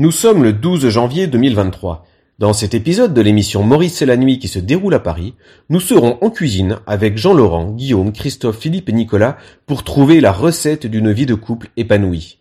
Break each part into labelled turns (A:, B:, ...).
A: Nous sommes le 12 janvier 2023. Dans cet épisode de l'émission Maurice et la nuit qui se déroule à Paris, nous serons en cuisine avec Jean-Laurent, Guillaume, Christophe, Philippe et Nicolas pour trouver la recette d'une vie de couple épanouie.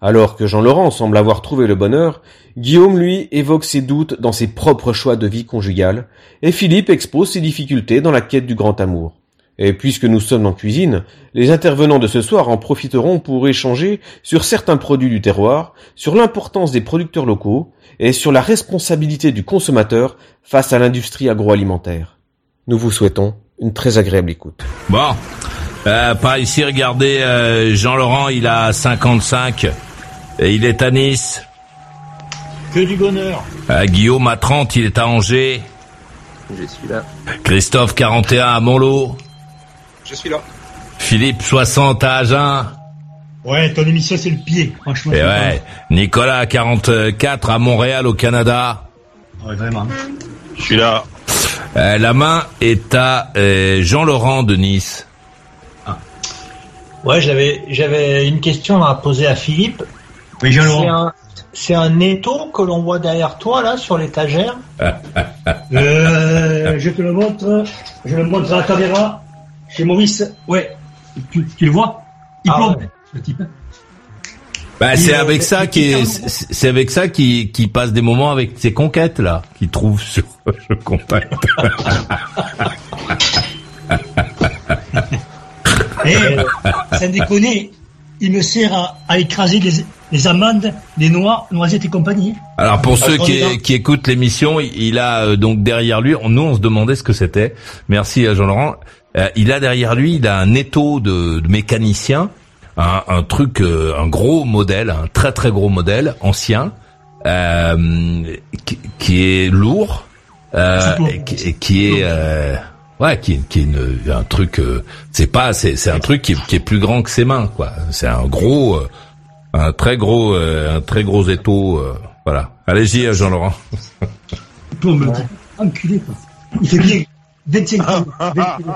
A: Alors que Jean-Laurent semble avoir trouvé le bonheur, Guillaume, lui, évoque ses doutes dans ses propres choix de vie conjugale, et Philippe expose ses difficultés dans la quête du grand amour. Et puisque nous sommes en cuisine, les intervenants de ce soir en profiteront pour échanger sur certains produits du terroir, sur l'importance des producteurs locaux et sur la responsabilité du consommateur face à l'industrie agroalimentaire. Nous vous souhaitons une très agréable écoute.
B: Bon, euh, par ici, regardez, euh, Jean-Laurent, il a 55 et il est à Nice.
C: Que du bonheur.
B: Euh, Guillaume a 30, il est à Angers.
D: Je suis là.
B: Christophe, 41 à Montlot.
D: Je suis là.
B: Philippe, 60 à Agen.
C: Ouais, ton émission c'est le pied, franchement.
B: Et
C: c'est
B: ouais, Nicolas, 44 à Montréal au Canada.
C: pas- Ouais, vraiment.
D: Je suis là.
B: Euh, la main est à euh, Jean-Laurent de Nice.
E: Ouais, j'avais j'avais une question à poser à Philippe.
C: Oui,
E: C'est
C: Jean-Laurent.
E: un c'est un étau que l'on voit derrière toi là sur l'étagère.
C: Euh, je te le montre. Je le montre à la caméra. Chez Maurice. Ouais. Tu, tu le vois? Il
E: Ah
C: plombe,
E: ouais.
C: le type.
B: Bah,
E: Il,
B: c'est
E: euh,
B: avec ça qui c'est avec ça qui qui passe des moments avec ses conquêtes là, qui trouve sur le contact.
C: Eh, sans déconner, il me sert à, à écraser les, les amandes, les noix, noisettes et compagnie.
B: Alors pour
C: Ah,
B: ceux qui, qui écoutent l'émission, il- a euh, donc derrière lui, nous on se demandait ce que c'était. Merci à Jean-Laurent. Euh, il a derrière lui, il a un étau de, de mécanicien, un, un truc, euh, un gros modèle, un très très gros modèle ancien, euh, qui, qui est lourd, euh, et qui, et qui est euh, ouais, qui, est- qui est une- un truc. euh, c'est pas, c'est c'est un truc qui est, qui est plus grand que ses mains, quoi. C'est un gros. euh, un très gros euh, un très gros étau euh, voilà allez-y euh, Jean-Laurent
C: Il plombe le type. Enculé, quoi. Il fait bien 25 kilos. 20 kilos.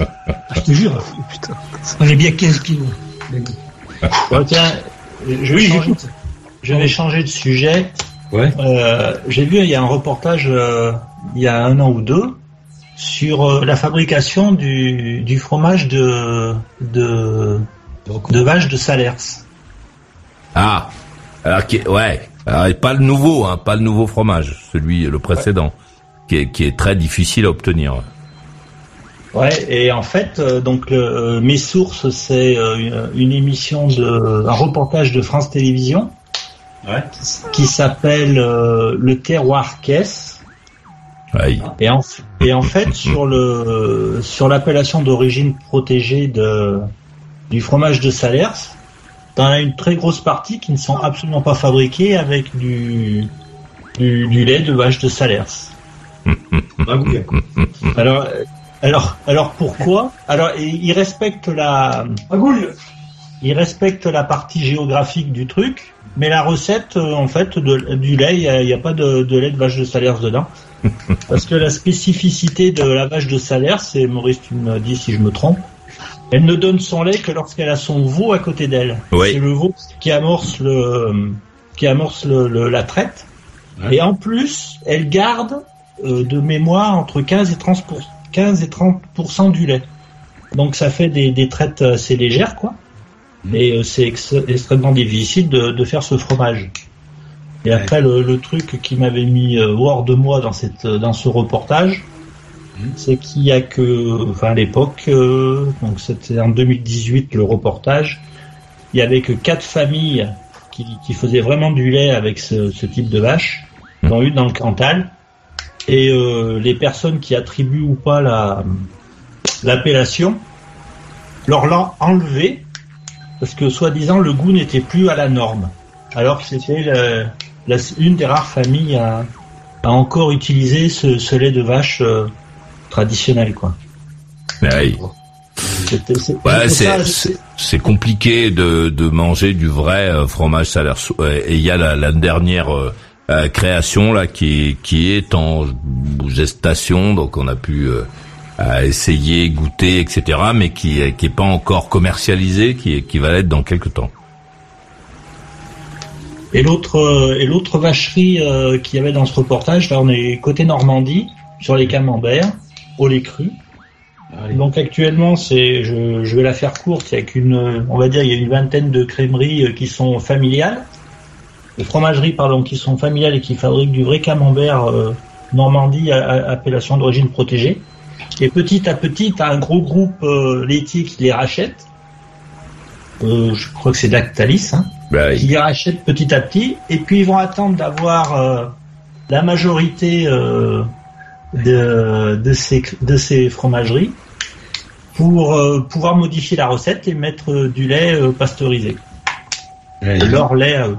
C: Ah, je te jure.
D: Putain.
C: On est bien 15 kilos.
E: Bon, tiens, je vais,
C: Oui,
E: changer, je vais changer de sujet.
C: Ouais.
E: Euh, J'ai vu il y a un reportage euh, il y a un an ou deux sur euh, la fabrication du, du fromage de de de vache de Salers.
B: ah alors qui est- ouais alors, et pas le nouveau hein pas le nouveau fromage celui le précédent qui est qui est très difficile à obtenir
E: Ouais, et en fait, euh, donc euh, mes sources, c'est euh, une, une émission de un reportage de France Télévisions
C: Ouais.
E: qui s'appelle euh, Le terroir caisse.
B: Ouais.
E: Et en, et en fait, sur le sur l'appellation d'origine protégée de du fromage de Salers, t'en as une très grosse partie qui ne sont absolument pas fabriquées avec du du, du lait de vache de Salers. Alors, alors, alors pourquoi? Alors, il respecte la, il respecte la partie géographique du truc, mais la recette, euh, en fait, de, du lait, il n'y a, pas de, de lait de vache de Salers dedans. Parce que la spécificité de la vache de Salers, c'est Maurice, tu me dis si je me trompe, elle ne donne son lait que lorsqu'elle a son veau à côté d'elle.
B: Oui.
E: C'est le veau qui amorce le, qui amorce le, le- la traite. Et en plus, elle garde de mémoire entre 15 et 30 pour- 15 et 30 du lait. Donc ça fait des, des traites assez légères, quoi. Et euh, c'est ex- extrêmement difficile de, de faire ce fromage. Et après, le, le truc qui m'avait mis euh, hors de moi dans cette dans ce reportage, c'est qu'il y a que, enfin à l'époque, euh, donc c'était en 2018 le reportage, il y avait que quatre familles qui, qui faisaient vraiment du lait avec ce, ce type de vache, dont une dans le Cantal. Et euh, les personnes qui attribuent ou pas la l'appellation leur l'ont enlevé parce que soi-disant le goût n'était plus à la norme. alors que c'était la- la- une des rares familles à, à encore utiliser ce, ce lait de vache euh, traditionnel, quoi. C'est-
B: Ouais, c'est- c'est compliqué de, de manger du vrai euh, fromage salaire. Et il y a la, la dernière euh, création là qui est, qui est en gestation, donc on a pu euh, essayer, goûter, etc. Mais qui est, qui est pas encore commercialisé, qui qui va l'être dans quelques temps.
E: Et l'autre euh, et l'autre vacherie euh, qu'il y avait dans ce reportage, là on est côté Normandie, sur les camemberts, au lait cru. Donc actuellement, c'est je, je vais la faire courte, il y a qu'une on va dire il y a une vingtaine de crèmeries euh, qui sont familiales, de fromageries pardon qui sont familiales et qui fabriquent du vrai camembert euh, Normandie à, à- appellation d'origine protégée. Et petit à petit, as un gros groupe euh, laitier qui les rachète. Euh, je crois que c'est Lactalis, hein
B: Bah,
E: qui les rachètent petit à petit, et puis ils vont attendre d'avoir euh, la majorité euh, de, de, ces, de ces fromageries pour euh, pouvoir modifier la recette et mettre du lait euh, pasteurisé. Leur lait à eux.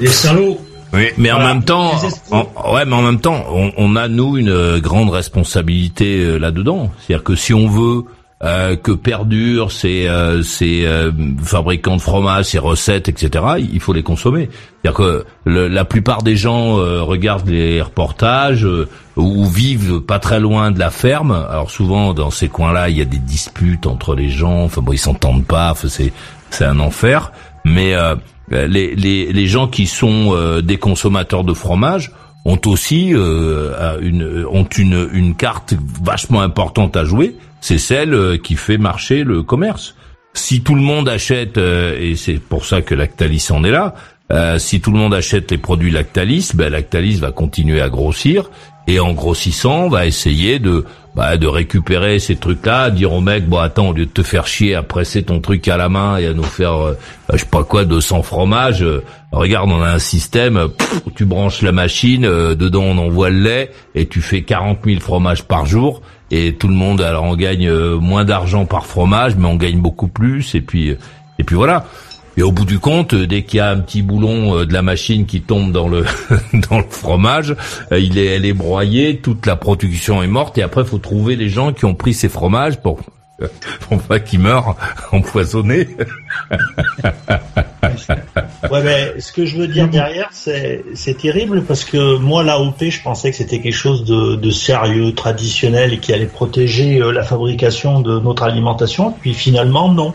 C: Les salauds.
B: Oui, mais en même temps, en- ouais, mais en même temps, on, on a nous une euh, grande responsabilité euh, là-dedans. C'est-à-dire que si on veut euh, que perdurent ces, euh, ces euh, fabricants de fromage, ces recettes, etc., il faut les consommer. C'est-à-dire que le- la plupart des gens euh, regardent les reportages euh, ou vivent pas très loin de la ferme. Alors souvent dans ces coins-là, il y a des disputes entre les gens. Enfin bon, ils s'entendent pas. Enfin, c'est c'est un enfer. Mais euh, les, les, les gens qui sont euh, des consommateurs de fromage ont aussi euh, une ont une une carte vachement importante à jouer. C'est celle euh, qui fait marcher le commerce. Si tout le monde achète euh, et c'est pour ça que Lactalis en est là. euh, si tout le monde achète les produits Lactalis, ben Lactalis va continuer à grossir et en grossissant, on va essayer de bah, de récupérer ces trucs-là, dire au mec bon attends au lieu de te faire chier à presser ton truc à la main et à nous faire euh, je sais pas quoi 200 fromages, euh, regarde on a un système, tu branches la machine, euh, dedans on envoie le lait et tu fais 40 000 fromages par jour et tout le monde alors on gagne euh, moins d'argent par fromage mais on gagne beaucoup plus et puis euh, et puis voilà. Et au bout du compte, euh, dès qu'il y a un petit boulon euh, de la machine qui tombe dans le dans le fromage, euh, il est elle est broyée, toute la production est morte et après faut trouver les gens qui ont pris ces fromages pour pour pas qu'ils meurent empoisonnés.
E: Ouais, mais ce que je veux dire derrière, c'est c'est terrible parce que moi, l'AOP, je pensais que c'était quelque chose de, de sérieux, traditionnel et qui allait protéger la fabrication de notre alimentation. Puis finalement, non.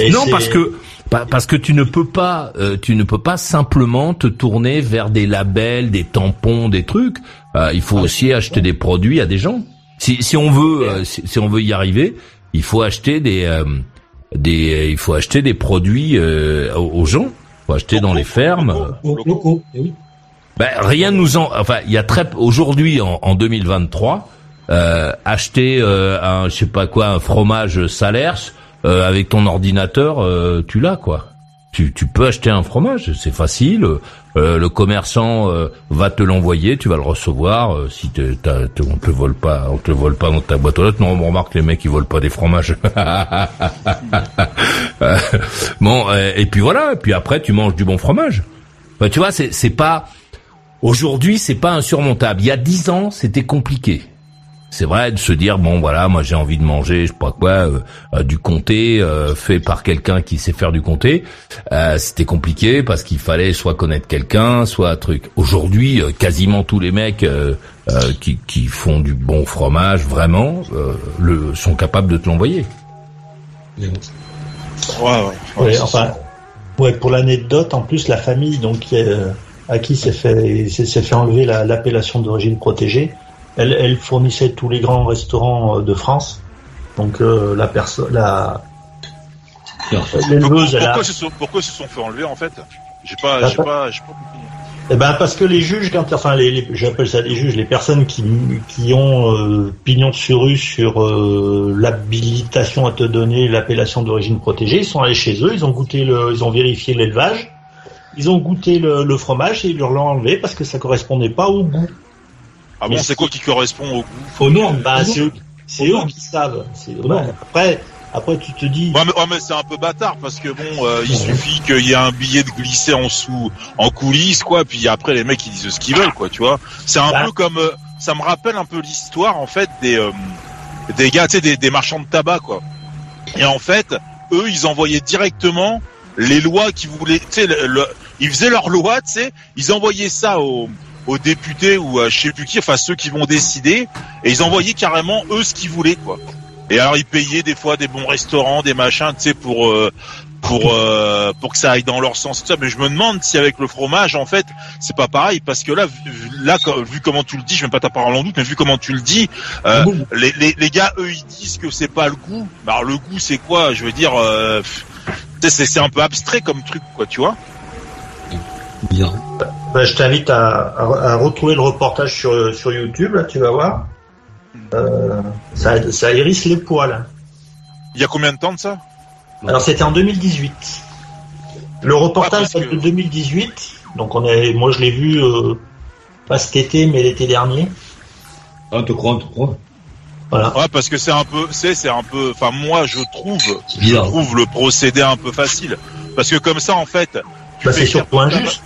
E: Et
B: non
E: c'est-
B: parce que parce que tu ne peux pas euh, tu ne peux pas simplement te tourner vers des labels, des tampons, des trucs. Euh, il faut aussi acheter des produits à des gens. Si si on veut euh, si, si on veut y arriver, il faut acheter des euh, des il faut acheter des produits euh, aux gens. Il faut acheter dans les fermes.
C: Eh.
B: Ben, rien nous en, enfin, il y a très aujourd'hui en, en 2023, euh, acheter euh, un, je sais pas quoi, un fromage Salers euh, avec ton ordinateur, euh, tu l'as quoi. Tu, tu peux acheter un fromage, c'est facile. Euh, le commerçant euh, va te l'envoyer, tu vas le recevoir. euh, si t'es- on te le vole pas, on te le vole pas dans ta boîte aux lettres. Non, on remarque les mecs ils volent pas des fromages. Bon, et puis voilà. Et puis après, tu manges du bon fromage. Bah, tu vois, c'est pas aujourd'hui, c'est pas insurmontable. Il y a dix ans, c'était compliqué. C'est vrai de se dire bon voilà, moi j'ai envie de manger, je sais pas quoi, euh, euh, du comté euh, fait par quelqu'un qui sait faire du comté. Euh, c'était compliqué parce qu'il fallait soit connaître quelqu'un, soit un truc. Aujourd'hui, euh, quasiment tous les mecs euh, euh, qui, qui font du bon fromage vraiment euh, le sont capables de te l'envoyer.
D: Ouais, ouais.
E: Ouais,
D: ouais, c'est
E: enfin, ouais, pour l'anecdote, en plus, la famille donc euh, à qui s'est fait s'est s'est fait enlever la- l'appellation d'origine protégée, elle, elle fournissait tous les grands restaurants euh, de France. Donc euh, la personne, la l'éleveuse, elle a,
D: Pourquoi se sont, pourquoi se sont fait enlever en fait? J'ai pas,
E: Bah,
D: j'ai pas, j'ai pas compris.
E: eh ben parce que les juges, quand, enfin les, les- j'appelle ça les juges, les personnes qui qui ont euh, pignon sur rue sur euh, l'habilitation à te donner l'appellation d'origine protégée, ils sont allés chez eux, ils ont goûté le, ils ont vérifié l'élevage, ils ont goûté le, le fromage et ils leur l'ont enlevé parce que ça correspondait pas au goût.
D: Ah bon, c'est quoi qui correspond au goût
C: Au nom.
E: Bah, c'est eux, c'est eux qui savent. C'est- après, Après, tu te dis.
D: Ouais, mais, ouais, mais c'est un peu bâtard parce que bon, euh, il suffit qu'il y ait un billet de glissé en sous, en coulisses, quoi. Puis après, les mecs ils disent ce qu'ils veulent, quoi. Tu vois. C'est un
E: Bah.
D: peu comme, euh, ça me rappelle un peu l'histoire en fait des euh, des gars, tu sais, des, des marchands de tabac, quoi. Et en fait, eux, ils envoyaient directement les lois qu'ils voulaient. Tu sais, le, le- ils faisaient leurs lois, tu sais, ils envoyaient ça aux aux députés ou à je sais plus qui, enfin ceux qui vont décider, et ils envoyaient carrément eux ce qu'ils voulaient, quoi. Et alors ils payaient des fois des bons restaurants, des machins, tu sais, pour euh, pour euh, pour que ça aille dans leur sens. tout ça. Mais je me demande si avec le fromage, en fait, c'est pas pareil, parce que là, vu, là, vu comment tu le dis, je vais pas ta parole en doute, mais vu comment tu le dis, euh,
C: Bon.
D: les, les les gars, eux, ils disent que c'est pas le goût. Alors le goût, c'est quoi? Je veux dire, c'est c'est un peu abstrait comme truc, quoi, tu vois?
F: Bien.
E: Bah, je t'invite à, à- à retrouver le reportage sur, sur YouTube, là, tu vas voir. Euh, ça, ça hérisse les poils.
D: Il y a combien de temps de ça?
E: Alors c'était en 2018. Le reportage date
D: que-
E: de 2018. Donc on est, moi je l'ai vu euh, pas cet été mais l'été dernier.
F: Ah, on te croit, on te croit.
E: Voilà.
D: Ouais, parce que c'est un peu, c'est c'est un peu. Enfin, moi, je trouve, je trouve le procédé un peu facile, parce que comme ça, en fait, tu
E: Bah, c'est surtout injuste.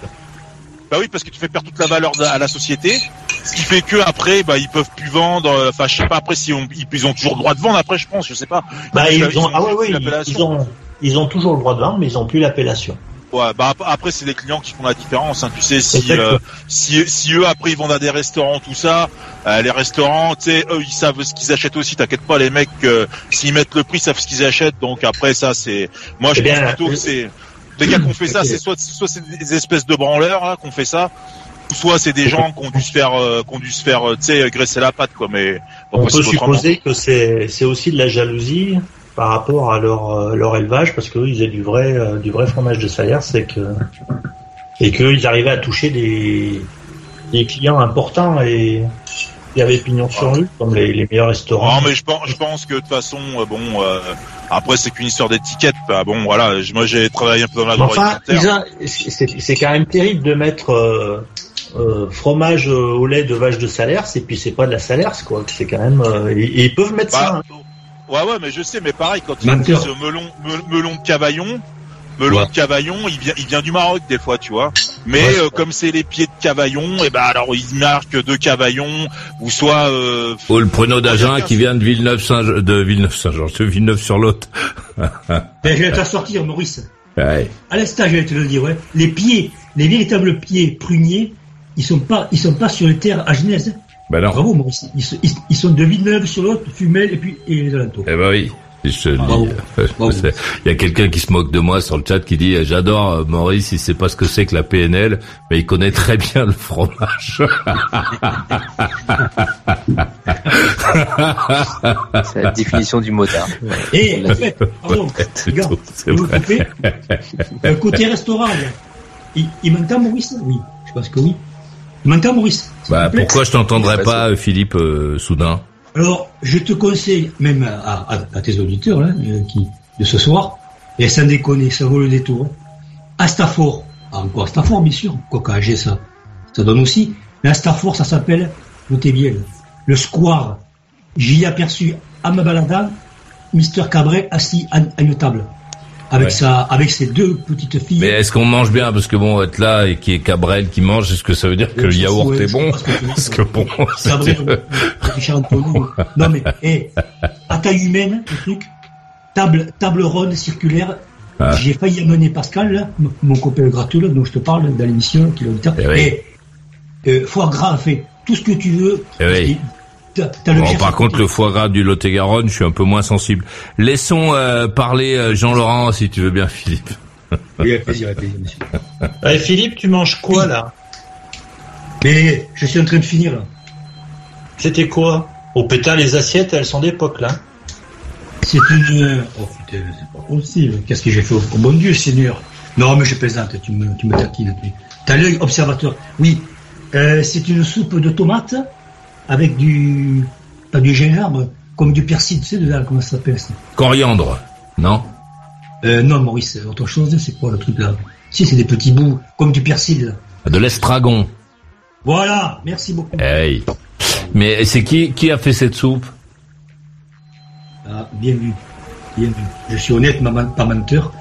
D: Bah oui, parce que tu fais perdre toute la valeur à la société, ce qui fait que après, bah ils peuvent plus vendre. euh, Enfin, je sais pas après si on, ils, ont toujours le droit de vendre. Après, je pense, je sais pas.
E: Bah,
D: Ils
E: ils ont, ah ouais,
D: plus
E: ils, ont, ils ont toujours le droit de vendre, mais ils ont plus l'appellation.
D: Ouais, bah ap- après c'est les clients qui font la différence. Hein. Tu sais si euh, si si eux après ils vendent à des restaurants tout ça, euh, les restaurants, tu sais, eux ils savent ce qu'ils achètent aussi. T'inquiète pas, les mecs euh, s'ils mettent le prix, ils savent ce qu'ils achètent. Donc après ça c'est, moi je
E: Eh bien,
D: pense plutôt que
E: euh,
D: c'est les gars qu'on fait ça, c'est soit soit c'est des espèces de branleurs là qu'on fait ça. ou Soit c'est des gens qui ont dû se faire, euh, dû se faire, euh, tu sais, graisser la patte, quoi. Mais
E: On peut supposer que c'est, c'est aussi de la jalousie par rapport à leur, euh, leur élevage, parce qu'eux, ils faisaient du vrai, euh, du vrai fromage de salaire, c'est que, et qu'ils arrivaient à toucher des, des clients importants et il y avait pignon sur rue, comme les, les meilleurs restaurants.
D: Non, mais je pense, je pense que de toute façon, euh, bon, euh, après c'est qu'une histoire d'étiquette. Bah, bon, voilà, moi j'ai travaillé un peu dans
E: Mais enfin, c'est quand même terrible de mettre euh, euh, fromage euh, au lait de vache de salaire, et puis c'est pas de la salaire, quoi. C'est quand même, euh, et, et ils peuvent mettre ça.
D: Bah,
E: hein.
D: ouais, ouais, mais je sais, mais pareil, quand ils disent melon, me- melon de Cavaillon, melon
F: Ouais.
D: de Cavaillon, il vient, il vient du Maroc des fois, tu vois. Mais
E: Ouais,
D: euh, comme c'est les pieds de Cavaillon, et ben alors ils marquent de Cavaillon ou soit. Euh,
B: Ou le pruneau d'Agen qui vient de Villeneuve Saint de Villeneuve Saint-Georges, de Villeneuve sur l'Autre.
C: Ben, je vais te la sortir, Maurice.
B: Ouais.
C: À l'instant, je vais te le dire, ouais. Les pieds, les véritables pieds pruniers, ils sont pas, ils sont pas sur les terres à Genèse.
B: Ben non.
C: Bravo, Maurice. Ils, sont- ils- ils sont de Villeneuve sur l'autre, Fumel et puis et les alentours.
B: Eh ben oui. Je
F: Bravo.
B: Euh,
F: Bravo.
B: Il y a quelqu'un qui se moque de moi sur le chat qui dit euh, j'adore euh, Maurice, il sait pas ce que c'est que la PNL, mais il connaît très bien le fromage.
G: C'est la définition du motard.
C: Et en fait, pardon, regarde, vous coupez. Euh, côté restaurant, là, il, il m'entend Maurice Oui, je pense que oui. Il m'entend Maurice
B: Bah pourquoi je t'entendrais pas, Philippe, euh, soudain?
C: Alors, je te conseille, même à, tes auditeurs là, euh, qui, de ce soir, et sans déconner, ça vaut le détour. Astafor, ah, encore Astafor bien sûr, AG ça, ça donne aussi, mais Astafor ça s'appelle, notez bien, le square. J'y ai aperçu à ma Mister Cabret assis à une table, avec
B: Ouais.
C: sa, avec ses deux petites filles.
B: Mais est-ce qu'on mange bien? Parce que bon, être là et qui est Cabrel qui mange, est-ce que ça veut dire que le yaourt
C: Ouais,
B: est bon?
C: que
B: Parce que bon, c'était-
C: Richard Antonio. Non mais, eh, à taille humaine, le truc, table, table ronde circulaire.
B: Ah.
C: J'ai failli amener Pascal, là, mon copain gratteux, dont je te parle dans l'émission, qui est l'auditeur.
B: Eh oui.
C: Eh, euh, foie gras, fait tout ce que tu veux. Le
B: Bon, par contre, le foie gras du Lot-et-Garonne, je suis un peu moins sensible. Laissons euh, parler euh, Jean-Laurent, si tu veux bien, Philippe.
F: Oui, avec plaisir, avec plaisir, monsieur.
E: Allez, Philippe, tu manges quoi là?
C: Mais je suis en train de finir, là.
E: C'était quoi? Oh putain, les assiettes, elles sont d'époque là.
C: C'est une... Oh putain, c'est pas possible. Qu'est-ce que j'ai fait Oh mon Dieu, Seigneur? Non, mais je plaisante, tu me, tu me taquines. T'as l'œil observateur. Oui, euh, c'est une soupe de tomates avec du... Pas du gingembre, comme du persil, tu sais, dedans, comment ça s'appelle ça
B: Coriandre, non
C: euh, Non, Maurice, autre chose, c'est quoi le truc là Si, c'est des petits bouts, comme du persil. là.
B: De l'estragon.
C: Voilà, merci beaucoup.
B: Hey. Mais c'est qui qui a fait cette soupe
C: Ah, bien vu. Bien, Je suis honnête, pas menteur.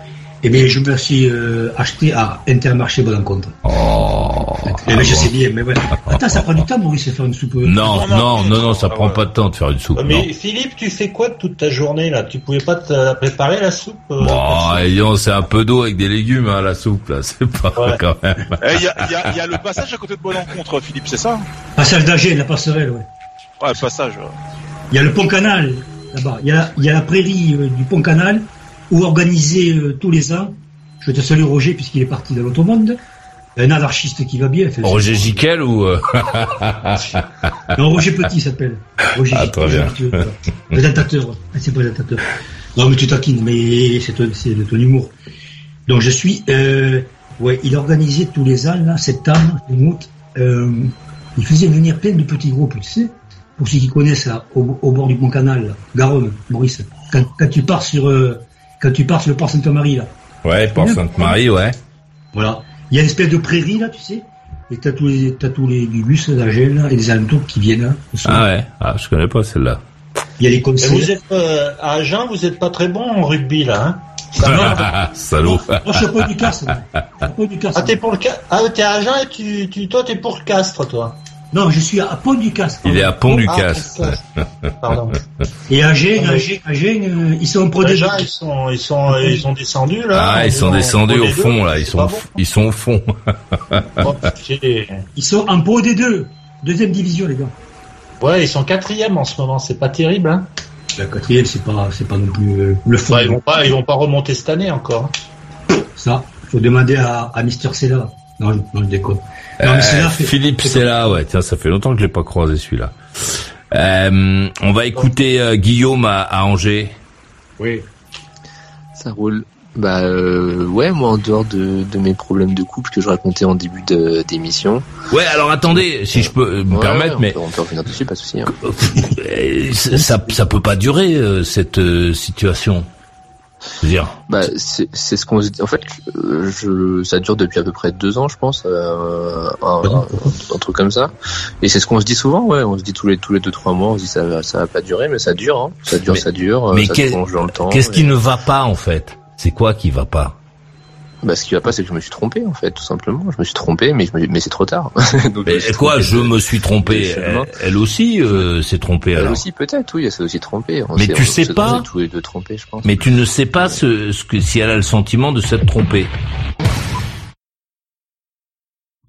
C: Eh bien, je me suis euh, acheté à Intermarché Bonencontre.
B: Oh.
C: Eh bien, je sais bien, mais ouais. Attends, ça prend du temps, Maurice, de faire une soupe. euh,
B: Non, non, non, non, ça prend pas de temps de faire une soupe. Non.
E: Mais Philippe, tu fais quoi de toute ta journée là? Tu pouvais pas te préparer la soupe euh,
B: Bon, disons, c'est un peu d'eau avec des légumes, hein, la soupe, là. C'est pas
E: Ouais.
B: quand même.
D: Eh, Il y, a, il y a- il y a le passage à côté de Bonencontre, Philippe, c'est ça?
C: Passage d'Agen, la passerelle, ouais.
D: Ouais, le passage. ouais.
C: Il y a le pont canal, là-bas. Il y a, la- il y a la prairie euh, du pont canal, où organisé euh, tous les ans, je te salue Roger, puisqu'il est parti de l'automonde, un anarchiste qui va bien. fait-
B: Roger Giquel ou... euh,
C: Non, Roger Petit s'appelle. Roger
B: Ah, très bien.
C: Présentateur. Ah, c'est présentateur. Non, mais tu taquines, mais c'est ton, de ton humour. Donc, je suis, euh, ouais, il organisait tous les ans, là, septembre, août, euh, il faisait venir plein de petits groupes, tu sais, pour ceux qui connaissent, là, au, au bord du pont canal, là, Garonne, Maurice. Quand, quand tu pars sur, euh, quand tu pars sur le port Sainte-Marie, là.
B: Ouais, Port Sainte-Marie, ouais.
C: Voilà. Il y a une espèce de prairie, là, tu sais. Et t'as tous les, t'as tous les, du bus là, et des alentours qui viennent, là. soir.
B: Ah ouais, ah, je connais pas celle-là.
C: Il y a les
E: Et
C: concerts.
E: vous êtes euh, à Agen, vous êtes pas très bon en rugby là. Hein
B: Salaud.
C: Moi, je suis pas du castre. moi. Je suis pas du castre.
E: ah t'es pour le ca- ah t'es à Agen et tu, tu toi t'es pour le Castre toi.
C: Non, je suis à Pont du Castre.
B: Il est à Pont du
E: Ah.
B: Castre.
E: Pardon.
C: Et Agen,
E: Ah, mais-
C: Agen, Agen, euh, ils sont en Pro D2.
E: ils sont ils sont ils sont descendus là.
B: Ah, ils sont
E: en-
B: descendus
E: en
B: au
E: Pro D2,
B: fond, là. Ils sont, ils sont au fond.
E: Oh,
C: Ils sont en Pro D2. Deuxième division, les gars.
E: Ouais, ils sont quatrième en ce moment, c'est pas terrible. Hein.
C: La quatrième, c'est pas, c'est pas non plus euh, le fond.
E: Bah, ils vont pas, ils vont pas remonter cette année encore.
C: Ça, faut demander à, à Mister Sella. Non, non, je déconne. Non, mais
B: Euh, Philippe c'est là, ouais. Tiens, ça fait longtemps que je l'ai pas croisé celui-là. Euh, on va écouter euh, Guillaume à, à Angers.
G: Oui. Ça roule. Bah euh, ouais, moi en dehors de, de mes problèmes de couple que je racontais en début de- d'émission.
B: Ouais, alors attendez, si je peux me
G: Ouais,
B: permettre,
G: on
B: mais
G: peut, on peut revenir dessus, pas de souci. hein.
B: ça, ça peut pas durer euh, cette euh, situation. Dire,
G: Bah c'est c'est ce qu'on se dit. En fait, je ça dure depuis à peu près deux ans, je pense, euh, un, un- un truc comme ça. Et c'est ce qu'on se dit souvent, ouais. On se dit tous les tous les deux trois mois, on se dit ça va- ça va pas durer, mais ça dure, hein. Ça dure,
B: Mais-
G: ça dure.
B: mais qu'est-ce qui ne va pas en fait? C'est quoi qui va pas?
G: Bah ce qui va pas, c'est que je me suis trompé en fait, tout simplement. Je me suis trompé, mais je me- mais c'est trop tard. Donc,
B: Mais quoi
G: trompé
B: Je me suis trompé. Elle, elle aussi euh, s'est trompée
G: Elle
B: alors.
G: aussi peut-être, oui, elle s'est aussi trompée. On
B: Mais tu
G: on
B: sais pas
G: on s'est tous les deux trompés, je pense.
B: Mais tu ne sais pas ce, ce que si elle a le sentiment de s'être trompée.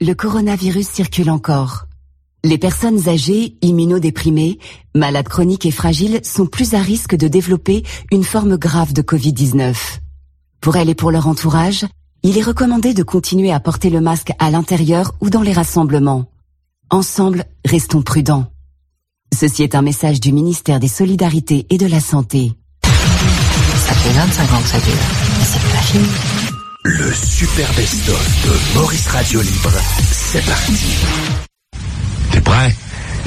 H: Le coronavirus circule encore. Les personnes âgées, immunodéprimées, malades chroniques et fragiles sont plus à risque de développer une forme grave de Covid-19. Pour elles et pour leur entourage, il est recommandé de continuer à porter le masque à l'intérieur ou dans les rassemblements. Ensemble, restons prudents. Ceci est un message du ministère des Solidarités et de la Santé.
I: Ça fait 25 ans que ça dure. Mais c'est pas fini.
J: Le super best-of de Maurice Radio Libre, c'est parti.
B: T'es prêt?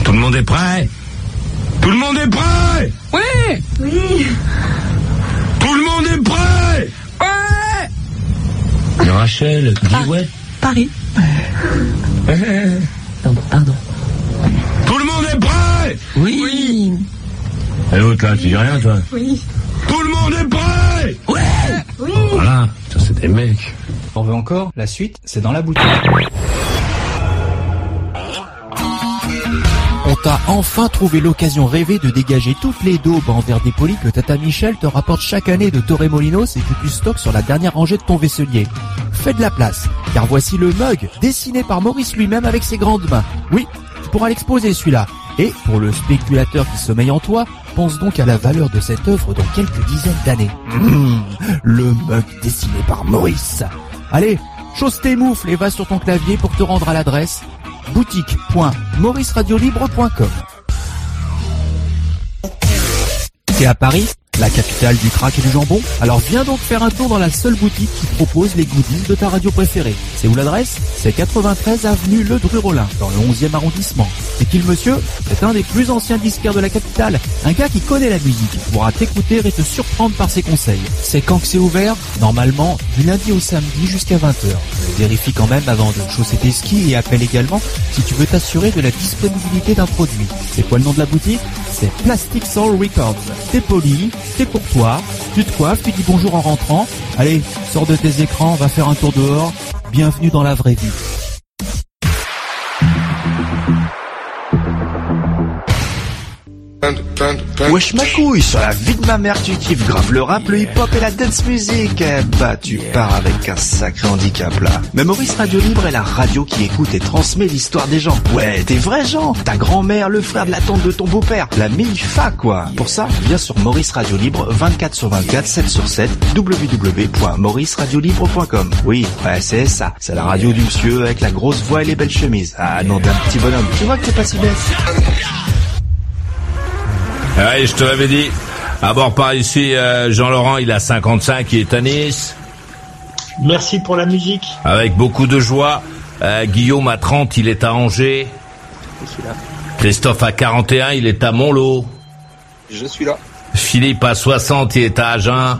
B: Tout le monde est prêt? Tout le monde est prêt?
I: Oui Oui
B: Tout le monde est prêt? Rachel, dis ouais.
I: Paris. Pardon, pardon.
B: Tout le monde est prêt
I: Oui
B: Et l'autre là, tu dis rien toi
I: Oui
B: Tout le monde est prêt
I: Ouais Oui
B: Voilà, ça c'est des mecs.
K: On veut encore La suite, c'est dans la boutique.
L: On t'a enfin trouvé l'occasion rêvée de dégager toutes les daubes en verre dépoli que Tata Michel te rapporte chaque année de Torremolinos et que tu stockes sur la dernière rangée de ton vaisselier. Fais de la place, car voici le mug dessiné par Maurice lui-même avec ses grandes mains. Oui, tu pourras l'exposer celui-là. Et pour le spéculateur qui sommeille en toi, pense donc à la valeur de cette œuvre dans quelques dizaines d'années. Mmh, le mug dessiné par Maurice. Allez, chausse tes moufles et va sur ton clavier pour te rendre à l'adresse boutique.mauriceradiolibre.com T'es à Paris, la capitale du crack et du jambon Alors viens donc faire un tour dans la seule boutique qui propose les goodies de ta radio préférée. C'est où l'adresse? C'est 93 avenue Le Dru-Rollin, dans le 11e arrondissement. C'est qui monsieur C'est un des plus anciens disquaires de la capitale, un gars qui connaît la musique, qui pourra t'écouter et te surprendre par ses conseils. C'est quand que c'est ouvert? Normalement, du lundi au samedi jusqu'à 20h. Vérifie quand même avant de chausser tes skis et appelle également si tu veux t'assurer de la disponibilité d'un produit. C'est quoi le nom de la boutique? C'est Plastic Soul Records. T'es poli, t'es courtois, tu te coiffes, tu dis bonjour en rentrant. Allez, sors de tes écrans, va faire un tour dehors. Bienvenue dans la vraie vie.
M: Wesh ma couille, sur la vie de ma mère tu kiffes grave le rap, le hip hop et la dance music. Eh bah tu pars avec un sacré handicap là. Mais Maurice Radio Libre est la radio qui écoute et transmet l'histoire des gens. Ouais, des vrais gens. Ta grand-mère, le frère de la tante de ton beau-père, la fa quoi. Pour ça, viens sur Maurice Radio Libre 24 sur 24, 7 sur 7, www.mauriceradiolibre.com. Oui, ouais c'est ça. C'est la radio du monsieur avec la grosse voix et les belles chemises. Ah non d'un petit bonhomme. Tu vois que t'es pas si bête.
B: Ouais, je te l'avais dit. À bord par ici, euh, Jean-Laurent, il a 55, il est à Nice.
E: Merci pour la musique.
B: Avec beaucoup de joie. Euh, Guillaume à 30, il est à Angers.
G: Je suis là.
B: Christophe à 41, il est à Montlot.
N: Je suis là.
B: Philippe à 60, il est à Agen.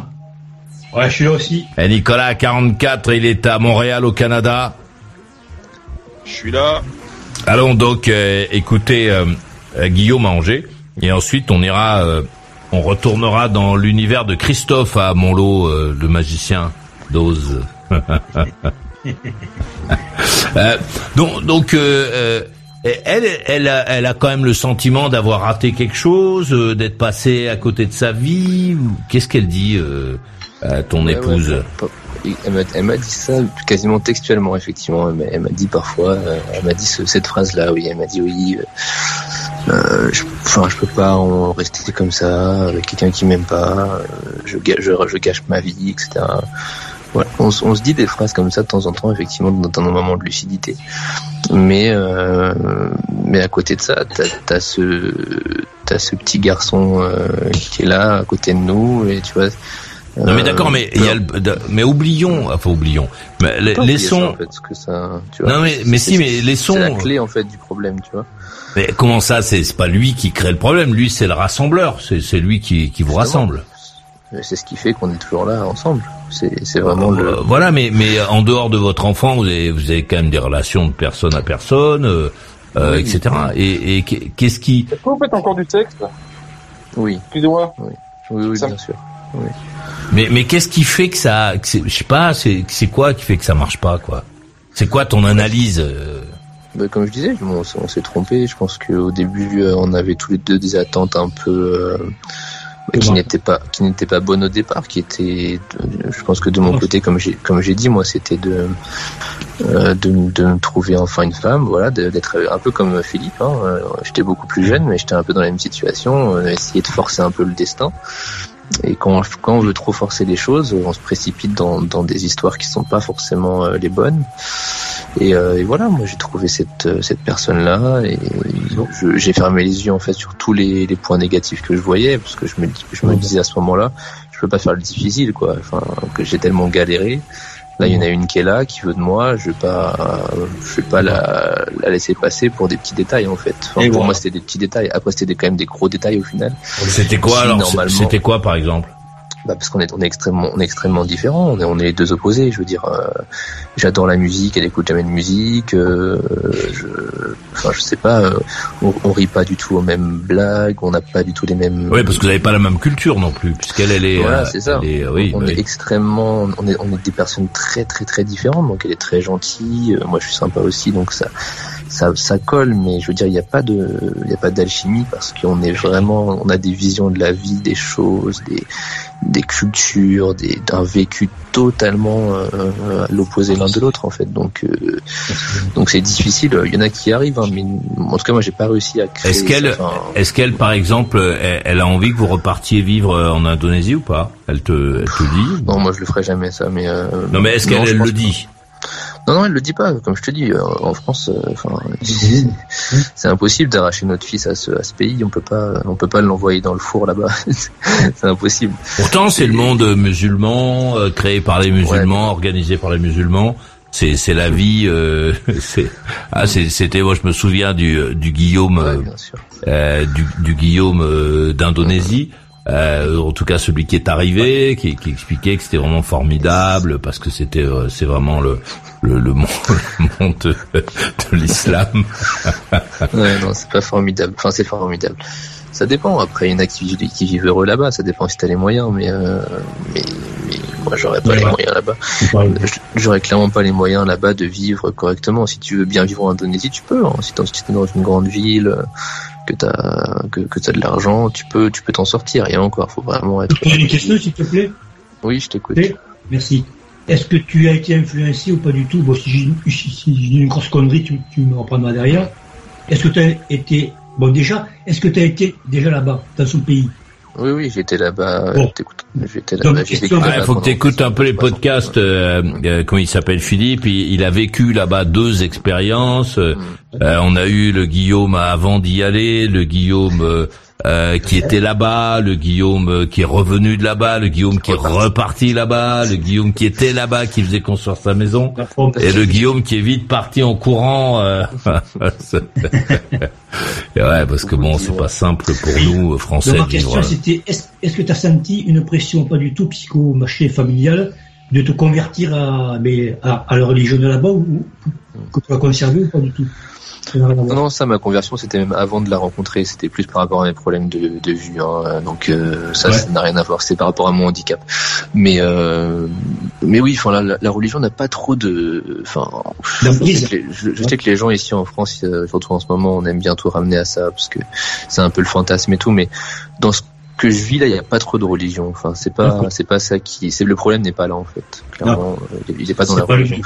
E: Ouais, je suis là aussi.
B: Et Nicolas à 44, il est à Montréal au Canada.
N: Je suis là.
B: Allons donc euh, écouter euh, euh, Guillaume à Angers. Et ensuite, on ira, euh, on retournera dans l'univers de Christophe à Montlot, euh, le magicien d'Oz. Euh, donc, donc euh, euh, elle, elle a, elle a quand même le sentiment d'avoir raté quelque chose, euh, d'être passé à côté de sa vie. Qu'est-ce qu'elle dit, euh, à ton
G: Ouais,
B: épouse
G: ouais, pas- elle m'a- elle m'a dit ça quasiment textuellement, effectivement. Elle m'a- dit parfois, elle m'a dit ce- cette phrase-là, oui. Elle m'a dit oui. Euh, je, enfin, je peux pas en rester comme ça avec quelqu'un qui m'aime pas. euh, je, je, gâche ma vie, etc. Voilà. On, on se dit des phrases comme ça de temps en temps, effectivement, dans, nos moments de lucidité. Mais euh, mais à côté de ça, t'as as ce t'as ce petit garçon euh, qui est là à côté de nous et tu vois.
B: Non mais
G: euh,
B: d'accord, mais il y a le, mais oublions, enfin oublions, mais les,
G: Pas
B: les
G: oublier ça,
B: sons.
G: en fait, ce que ça, tu vois.
B: Non mais mais si, mais les sons.
G: C'est la clé en fait du problème, tu vois.
B: Mais comment ça C'est c'est pas lui qui crée le problème? Lui, c'est le rassembleur. C'est c'est lui qui qui vous rassemble.
G: Euh, C'est ce qui fait qu'on est toujours là ensemble. C'est c'est vraiment
B: Euh,
G: le.
B: Voilà, mais mais en dehors de votre enfant, vous avez vous avez quand même des relations de personne à personne, euh, euh,
N: Oui.
B: etc. Et, et qu'est- qu'est-ce qui
N: Est-ce que vous faites encore du texte
G: Oui.
N: Excusez-moi.
G: Oui, oui, bien sûr. Oui.
B: Mais mais qu'est-ce qui fait que ça que Je sais pas. C'est quoi qui fait que ça marche pas quoi? C'est quoi ton analyse euh?
G: Bah, comme je disais, on s'est- on s'est trompé. Je pense qu'au début, euh, on avait tous les deux des attentes un peu euh, qui n'étaient pas qui n'étaient pas bonnes au départ, qui étaient. je pense que de mon côté, comme j'ai comme j'ai dit, moi, c'était de euh, de, de me trouver enfin une femme, voilà, d'être un peu comme Philippe. Hein. J'étais beaucoup plus jeune, mais j'étais un peu dans la même situation, essayer de forcer un peu le destin. Et quand, quand on veut trop forcer les choses, on se précipite dans, dans des histoires qui sont pas forcément euh, les bonnes. Et, euh, et voilà, moi j'ai trouvé cette, euh, cette personne-là et j'ai fermé les yeux en fait sur tous les, les points négatifs que je voyais parce que je me, je me disais à ce moment-là, je peux pas faire le difficile quoi. Enfin, que j'ai tellement galéré. Là, il y en a une qui est là, qui veut de moi. Je vais pas, je vais pas la, la laisser passer pour des petits détails en fait. Enfin, pour
B: voilà.
G: moi, c'était des petits détails. Après, c'était quand même des gros détails au final.
B: C'était quoi alors C'était quoi par exemple?
G: Bah parce qu'on est on est extrêmement on est extrêmement différents. On est on est les deux opposés. Je veux dire euh, j'adore la musique elle écoute jamais de musique euh, je enfin je sais pas euh, on, on rit pas du tout aux mêmes blagues on n'a pas du tout les mêmes
B: Oui, parce que vous n'avez pas la même culture non plus, puisqu'elle elle est.
G: voilà
B: euh,
G: c'est ça.
B: est- oui,
G: on
B: bah
G: est extrêmement on est on est des personnes très très très différentes. Donc elle est très gentille. Euh, moi je suis sympa aussi donc ça ça, ça colle, mais je veux dire, il n'y a pas de, il y a pas d'alchimie parce qu'on est vraiment, on a des visions de la vie, des choses, des, des cultures, des, d'un vécu totalement euh, à l'opposé l'un de l'autre en fait. Donc, euh, donc c'est difficile. Il y en a qui arrivent, hein, mais en tout cas, moi, j'ai pas réussi à créer.
B: Est-ce qu'elle,
G: enfin,
B: est-ce qu'elle, par exemple, elle, elle a envie que vous repartiez vivre euh, en Indonésie ou pas? Elle te, elle te dit?
G: Non, moi, je le ferai jamais ça, mais. euh,
B: Non, mais est-ce
G: non,
B: qu'elle elle le dit?
G: Non, non, elle le dit pas. Comme je te dis, euh, en France, euh, enfin, c'est- impossible d'arracher notre fils à ce, à ce pays. On peut pas, on peut pas l'envoyer dans le four là-bas. c'est impossible.
B: Pourtant, c'est le monde musulman, euh, créé par les musulmans, organisé par les musulmans. C'est, c'est la vie. euh, c'est, ah, c'était. Moi, je me souviens du, du Guillaume, euh, euh, du, du Guillaume euh, d'Indonésie. Euh, en tout cas, celui qui est arrivé, qui, qui expliquait que c'était vraiment formidable parce que c'était, euh, c'est vraiment le, le, le monde, le monde de, de l'islam.
G: Ouais, non, c'est pas formidable. Enfin, c'est formidable. Ça dépend. Après, il y en a qui, vivent- qui vivent heureux là-bas. Ça dépend si t'as les moyens. Mais, euh, mais, mais moi, j'aurais pas
E: Ouais.
G: les moyens là-bas. J'aurais clairement pas les moyens là-bas de vivre correctement. Si tu veux bien vivre en Indonésie, tu peux. hein. Si t'es si t'es dans une grande ville, euh, que t'as que, que t'as de l'argent, tu peux tu peux t'en sortir. Et encore, faut vraiment être.
C: Peux poser une question, s'il te plaît
G: Oui, je t'écoute.
C: Merci. Est-ce que tu as été influencé ou pas du tout? Bon, si j'ai si, une grosse connerie, tu, tu me reprendras derrière. Est-ce que tu as été... Bon, déjà, est-ce que tu as été déjà là-bas, dans son pays?
G: Oui, oui, j'étais là-bas.
C: Bon.
G: J'étais j'ai vécu
C: question-
B: Ouais,
G: là-bas
B: faut que tu écoutes un peu les podcasts. Euh, euh, comment il s'appelle Philippe il, il a vécu là-bas deux expériences. Euh, euh, on a eu le Guillaume avant d'y aller, le Guillaume euh, qui était là-bas, le Guillaume euh, qui est revenu de là-bas, le Guillaume qui est reparti là-bas, le Guillaume qui était là-bas, qui faisait construire sa maison, et le Guillaume. Qui est vite parti en courant. euh, Et ouais, parce que bon, c'est pas simple pour nous Français
C: Donc, ma question, c'était est-ce que tu as senti une pression, pas du tout psycho-marché familial, de te convertir à, mais, à, à la religion de là-bas ou, ou que tu as conservé ou pas du tout?
G: Non, non, ça, ma conversion, c'était même avant de la rencontrer. C'était plus par rapport à mes problèmes de, de vue. Hein. Donc euh, ça,
C: Ouais.
G: ça n'a rien à voir. C'était par rapport à mon handicap. Mais euh, mais oui, enfin, la, la religion n'a pas trop de. Enfin, je
C: D'emprise.
G: sais, que les, je, je sais que les gens ici en France, euh, surtout en ce moment, on aime bien tout ramener à ça parce que c'est un peu le fantasme et tout. Mais dans ce que je vis là, il n'y a pas trop de religion. Enfin, c'est pas, c'est pas ça qui. C'est le problème n'est pas là en fait. Clairement, euh, il n'est pas dans la
C: pas
G: religion.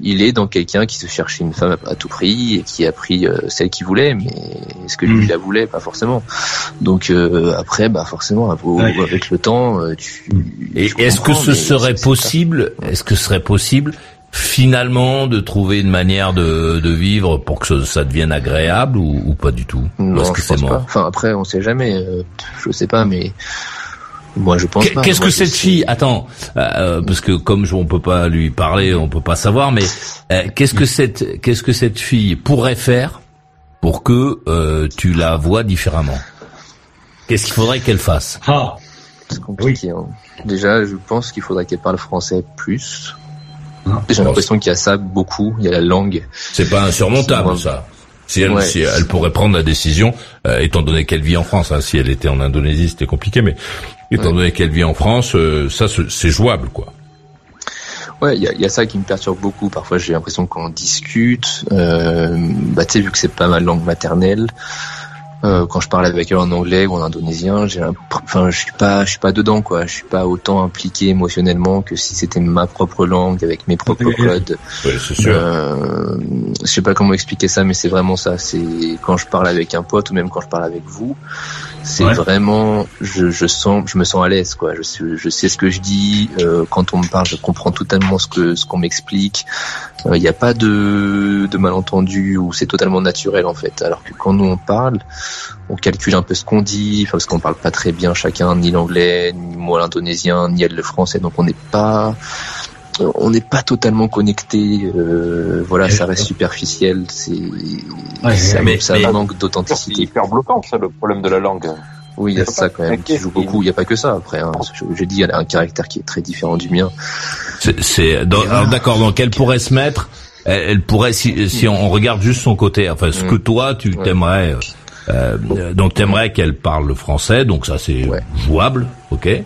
G: Il est dans quelqu'un qui se cherchait une femme à, tout prix et qui a pris euh, celle qu'il voulait, mais est-ce que lui
C: Mm.
G: la voulait? Pas forcément. Donc euh, après, bah forcément, avec le temps, euh, tu.
B: Et est-ce que ce serait possible, est-ce que ce serait possible finalement de trouver une manière de, de vivre pour que ça devienne agréable ou, ou pas du tout Ou
G: Non,
B: que
G: je pense pas.
B: mort
G: Enfin après, on sait jamais. euh, je sais pas, mais moi je pense pas.
B: Qu'est-ce que cette fille Attends, euh, parce que comme je, on peut pas lui parler, on peut pas savoir, mais euh, qu'est-ce que cette qu'est-ce que cette fille pourrait faire pour que euh, tu la vois différemment? Qu'est-ce qu'il faudrait qu'elle fasse?
C: Ah,
G: C'est compliqué. hein. Déjà, je pense qu'il faudrait qu'elle parle français plus. J'ai
B: Bon,
G: l'impression qu'il y a ça beaucoup. Il y a la langue.
B: C'est pas insurmontable ça. Si elle,
G: Ouais.
B: si elle pourrait prendre la décision, euh, étant donné qu'elle vit en France, hein, si elle était en Indonésie, c'était compliqué, mais étant
G: Ouais.
B: donné qu'elle vit en France, euh, ça c'est jouable quoi.
G: Ouais, il y a, y a ça qui me perturbe beaucoup. Parfois, j'ai l'impression qu'on discute. Euh, bah, tu sais, vu que c'est pas ma langue maternelle, euh, quand je parle avec elle en anglais ou en indonésien, j'ai, l'imp- enfin, je suis pas, je suis pas dedans, quoi. Je suis pas autant impliqué émotionnellement que si c'était ma propre langue avec mes propres codes.
B: Oui, c'est sûr.
G: Euh, je sais pas comment expliquer ça, mais c'est vraiment ça. C'est quand je parle avec un pote ou même quand je parle avec vous, c'est
C: Ouais.
G: vraiment, je, je sens, je me sens à l'aise, quoi. Je, sais- je sais ce que je dis. euh, quand on me parle, je comprends totalement ce que ce qu'on m'explique. Il n'y a pas de, de malentendu ou c'est totalement naturel en fait. Alors que quand nous on parle, on calcule un peu ce qu'on dit, enfin, parce qu'on parle pas très bien chacun, ni l'anglais, ni moi l'indonésien, ni elle le français, donc on n'est pas on n'est pas totalement connecté. euh, voilà, ça reste superficiel. C'est ça,
B: mais-
G: ça
B: mais-
G: manque
N: C'est
G: d'authenticité.
N: hyper bloquant, ça, le problème de la langue.
G: Oui, il y a ça quand même qui joue beaucoup. Il n'y a pas que ça après. Hein. Je, je dis, elle a un caractère qui est très différent du mien.
B: C'est- C'est dans- alors, d'accord. Donc elle pourrait se mettre, elle, elle pourrait si, si on regarde juste son côté, enfin ce
G: Mm.
B: que toi tu
G: Ouais.
B: t'aimerais. euh, euh, donc t'aimerais qu'elle parle le français, donc ça c'est
G: Ouais.
B: jouable, ok.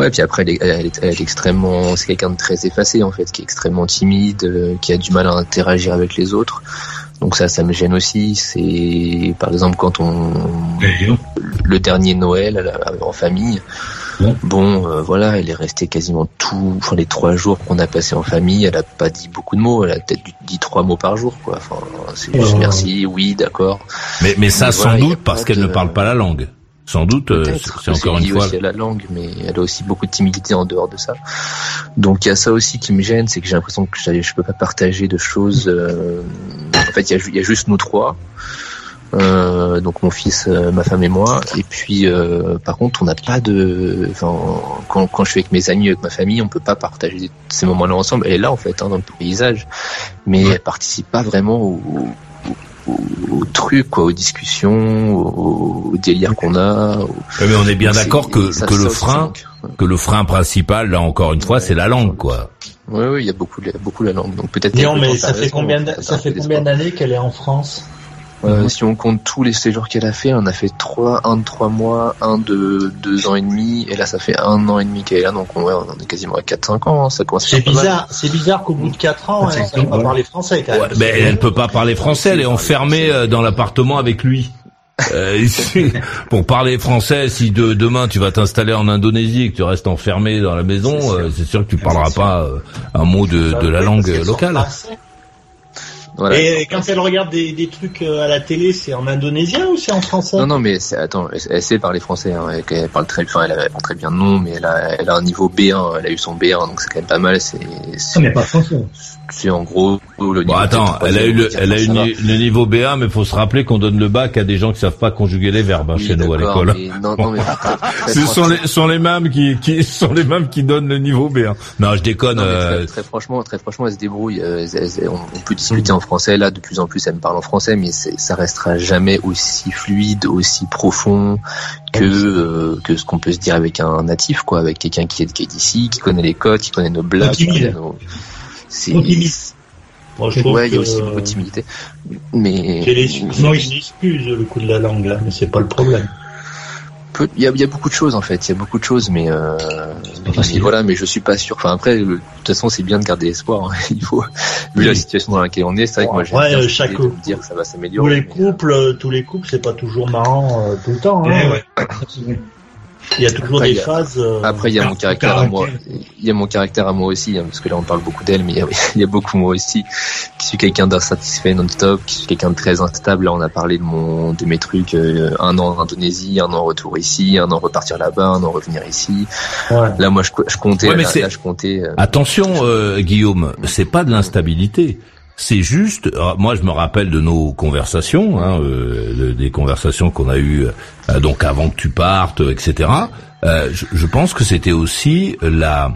G: Ouais, puis après, elle est, elle est, elle est extrêmement, c'est quelqu'un de très effacé en fait, qui est extrêmement timide, euh, qui a du mal à interagir avec les autres. Donc ça, ça me gêne aussi. C'est par exemple quand on le dernier Noël la- en famille.
C: Ouais.
G: Bon, euh, voilà, elle est restée quasiment tout, enfin les trois jours qu'on a passé en famille, elle a pas dit beaucoup de mots, elle a peut-être dit trois mots par jour, quoi. Enfin, c'est juste
C: Oh.
G: merci, oui, d'accord.
B: Mais mais ça
G: Mais
B: sans
G: voilà,
B: doute parce qu'elle
G: de-
B: ne parle pas la langue. Sans doute, euh, c'est encore une fois.
G: aussi à la langue, mais elle a aussi beaucoup de timidité en dehors de ça. Donc il y a ça aussi qui me gêne, c'est que j'ai l'impression que je peux pas partager de choses. euh, En fait, il y, a y juste nous trois. Euh, donc mon fils, euh, ma femme et moi. Et puis, euh, par contre, on n'a pas de. Enfin, quand, quand je suis avec mes amis, avec ma famille, on peut pas partager ces moments-là ensemble. Elle est là en fait, hein, dans le paysage, mais elle participe pas vraiment au, au, au truc, quoi, aux discussions, au, au délire qu'on a.
B: mais on est bien d'accord que
G: ça-
B: que
G: ça
B: le frein, que le frein principal, là encore une fois, c'est la langue, quoi.
G: Oui, oui, il y a beaucoup, beaucoup la langue. Donc peut-être.
E: Mais
G: temps,
E: ça fait combien,
G: ça fait
E: combien d'années qu'elle est en France?
G: Euh, Si on compte tous les séjours qu'elle a fait, on a fait trois, un de trois mois, un de deux ans et demi, et là ça fait un an et demi qu'elle est là, donc on, ouais, on est quasiment à 4-5 ans, hein, ça commence à
E: C'est bizarre, c'est bizarre qu'au bout de 4 ans, elle ne pas parler français quand même.
B: Mais elle peut pas parler français, elle est enfermée euh, dans l'appartement avec lui. Euh, pour parler français, si de, demain tu vas t'installer en Indonésie et que tu restes enfermé dans la maison, euh, c'est sûr que tu parleras pas euh, un mot de, de la langue locale.
E: Et quand elle regarde des, des trucs euh, à la télé, c'est en indonésien ou c'est en français?
G: Non, non, mais c'est, attends, elle, elle sait parler français. Hein, elle, elle parle très, enfin, elle, elle parle très bien non, mais elle a, elle a un niveau B1. Elle a eu son B1, donc c'est quand même pas mal. C'est, c'est,
E: mais pas français.
G: c'est en gros le niveau.
B: Bon, attends, elle a eu le, elle a eu le niveau B1, mais faut se rappeler qu'on donne le bac à des gens qui savent pas conjuguer les verbes hein,
G: Oui,
B: chez nous à l'école.
G: non, non, mais
B: Ce sont les, sont les mêmes qui, qui sont les mêmes qui donnent le niveau B1. Non, je déconne.
G: Non,
B: euh,
G: très, très franchement, très franchement, elle se débrouille. euh, elle- elle- on, on peut discuter en français. Là, de plus en plus, elle me parle en français, mais ça restera jamais aussi fluide, aussi profond que euh, que ce qu'on peut se dire avec un natif, quoi, avec quelqu'un qui est, qui est d'ici, qui connaît les codes, qui connaît nos blagues. qui
E: timide.
G: connaît nos- C'est.
E: Moi, je trouve
G: ouais, il y a aussi beaucoup de timidité. Mais
E: Non, il excuse le coup de la langue, là, mais c'est pas le problème.
G: il y a, il y a beaucoup de choses en fait, il y a beaucoup de choses, mais, euh, mais voilà, mais je suis pas sûr. Enfin après, de toute façon, c'est bien de garder espoir. hein. Il faut, vu la situation dans laquelle on est, c'est vrai que moi,
E: Ouais, euh, chaque
G: me dire que ça va
E: Tous
G: s'améliorer.
E: les couples, euh, tous les couples, c'est pas toujours marrant euh, tout le temps. Hein. Il y a toujours
G: Après,
E: des
G: il y a-
E: phases. euh,
G: Après, il y a mon caractère à moi. Il y a mon caractère à moi aussi, hein, parce que là, on parle beaucoup d'elle, mais il y a, il y a beaucoup moi aussi, qui suis quelqu'un d'insatisfait non-stop, qui suis quelqu'un de très instable. Là, on a parlé de mon, de mes trucs, euh, un an en Indonésie, un an retour ici, un an repartir là-bas, un an revenir ici. Là, moi, je, je comptais,
B: Ouais, mais
G: là,
B: c'est-
G: là, je comptais. euh,
B: Attention, euh, Guillaume, c'est pas de l'instabilité. C'est juste, euh, moi je me rappelle de nos conversations, hein, euh, de- des conversations qu'on a eues euh, donc avant que tu partes, etc. Euh, je, je pense que c'était aussi la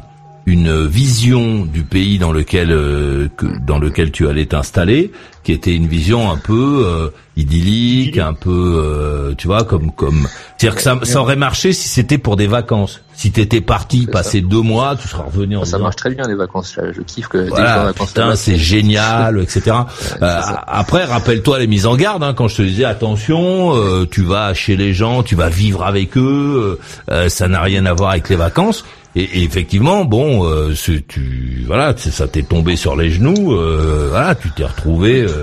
B: une vision du pays dans lequel euh, que- dans lequel tu allais t'installer, qui était une vision un peu euh, idyllique, un peu, euh, tu vois, comme comme, c'est-à-dire que ça, ça aurait marché si c'était pour des vacances. Si t'étais parti passer deux mois, tu seras revenu en
G: ça
B: disant,
G: marche très bien les vacances. Là. Je kiffe que dès que
B: voilà, putain, c'est génial, etc. Euh, après, rappelle-toi les mises en garde, hein, quand je te disais attention, euh, tu vas chez les gens, tu vas vivre avec eux, euh, ça n'a rien à voir avec les vacances. Et, et effectivement, bon, euh, c'est- tu, voilà, ça t'est tombé sur les genoux, euh, voilà, tu t'es retrouvé. euh,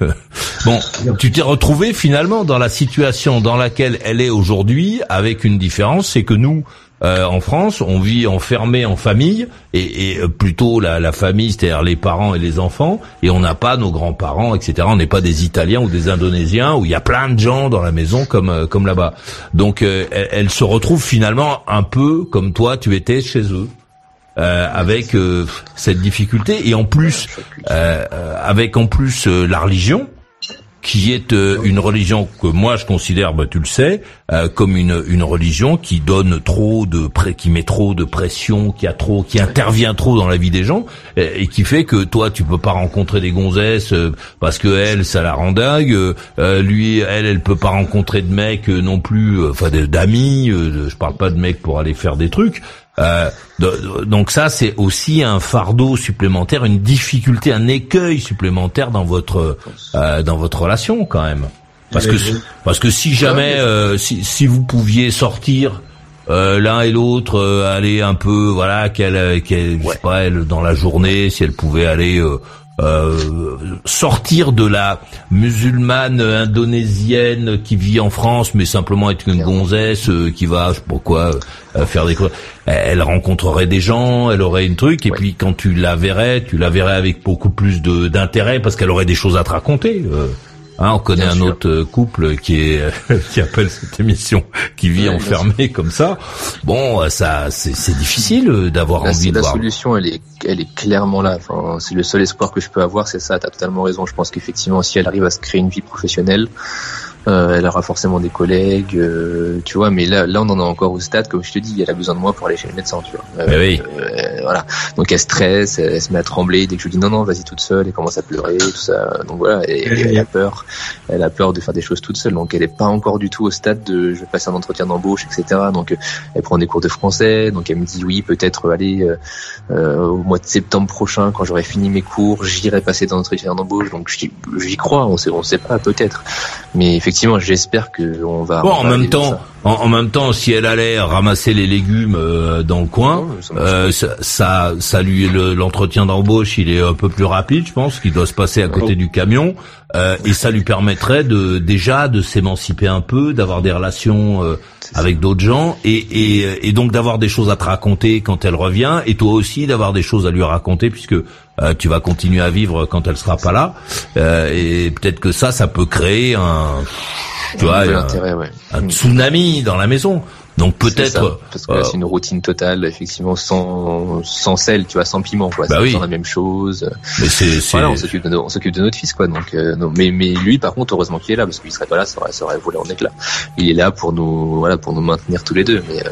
B: bon, tu t'es retrouvé finalement dans la situation dans laquelle elle est aujourd'hui, avec une différence, c'est que nous. Euh, en France, on vit enfermé en famille et, et, euh, plutôt la, la famille, c'est-à-dire les parents et les enfants, et on n'a pas nos grands-parents, etc. On n'est pas des Italiens ou des Indonésiens où il y a plein de gens dans la maison comme euh, comme là-bas. Donc euh, elle, elle se retrouve finalement un peu comme toi, tu étais chez eux. Euh, avec euh, cette difficulté et en plus euh, euh, avec en plus euh, la religion qui est euh, une religion que moi je considère, bah, tu le sais, comme une, une religion qui donne trop de qui met trop de pression, qui a trop, qui intervient trop dans la vie des gens et, et qui fait que toi tu peux pas rencontrer des gonzesses parce que elle ça la rend dingue, lui elle elle peut pas rencontrer de mecs non plus, enfin d'amis, je parle pas de mecs pour aller faire des trucs. Euh, de- de- donc ça, c'est aussi un fardeau supplémentaire, une difficulté, un écueil supplémentaire dans votre euh, dans votre relation quand même. Parce que parce que si jamais euh, si, si vous pouviez sortir euh, l'un et l'autre, euh, aller un peu, voilà, qu'elle, qu'elle, je sais pas, elle dans la journée, si elle pouvait aller euh, euh, sortir de la musulmane indonésienne qui vit en France, mais simplement être une gonzesse euh, qui va, je sais pas quoi, euh, faire des. Elle rencontrerait des gens, elle aurait une truc, et puis quand tu la verrais, tu la verrais avec beaucoup plus de d'intérêt parce qu'elle aurait des choses à te raconter. Hein, on connaît un autre euh, couple qui est qui appelle cette émission, qui vit
G: Ouais,
B: enfermé comme ça. Bon, euh, ça, c'est difficile euh, d'avoir
G: La,
B: envie de
G: la
B: voir.
G: solution, elle est, elle est clairement là. Enfin, c'est le seul espoir que je peux avoir, c'est ça. T'as totalement raison. Je pense qu'effectivement, si elle arrive à se créer une vie professionnelle, Euh, elle aura forcément des collègues, euh, tu vois. Mais là, là, on en est encore au stade, comme je te dis, elle a besoin de moi pour aller chez le médecin, tu vois. Euh,
B: Eh oui.
G: euh, voilà. Donc elle stresse, elle, se met à trembler dès que je lui dis non, non, vas-y toute seule, elle commence à pleurer, tout ça. Donc voilà, et, et elle a peur, elle a peur de faire des choses toute seule. Donc elle est pas encore du tout au stade de je vais passer un entretien d'embauche, etc. Donc euh, elle prend des cours de français. Donc elle me dit oui, peut-être aller euh, euh, au mois de septembre prochain, quand j'aurai fini mes cours, j'irai passer dans entretien d'embauche. Donc j'y j'y crois, on sait, on sait pas peut-être. Mais effectivement, j'espère que on va.
B: Bon,
G: on
B: en
G: va
B: même temps, en, en même temps, si elle allait ramasser les légumes euh, dans le coin, euh, ça, ça, ça lui le- l'entretien d'embauche, il est un peu plus rapide, je pense, qu'il doit se passer à côté du camion, euh, et ça lui permettrait de déjà de s'émanciper un peu, d'avoir des relations euh, avec d'autres gens, et, et, et donc d'avoir des choses à te raconter quand elle revient, et toi aussi d'avoir des choses à lui raconter puisque euh, tu vas continuer à vivre quand elle sera pas là, Euh, et peut-être que ça, ça peut créer un, tu
G: Un
B: vois, un-
G: intérêt, ouais.
B: un tsunami dans la maison. Donc peut-être.
G: parce que
B: euh,
G: c'est une routine totale, effectivement, sans sans sel, tu vois, sans piment, quoi.
B: Bah
G: c'est
B: oui.
G: la même chose.
B: Mais c'est-
G: voilà, on s'occupe de nos- on s'occupe de notre fils, quoi. Donc, euh, non, mais mais lui, par contre, heureusement qu'il est là, parce qu'il serait pas là, ça aurait ça aurait volé en éclats. Il est là pour nous, voilà, pour nous maintenir tous les deux. Mais, euh,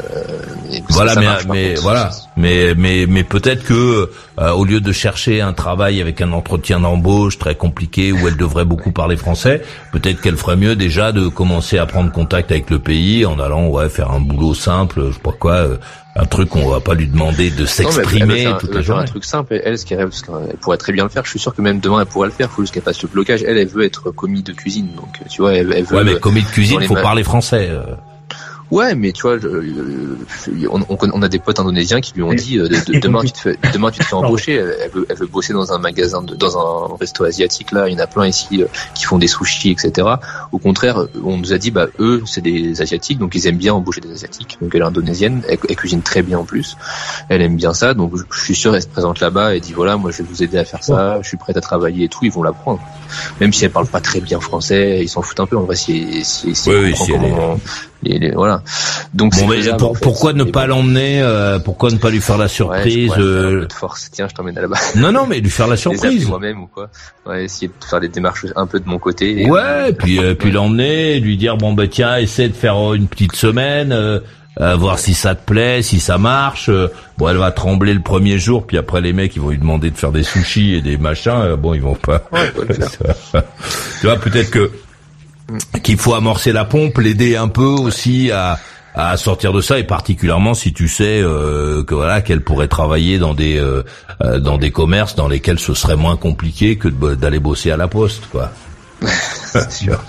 G: mais
B: voilà, mais
G: marche,
B: mais
G: contre.
B: voilà, mais mais mais peut-être que euh, au lieu de chercher un travail avec un entretien d'embauche très compliqué où elle devrait beaucoup parler français, peut-être qu'elle ferait mieux déjà de commencer à prendre contact avec le pays en allant ouais faire un boulot simple, je sais pas quoi, euh, un truc qu'on va pas lui demander de
G: elle- elle
B: s'exprimer toute
G: elle
B: la journée.
G: un truc simple. Elle, ce qu'elle qu'elle pourrait très bien le faire. Je suis sûr que même demain, elle pourrait le faire. Faut juste qu'elle passe le blocage. Elle, elle veut être commis de cuisine. Donc, tu vois, elle, elle veut.
B: Ouais, mais commis de cuisine, faut parler français.
G: Ouais, mais tu vois, je- euh, on, on, a des potes indonésiens qui lui ont dit euh, de- de- demain tu te fais demain tu te fais embaucher. Elle, veut, elle veut bosser dans un magasin, de, dans un resto asiatique là. Il y en a plein ici euh, qui font des sushis, etc. Au contraire, on nous a dit bah eux c'est des asiatiques, donc ils aiment bien embaucher des asiatiques. Donc elle est indonésienne, elle, elle cuisine très bien en plus. Elle aime bien ça, donc je, je suis sûr elle se présente là-bas et dit voilà moi je vais vous aider à faire ça. Je suis prête à travailler et tout. Ils vont l'apprendre. Même si elle parle pas très bien français, ils s'en foutent un peu. En vrai, si si, si
B: Oui, oui, si elle est-
G: les- les- voilà. Donc
B: Bon,
G: c'est
B: mais
G: faisable,
B: pour-
G: en fait.
B: pourquoi ne pas l'emmener euh, Pourquoi ne pas lui faire la
G: Ouais,
B: surprise
G: un
B: euh,
G: peu de force. Tiens, je t'emmène là-bas.
B: Non, non, mais lui faire la surprise.
G: moi-même ou quoi. Ouais, essayer de faire des démarches un peu de mon côté. et-
B: Ouais, et puis euh, puis l'emmener, lui dire bon bah tiens, essaie de faire euh, une petite semaine, euh, euh, voir si ça te plaît, si ça marche. euh, bon, elle va trembler le premier jour, puis après les mecs ils vont lui demander de faire des sushis et des machins. euh, bon, ils vont pas. tu vois, peut-être que qu'il faut amorcer la pompe, l'aider un peu aussi à à sortir de ça et particulièrement si tu sais euh, que voilà qu'elle pourrait travailler dans des euh, euh, dans des commerces dans lesquels ce serait moins compliqué que d'aller bosser à la poste quoi.
G: Sûr.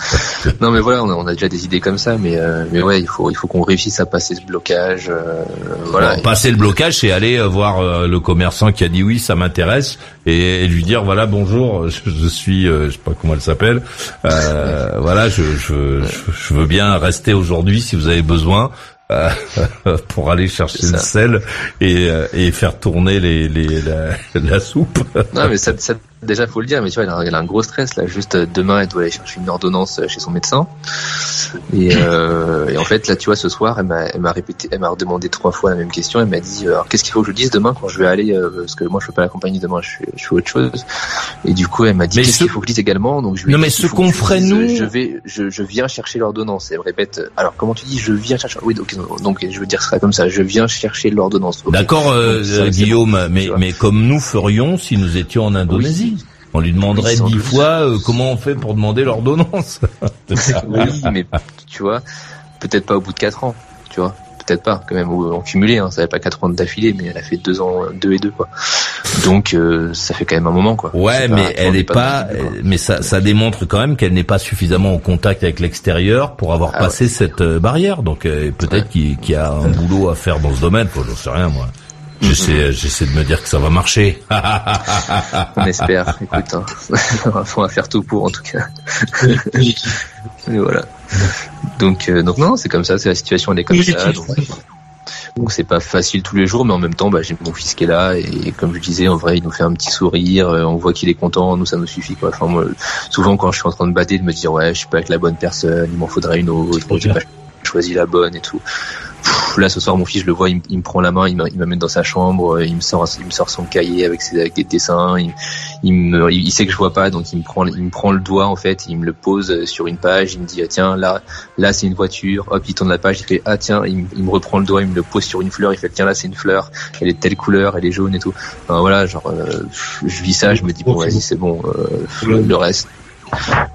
G: Non, mais voilà, on a, on a déjà des idées comme ça, mais euh, mais ouais, il faut il faut qu'on réussisse à passer ce blocage. euh, voilà.
B: Bon, passer le blocage, c'est aller euh, voir euh, le commerçant qui a dit oui, ça m'intéresse, et, et lui dire voilà bonjour, je, je suis, euh, je sais pas comment elle s'appelle, euh, voilà, je, je, je, veux bien rester aujourd'hui si vous avez besoin. euh, pour aller chercher le sel et, euh, et faire tourner les, les la, la soupe.
G: Non, mais ça, ça déjà faut le dire, mais tu vois, elle a, elle a un gros stress là. Juste euh, demain, elle doit aller chercher une ordonnance euh, chez son médecin. Et, euh, et en fait, là, tu vois, ce soir, elle m'a, elle m'a répété, elle m'a redemandé trois fois la même question. Elle m'a dit, euh, alors qu'est-ce qu'il faut que je dise demain quand je vais aller, euh, parce que moi, je peux pas l'accompagner demain, je fais, je fais autre chose. Et du coup, elle m'a dit,
B: Mais
G: qu'est-ce
B: ce-
G: qu'il faut que je dise également? Donc je lui ai
B: Non,
G: dit,
B: mais ce qu'on ferait, nous-
G: je vais, je, je viens chercher l'ordonnance. Et elle me répète, alors comment tu dis, je viens chercher Oui, donc, donc je veux dire ça comme ça, je viens chercher l'ordonnance.
B: D'accord, euh,
G: Donc, ça, c'est
B: Guillaume,
G: bon,
B: mais mais comme nous ferions si nous étions en Indonésie? On lui demanderait dix fois euh, comment on fait pour demander l'ordonnance.
G: Oui, mais tu vois, peut-être pas au bout de quatre ans, tu vois. Peut-être pas, quand même, en cumulé, hein, ça fait pas quatre ans d'affilée, mais elle a fait deux ans, deux et deux, quoi. Donc, euh, ça fait quand même un moment, quoi.
B: Ouais,
G: pas-
B: mais elle
G: on
B: est pas,
G: vide,
B: mais ça, ça démontre quand même qu'elle n'est pas suffisamment en contact avec l'extérieur pour avoir
G: Ah
B: passé cette euh, barrière. Donc euh, peut-être qu'il y a un boulot à faire dans ce domaine. Faut, j'en sais rien moi. J'essaie, j'essaie de me dire que ça va marcher.
G: On espère, écoute, hein. on va faire tout pour, en tout cas. Et voilà. Donc, euh, donc non, c'est comme ça, c'est la situation, elle est comme ça. Donc, donc c'est pas facile tous les jours, mais en même temps, bah, j'ai mon fils qui est là et comme je disais, en vrai, il nous fait un petit sourire, euh, on voit qu'il est content, nous ça nous suffit quoi. Enfin moi, souvent quand je suis en train de bader, de me dire ouais, je suis pas avec la bonne personne, il m'en faudrait une autre, j'ai pas choisi la bonne et tout. Pff, là ce soir mon fils je le vois, il, me- il me prend la main, il m'a- il m'amène dans sa chambre, euh, il me sort, il me sort son cahier avec ses avec des dessins, il, il me, il sait que je vois pas, donc il me prend, il me prend le doigt en fait, il me le pose sur une page, il me dit ah, tiens là, là c'est une voiture, hop il tourne la page, il fait ah tiens, il, me- il me reprend le doigt, il me le pose sur une fleur, il fait tiens là c'est une fleur, elle est de telle couleur, elle est jaune et tout. Enfin, voilà, genre euh, je vis ça, je me dis bon vas-y c'est bon, euh, le reste.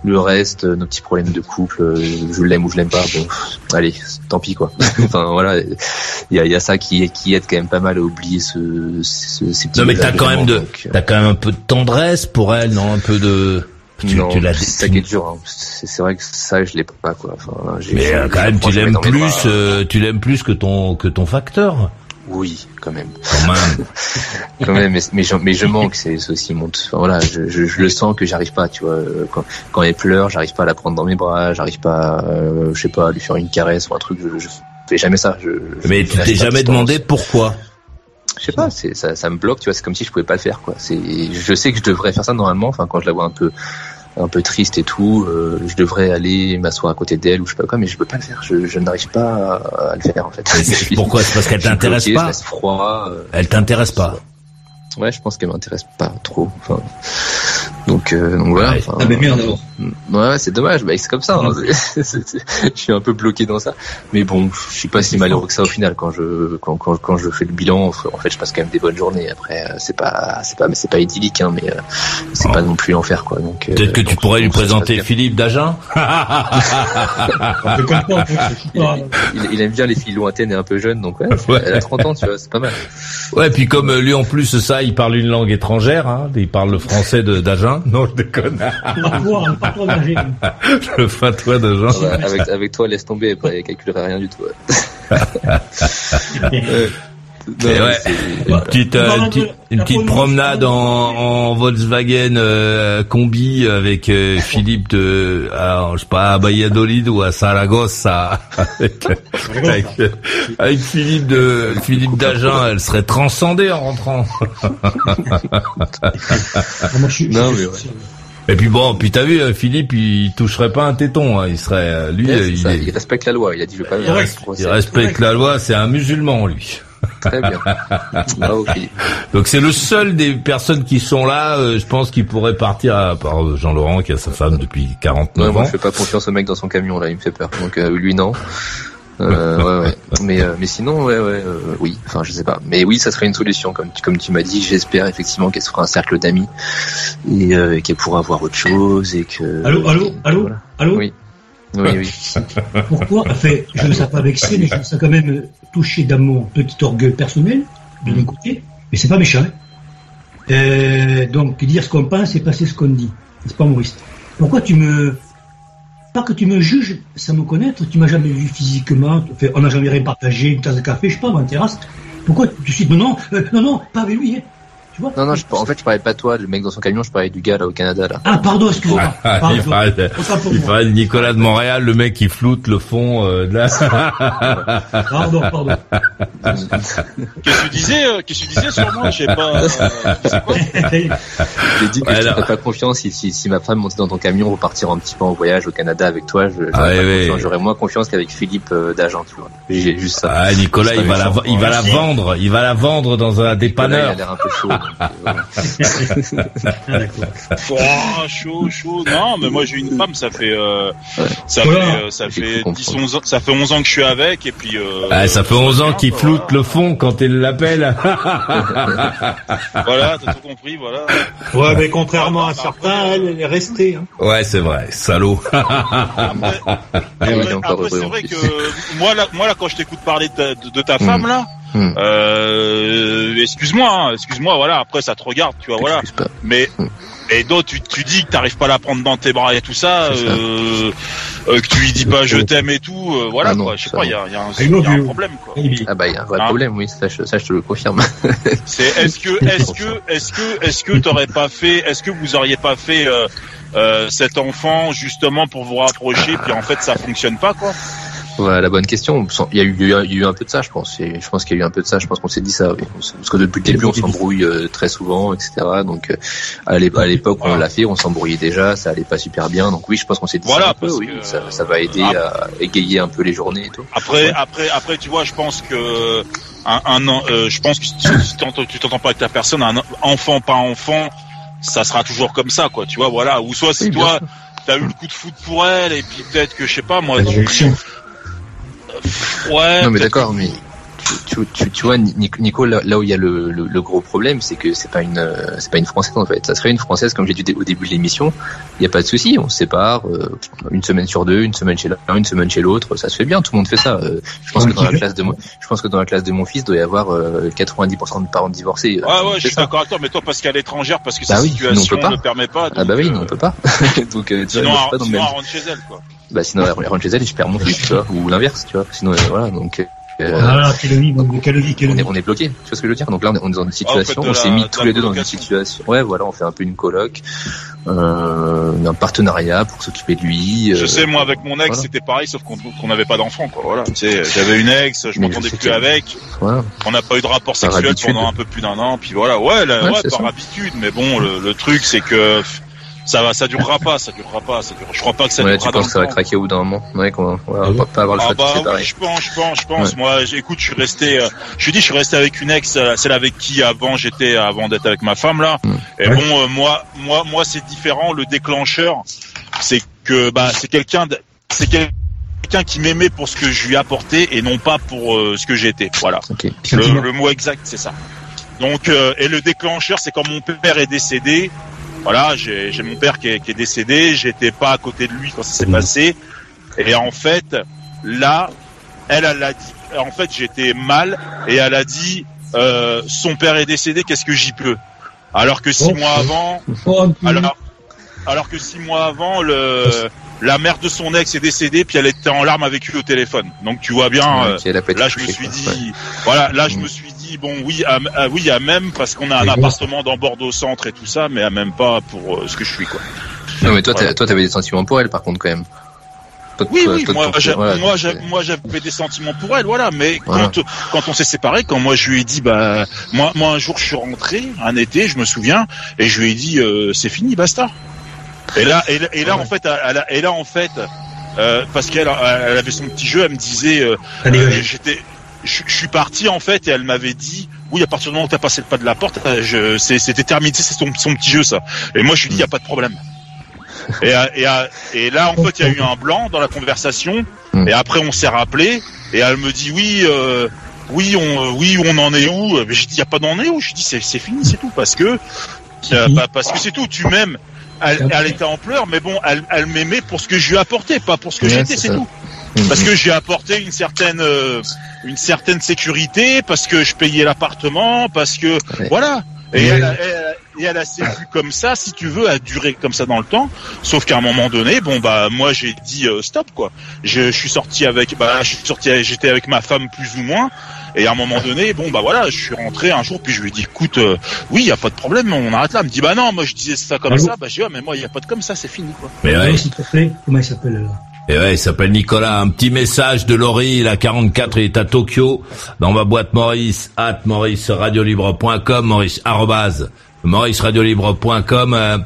G: Le reste, euh, nos petits problèmes de couple, euh, je l'aime ou je l'aime pas, bon, allez, tant pis quoi. enfin voilà, il y a, y a ça qui, qui aide quand même pas mal à oublier ce, ce- ces petits
B: Non mais t'as quand même de,
G: euh,
B: t'as quand même un peu de tendresse pour elle, non Un peu de. Tu,
G: non,
B: tu l'as
G: c'est ça qui est dur. hein. C'est vrai que ça, je l'ai pas quoi. Enfin,
B: Mais quand même, tu l'aimes plus, euh, tu l'aimes plus que ton que ton facteur.
G: Oui, quand même.
B: Quand même.
G: quand même, mais, mais, je, mais je manque, c'est aussi mon. Enfin, voilà, je, je, je le sens que j'arrive pas, tu vois. euh, Quand, quand elle pleure, j'arrive pas à la prendre dans mes bras, j'arrive pas, euh, je sais pas, à lui faire une caresse ou un truc. Je, je fais jamais ça.
B: Mais tu t'es jamais demandé pourquoi
G: Je sais pas, c'est ça, ça me bloque, tu vois. C'est comme si je pouvais pas le faire, quoi. C'est, je sais que je devrais faire ça normalement. Enfin, quand je la vois un peu, un peu triste et tout, euh, je devrais aller m'asseoir à côté d'elle ou je sais pas quoi, mais je peux pas le faire. Je, je n'arrive pas à, à le faire en fait.
B: Pourquoi? C'est parce qu'elle t'intéresse pas
G: Je laisse froid. euh,
B: Elle t'intéresse pas?
G: Ouais, je pense qu'elle m'intéresse pas trop. Enfin, donc, euh, donc voilà.
F: Ah, mais merde alors.
G: Ouais, c'est dommage. Bah, c'est comme ça. hein. Je suis un peu bloqué dans ça. Mais bon, je suis pas si malheureux que ça au final. Quand je quand quand, quand je fais le bilan, en fait, je passe quand même des bonnes journées. Après, euh, c'est pas c'est pas c'est pas idyllique, hein, mais euh, c'est pas non plus l'enfer, quoi. Donc euh,
B: Peut-être que tu
G: donc,
B: pourrais lui présenter. Philippe Dagen.
G: il, il- il aime bien les filles lointaines et un peu jeunes, donc ouais,
B: Ouais.
G: elle a 30 ans, tu vois, c'est pas mal.
B: Ouais, puis comme lui en plus ça, il parle une langue étrangère, hein, il parle le français de d'Agen. Non, je déconne. le fatwa d'Agen.
G: Ah bah, avec, avec toi, laisse tomber, après, elle calculerait rien du tout. ouais. Euh,
B: Et ouais, une petite, euh, une petite, une petite promenade en, en Volkswagen euh, combi avec euh, Philippe de, à, je sais pas, à Valladolid ou à Saragossa, avec, avec, avec Philippe de Philippe d'Agen, elle serait transcendée en rentrant.
G: Non, mais ouais.
B: Et puis bon, puis t'as vu, euh, Philippe, il toucherait pas un téton, hein, il serait, euh, lui, euh,
G: c'est
B: il,
G: ça,
B: est-
G: il respecte la loi, il a dit je veux pas
B: il, il respecte la loi, c'est un musulman, lui.
G: Très bien. Bravo, Philippe.
B: Donc c'est le seul des personnes qui sont là, euh, je pense, qui pourrait partir à part euh, Jean-Laurent qui a sa femme depuis 49
G: Ouais, moi
B: ans.
G: je fais pas confiance au mec dans son camion là, il me fait peur. Donc euh, lui non. Euh, ouais, ouais. Mais euh, mais sinon ouais ouais euh, oui. Enfin je sais pas. Mais oui ça serait une solution comme tu, comme tu m'as dit. J'espère effectivement qu'elle se fera un cercle d'amis et, euh, et qu'elle pourra voir autre chose et que.
C: Allô, allô, allô, allô?
G: Oui. Oui oui.
C: Pourquoi? Enfin, je ne sais pas vexé, mais je me sens quand même touché dans mon petit orgueil personnel, de mon côté, mais c'est pas méchant. hein. Euh, donc, dire ce qu'on pense et passer ce qu'on dit. C'est pas Maurice? Pourquoi tu me... Pas que tu me juges sans me connaître, tu m'as jamais vu physiquement, enfin, on n'a jamais rien partagé, une tasse de café, je sais pas, en terrasse. Pourquoi tu suis... Non, non, euh, non, non, pas avec lui, hein. Tu vois
G: Non non je, en fait je parlais pas de toi, le mec dans son camion, je parlais du gars là au Canada là.
C: Ah, pardon, excuse-moi.
B: Ah, il
C: Pardon.
B: parlait, de,
C: Autant pour
B: il parlait de Nicolas de Montréal, le mec qui floute le fond euh, de la...
C: Pardon, pardon.
D: Qu'est-ce que tu disais euh, Qu'est-ce que tu disais sur moi Je sais pas. euh,
G: J'ai dit que
B: Ouais,
G: je pas confiance si, si, si ma femme montait dans ton camion repartir un petit peu en voyage au Canada avec toi, j'aurais
B: Ah.
G: J'aurais moins confiance qu'avec Philippe euh, d'agent, tu vois. J'ai juste ça.
B: Ah, Nicolas, il va la,
G: méchant.
B: il va la vendre, il va la vendre dans un
G: Nicolas, il
B: dépanneur.
G: a l'air un peu chaud. Euh, voilà.
D: Oh, chaud, chaud. Non, mais moi j'ai une femme, ça fait, euh, ça
C: Voilà.
D: fait, euh, ça fait 10, 11 ans, ça fait 11 ans que je suis avec, et puis. Euh,
B: Ah, ça fait 11 ans qu'il floute le fond quand il l'appelle.
D: Voilà, t'as tout compris, voilà.
E: Ouais, mais contrairement à certains, elle, elle est restée. Hein.
B: ouais, c'est vrai, salaud.
D: Après, c'est vrai que moi là, moi là, quand je t'écoute parler de ta, de, de ta
G: Hmm.
D: femme là,
G: Hmm.
D: euh, excuse-moi, hein, excuse-moi, voilà. Après, ça te regarde, tu vois, voilà.
G: Pas.
D: Mais et donc tu, tu dis que t'arrives pas à la prendre dans tes bras et tout ça, euh, euh, que tu lui dis pas je t'aime et tout, euh, voilà
G: Ah non,
D: quoi. Je sais pas, il y a, il y a un,
C: love
D: y a un
C: you.
D: problème quoi.
G: Ah bah il y a un vrai
D: Hein
G: problème, oui, ça je, ça je te le confirme.
D: C'est est-ce que est-ce que est-ce que est-ce que t'aurais pas fait, est-ce que vous auriez pas fait euh, euh, cet enfant justement pour vous rapprocher, puis en fait ça fonctionne pas quoi?
G: Voilà la bonne question. Il y a eu, il y a eu un peu de ça, je pense. Et je pense qu'il y a eu un peu de ça. Je pense qu'on s'est dit ça. oui. Parce que depuis le début, on s'embrouille euh, très souvent, etc. Donc, euh, à l'é- à l'époque, on l'a fait, on s'embrouillait déjà. Ça allait pas super bien. Donc oui, je pense qu'on s'est dit
D: Voilà,
G: ça un peu.
D: parce
G: Oui,
D: que-
G: ça, ça va aider à égayer un peu les journées et tout.
D: Après, après, après, tu vois, je pense que un, un euh, je pense que si tu t'entends- pas avec ta personne, un enfant pas enfant, ça sera toujours comme ça, quoi. Tu vois, voilà. Ou soit si
G: Oui,
D: toi, t'as eu le coup de foot pour elle, et puis peut-être que je sais pas moi. tu-
E: L'injection.
D: Ouais.
G: non mais d'accord, mais tu, tu, tu, vois, Ni- Nico, là, là où il y a le, le, le gros problème, c'est que c'est pas une, euh, c'est pas une française en fait. Ça serait une française, comme j'ai dit au début de l'émission. Il y a pas de souci, on se sépare euh, une semaine sur deux, une semaine chez l'un, une semaine chez l'autre. Ça se fait bien, tout le monde fait ça. Euh, je pense que dans la classe de je pense que dans la classe de mon fils, il doit y avoir euh, 90% de parents divorcés.
D: Ouais, ouais, je suis d'accord avec toi, mais toi parce qu'à l'étrangère, parce que
G: Bah
D: sa
G: oui, on
D: situation
G: peut pas.
D: ne permet pas.
G: Ah bah oui,
D: euh,
G: non, on peut pas. Donc, euh, tu vois,
D: Sinon, elle-
G: pas dans le
D: sinon,
G: même-
D: rentre chez elle, quoi.
G: Bah sinon, elle rentre chez elle et je perds mon fils, tu vois, ou l'inverse, tu vois. Sinon, euh, voilà, donc. euh,
E: Ah, vie, donc, quelle
G: on est, on est bloqué, tu vois ce que je veux dire Donc là, on est, dans une situation,
D: de
G: on s'est mis tous les deux dans une situation. Ouais, voilà, on fait un peu une coloc, euh, un partenariat pour s'occuper de lui.
D: Je
G: euh,
D: sais, moi, avec mon ex,
G: voilà.
D: c'était pareil, sauf qu'on n'avait pas d'enfant, quoi. Voilà. Tu sais, j'avais une ex, je m'entendais
G: je
D: plus avec.
G: Voilà.
D: On n'a pas eu de rapport sexuel pendant un peu plus d'un an, puis voilà. Ouais, là,
G: Ouais,
D: par
G: ça.
D: habitude. Mais bon, le, le truc, c'est que ça va, ça durera pas, ça durera pas. Ça durera- Je crois pas que ça
G: Ouais,
D: durera
G: tu penses que ça va craquer au bout d'un moment? Ouais, qu'on va, va pas avoir le
D: Ah
G: choix de se
D: bah oui, je pense, je pense, je pense.
G: Ouais.
D: Moi, écoute, je suis resté, euh, je suis dit, je suis resté avec une ex, euh, celle avec qui avant j'étais, avant d'être avec ma femme là.
G: Mm.
D: Et
E: Ouais.
D: bon, euh, moi, moi, moi, c'est différent. Le déclencheur, c'est que, bah, c'est quelqu'un, de- c'est quelqu'un qui m'aimait pour ce que je lui apportais et non pas pour euh, ce que j'étais. Voilà. Le, le mot exact, c'est ça. Donc, euh, et le déclencheur, c'est quand mon père est décédé. Voilà, j'ai mon père qui est, qui est décédé. J'étais pas à côté de lui quand ça s'est passé. Et en fait, là, elle, elle a dit. En fait, j'étais mal et elle a dit euh, son père est décédé. Qu'est-ce que j'y peux? Alors que six
E: Oh,
D: mois avant,
E: Oh,
D: alors, alors que six mois avant, le la mère de son ex est décédée, puis elle était en larmes avec lui au téléphone. Donc tu vois bien.
G: Ouais,
D: euh, Là, je me suis dit,
G: Ouais.
D: voilà, là, je
G: Mm.
D: me suis dit, bon, oui, à, à- oui, à même parce qu'on a un appartement dans Bordeaux Centre et tout ça, mais à même pas pour euh, ce que je suis, quoi.
G: Non, mais toi,
D: Voilà.
G: toi, t'avais des sentiments pour elle, par contre, quand même. Toi,
D: Oui,
G: toi-
D: oui,
G: toi,
D: moi,
G: voilà,
D: j'avais des sentiments pour elle, voilà. Mais
G: Voilà.
D: quand, quand on s'est séparés, quand moi je lui ai dit, bah, moi, moi, un jour, je suis rentré, un été, je me souviens, et je lui ai dit, euh, c'est fini, basta. Et là, et, là- et là, en fait, elle, a- et là, en fait, euh, parce qu'elle, elle avait son petit jeu, elle me disait, euh, j'étais, je, je suis parti en fait et elle m'avait dit, oui, à partir du moment où t'as passé le pas de la porte, euh, c'était terminé, c'est son, son petit jeu ça. Et moi je lui dis, y a pas de problème. Et, euh, et, euh, et là en fait il y a eu un blanc dans la conversation
G: Mm.
D: et après on s'est rappelé et elle me dit oui. Euh, oui, on, oui, on en est où? Mais J'ai dit, y a pas d'en est où? Je dis, c'est, c'est fini, c'est tout, parce que, euh, bah, parce que c'est tout. Tu m'aimes. Elle, elle était en pleurs, mais bon, elle, elle m'aimait pour ce que je lui apportais, pas pour ce que
G: Ouais,
D: j'étais,
G: c'est
D: tout
G: mm,
D: parce que j'ai apporté une certaine euh, une certaine sécurité parce que je payais l'appartement parce que
G: Ouais.
D: voilà. Et
E: Ouais.
D: elle, a- elle, et elle a vue comme ça si tu veux a duré comme ça dans le temps. Sauf qu'à un moment donné bon bah moi j'ai dit euh, stop quoi. Je, je suis sorti avec bah je suis sorti j'étais avec ma femme plus ou moins. Et à un moment donné bon bah voilà je suis rentré un jour puis je lui ai dit écoute euh, oui y a pas de problème on arrête là. Elle me dit bah non moi je disais ça comme
E: Allô
D: ça. Bah j'ai dit ah, mais moi y a pas de comme ça c'est fini quoi.
B: Mais ouais,
E: s'il te plaît. Comment il s'appelle là?
B: Et ouais, il s'appelle Nicolas. Un petit message de Laurie, la 44, il est à Tokyo, dans ma boîte Maurice, at mauriceradiolibre.com, maurice, arrobase, mauriceradiolibre.com, euh,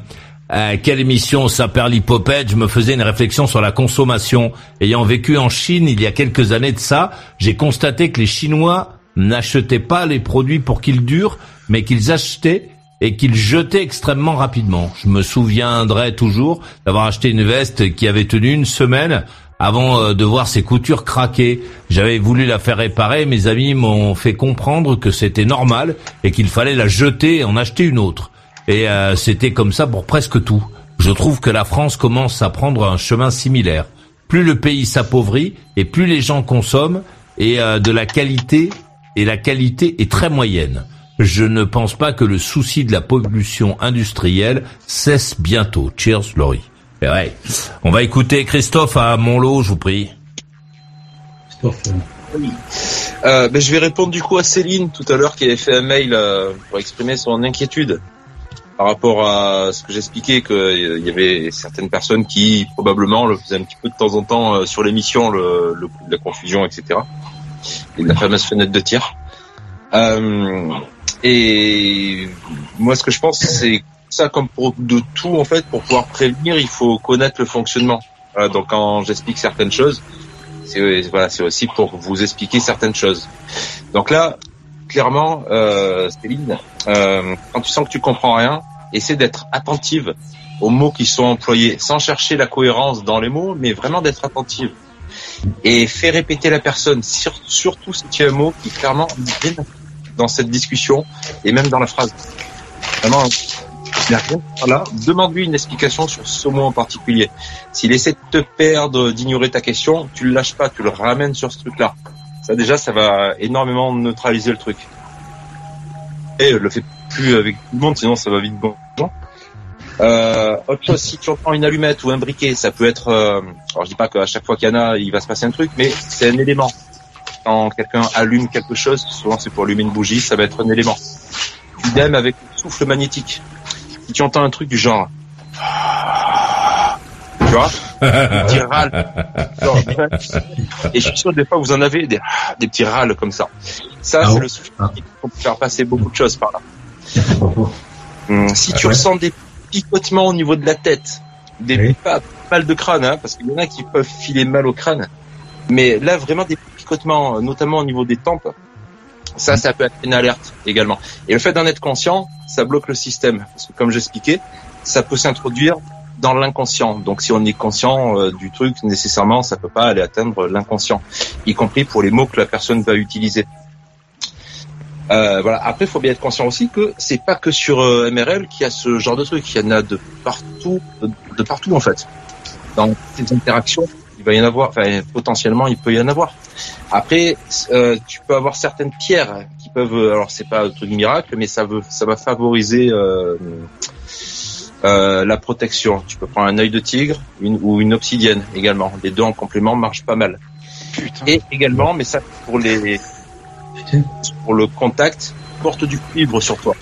B: euh, quelle émission ça perd Je me faisais une réflexion sur la consommation. Ayant vécu en Chine il y a quelques années de ça, j'ai constaté que les Chinois n'achetaient pas les produits pour qu'ils durent, mais qu'ils achetaient et qu'ils jetaient extrêmement rapidement. Je me souviendrai toujours d'avoir acheté une veste qui avait tenu une semaine avant euh, de voir ses coutures craquer. J'avais voulu la faire réparer, mes amis m'ont fait comprendre que c'était normal et qu'il fallait la jeter et en acheter une autre. Et euh, c'était comme ça pour presque tout. Je trouve que la France commence à prendre un chemin similaire. Plus le pays s'appauvrit et plus les gens consomment et euh, de la qualité et la qualité est très moyenne. Je ne pense pas que le souci de la pollution industrielle cesse bientôt. Cheers, Laurie. Et ouais. On va écouter Christophe à Montlot, je vous prie.
E: Christophe. euh,
N: Euh, ben, je vais répondre du coup à Céline tout à l'heure qui avait fait un mail euh, pour exprimer son inquiétude par rapport à ce que j'expliquais qu'il y avait certaines personnes qui probablement le faisaient un petit peu de temps en temps euh, sur l'émission le, le coup de la confusion, etc. Et de la fameuse fenêtre de tir. Et moi, ce que je pense, c'est ça comme pour de tout en fait, pour pouvoir prévenir, il faut connaître le fonctionnement. Voilà, donc quand j'explique certaines choses, c'est voilà, c'est aussi pour vous expliquer certaines choses. Donc là, clairement, euh, Céline, euh, quand tu sens que tu comprends rien, essaie d'être attentive aux mots qui sont employés, sans chercher la cohérence dans les mots, mais vraiment d'être attentive. Et fais répéter la personne, sur- surtout si tu as un mot qui clairement dans cette discussion et même dans la phrase. Vraiment, il y a rien à faire là. Demande-lui une explication sur ce mot en particulier. S'il essaie de te perdre, d'ignorer ta question, tu le lâches pas, tu le ramènes sur ce truc-là. Ça déjà, ça va énormément neutraliser le truc. Et le fais plus avec tout le monde, sinon ça va vite bon. Euh, autre chose, si tu entends une allumette ou un briquet, ça peut être. euh, alors je dis pas qu'à chaque fois qu'il y en a, il va se passer un truc, mais c'est un élément. Quand quelqu'un allume quelque chose, souvent c'est pour allumer une bougie, ça va être un élément. Idem avec le souffle magnétique. Si tu entends un truc du genre, tu vois, petit râle. Genre, et je suis sûr que des fois vous en avez des, des petits râles comme ça. Ça, c'est le souffle magnétique pour faire passer beaucoup de choses par là. Hum, si tu ressens des picotements au niveau de la tête, des pas mal de crâne, hein, parce qu'il y en a qui peuvent filer mal au crâne, mais là vraiment des euh, notamment au niveau des tempes, ça, ça peut être une alerte également. Et le fait d'en être conscient, ça bloque le système, parce que comme j'expliquais, ça peut s'introduire dans l'inconscient. Donc si on est conscient euh, du truc, nécessairement, ça peut pas aller atteindre l'inconscient, y compris pour les mots que la personne va utiliser. Euh, voilà. Après, il faut bien être conscient aussi que c'est pas que sur MRL qu'il y a ce genre de truc. Il y en a de partout, de partout en fait. Dans ces interactions, il va y en avoir. Enfin, potentiellement, il peut y en avoir. Après, euh, tu peux avoir certaines pierres qui peuvent. Alors, c'est pas un truc miracle, mais ça veut, ça va favoriser euh, euh, la protection. Tu peux prendre un œil de tigre une, ou une obsidienne également. Les deux en complément marchent pas mal. Et également, mais ça pour les pour le contact, porte du cuivre sur toi.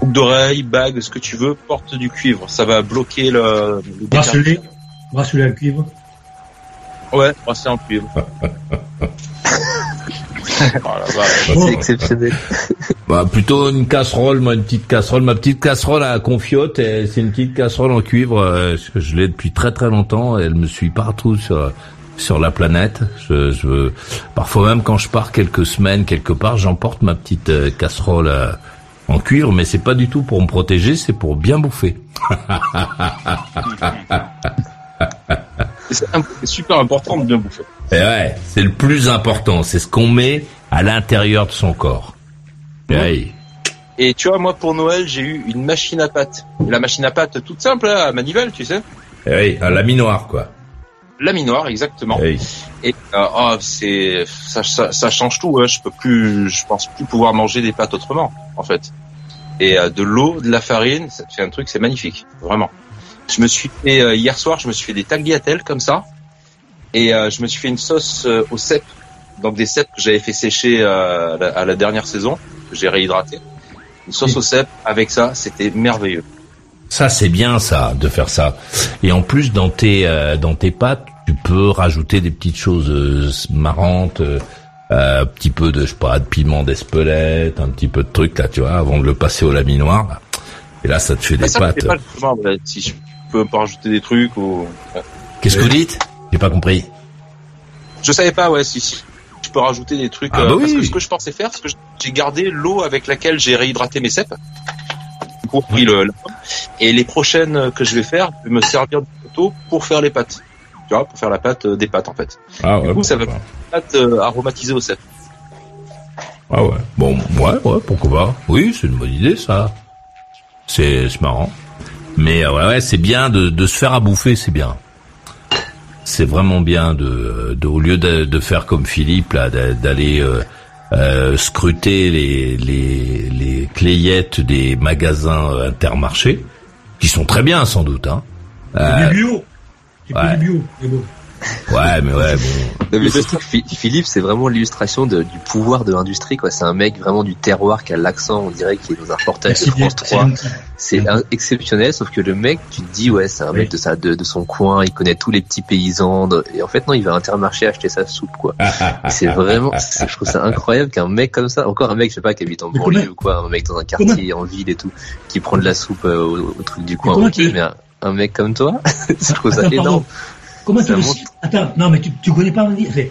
N: Boucle d'oreille, bague, ce que tu veux, porte du cuivre. Ça va bloquer le, le
E: Bracelet, bracelet à cuivre.
N: Ouais, bracelet en cuivre.
G: C'est exceptionnel.
B: Bah plutôt une casserole, moi une petite casserole, ma petite casserole à confiote, c'est une petite casserole en cuivre. euh, Je, je l'ai depuis très très longtemps. Elle me suit partout sur sur la planète. Je, je veux- parfois même quand je pars quelques semaines quelque part, j'emporte ma petite euh, casserole euh, en cuivre, mais c'est pas du tout pour me protéger, c'est pour bien bouffer.
N: C'est super important de bien bouffer.
B: Et ouais, c'est le plus important, c'est ce qu'on met à l'intérieur de son corps. Et ouais.
N: Et tu vois, moi pour Noël, j'ai eu une machine à pâte. La machine à pâte toute simple, hein, à manivelle, tu sais.
B: Et ouais, un laminoir quoi.
N: Laminoir, exactement.
B: Oui.
N: Et euh, oh, c'est ça, ça, ça change tout. Hein. Je peux plus, je pense plus pouvoir manger des pâtes autrement, en fait. Et euh, de l'eau, de la farine, ça te fait un truc, c'est magnifique, vraiment. Je me suis fait euh, hier soir, je me suis fait des tagliatelles comme ça, et euh, je me suis fait une sauce euh, au cèpe, donc des cèpes que j'avais fait sécher à, la, à la dernière saison, que j'ai réhydraté. Une sauce au cèpe avec ça, c'était merveilleux.
B: Ça c'est bien ça de faire ça. Et en plus dans tes dans tes pâtes, tu peux rajouter des petites choses marrantes, euh, un petit peu de je sais pas de piment d'Espelette, un petit peu de trucs là, tu vois, avant de le passer au laminoir. Là. Et là ça te fait
N: Mais
B: des
N: ça,
B: pâtes.
N: pas si je rajouter des trucs ou.
B: Qu'est-ce que vous dites? J'ai pas compris.
N: Je savais pas, ouais, si, si je peux rajouter des trucs.
B: Ah
N: euh,
B: bah
N: parce
B: oui.
N: que ce que je pensais faire, c'est que j'ai gardé l'eau avec laquelle j'ai réhydraté mes cèpes. Du coup, le, et les prochaines que je vais faire, je vais me servir de photo pour faire les pâtes. Tu vois, pour faire la pâte euh, des pâtes en fait.
B: Ah ouais.
N: du coup, ça va faire une pâte euh, aromatisée au cèpe.
B: Ah ouais. Bon, ouais, ouais, pourquoi pas. Oui, c'est une bonne idée ça. C'est marrant. Mais euh, ouais, ouais, c'est bien de, de se faire à bouffer, c'est bien. C'est vraiment bien de, de au lieu de, de faire comme Philippe là, d'a- d'aller euh, euh, scruter les, les les clayettes des magasins euh, Intermarché, qui sont très bien sans doute. Hein.
E: C'est
B: Euh,
E: du bio. C'est
B: ouais.
E: que du bio.
B: Ouais, mais ouais, bon.
G: Non, mais je trouve que Phi- Philippe, c'est vraiment l'illustration du pouvoir de l'industrie, quoi. C'est un mec vraiment du terroir qui a l'accent, on dirait qu'il est dans un reportage
C: Merci
G: de France
C: c'est
G: 3.
C: gentil.
G: C'est exceptionnel, sauf que le mec, tu te dis, ouais, c'est un mec de, sa, de, de son coin, il connaît tous les petits paysans, de- et en fait, non, il va à Intermarché acheter sa soupe, quoi. Et c'est vraiment, c'est- je trouve ça incroyable qu'un mec comme ça, encore un mec, je sais pas, qui habite en
C: Mais
G: banlieue ou quoi, un mec dans un quartier, en ville et tout, qui prend de la soupe euh, au, au truc du coin, mais un, un mec comme toi, je trouve ça énorme.
C: Comment tu
G: Ça
C: le Attends, non, mais tu, tu connais pas Andy Enfin,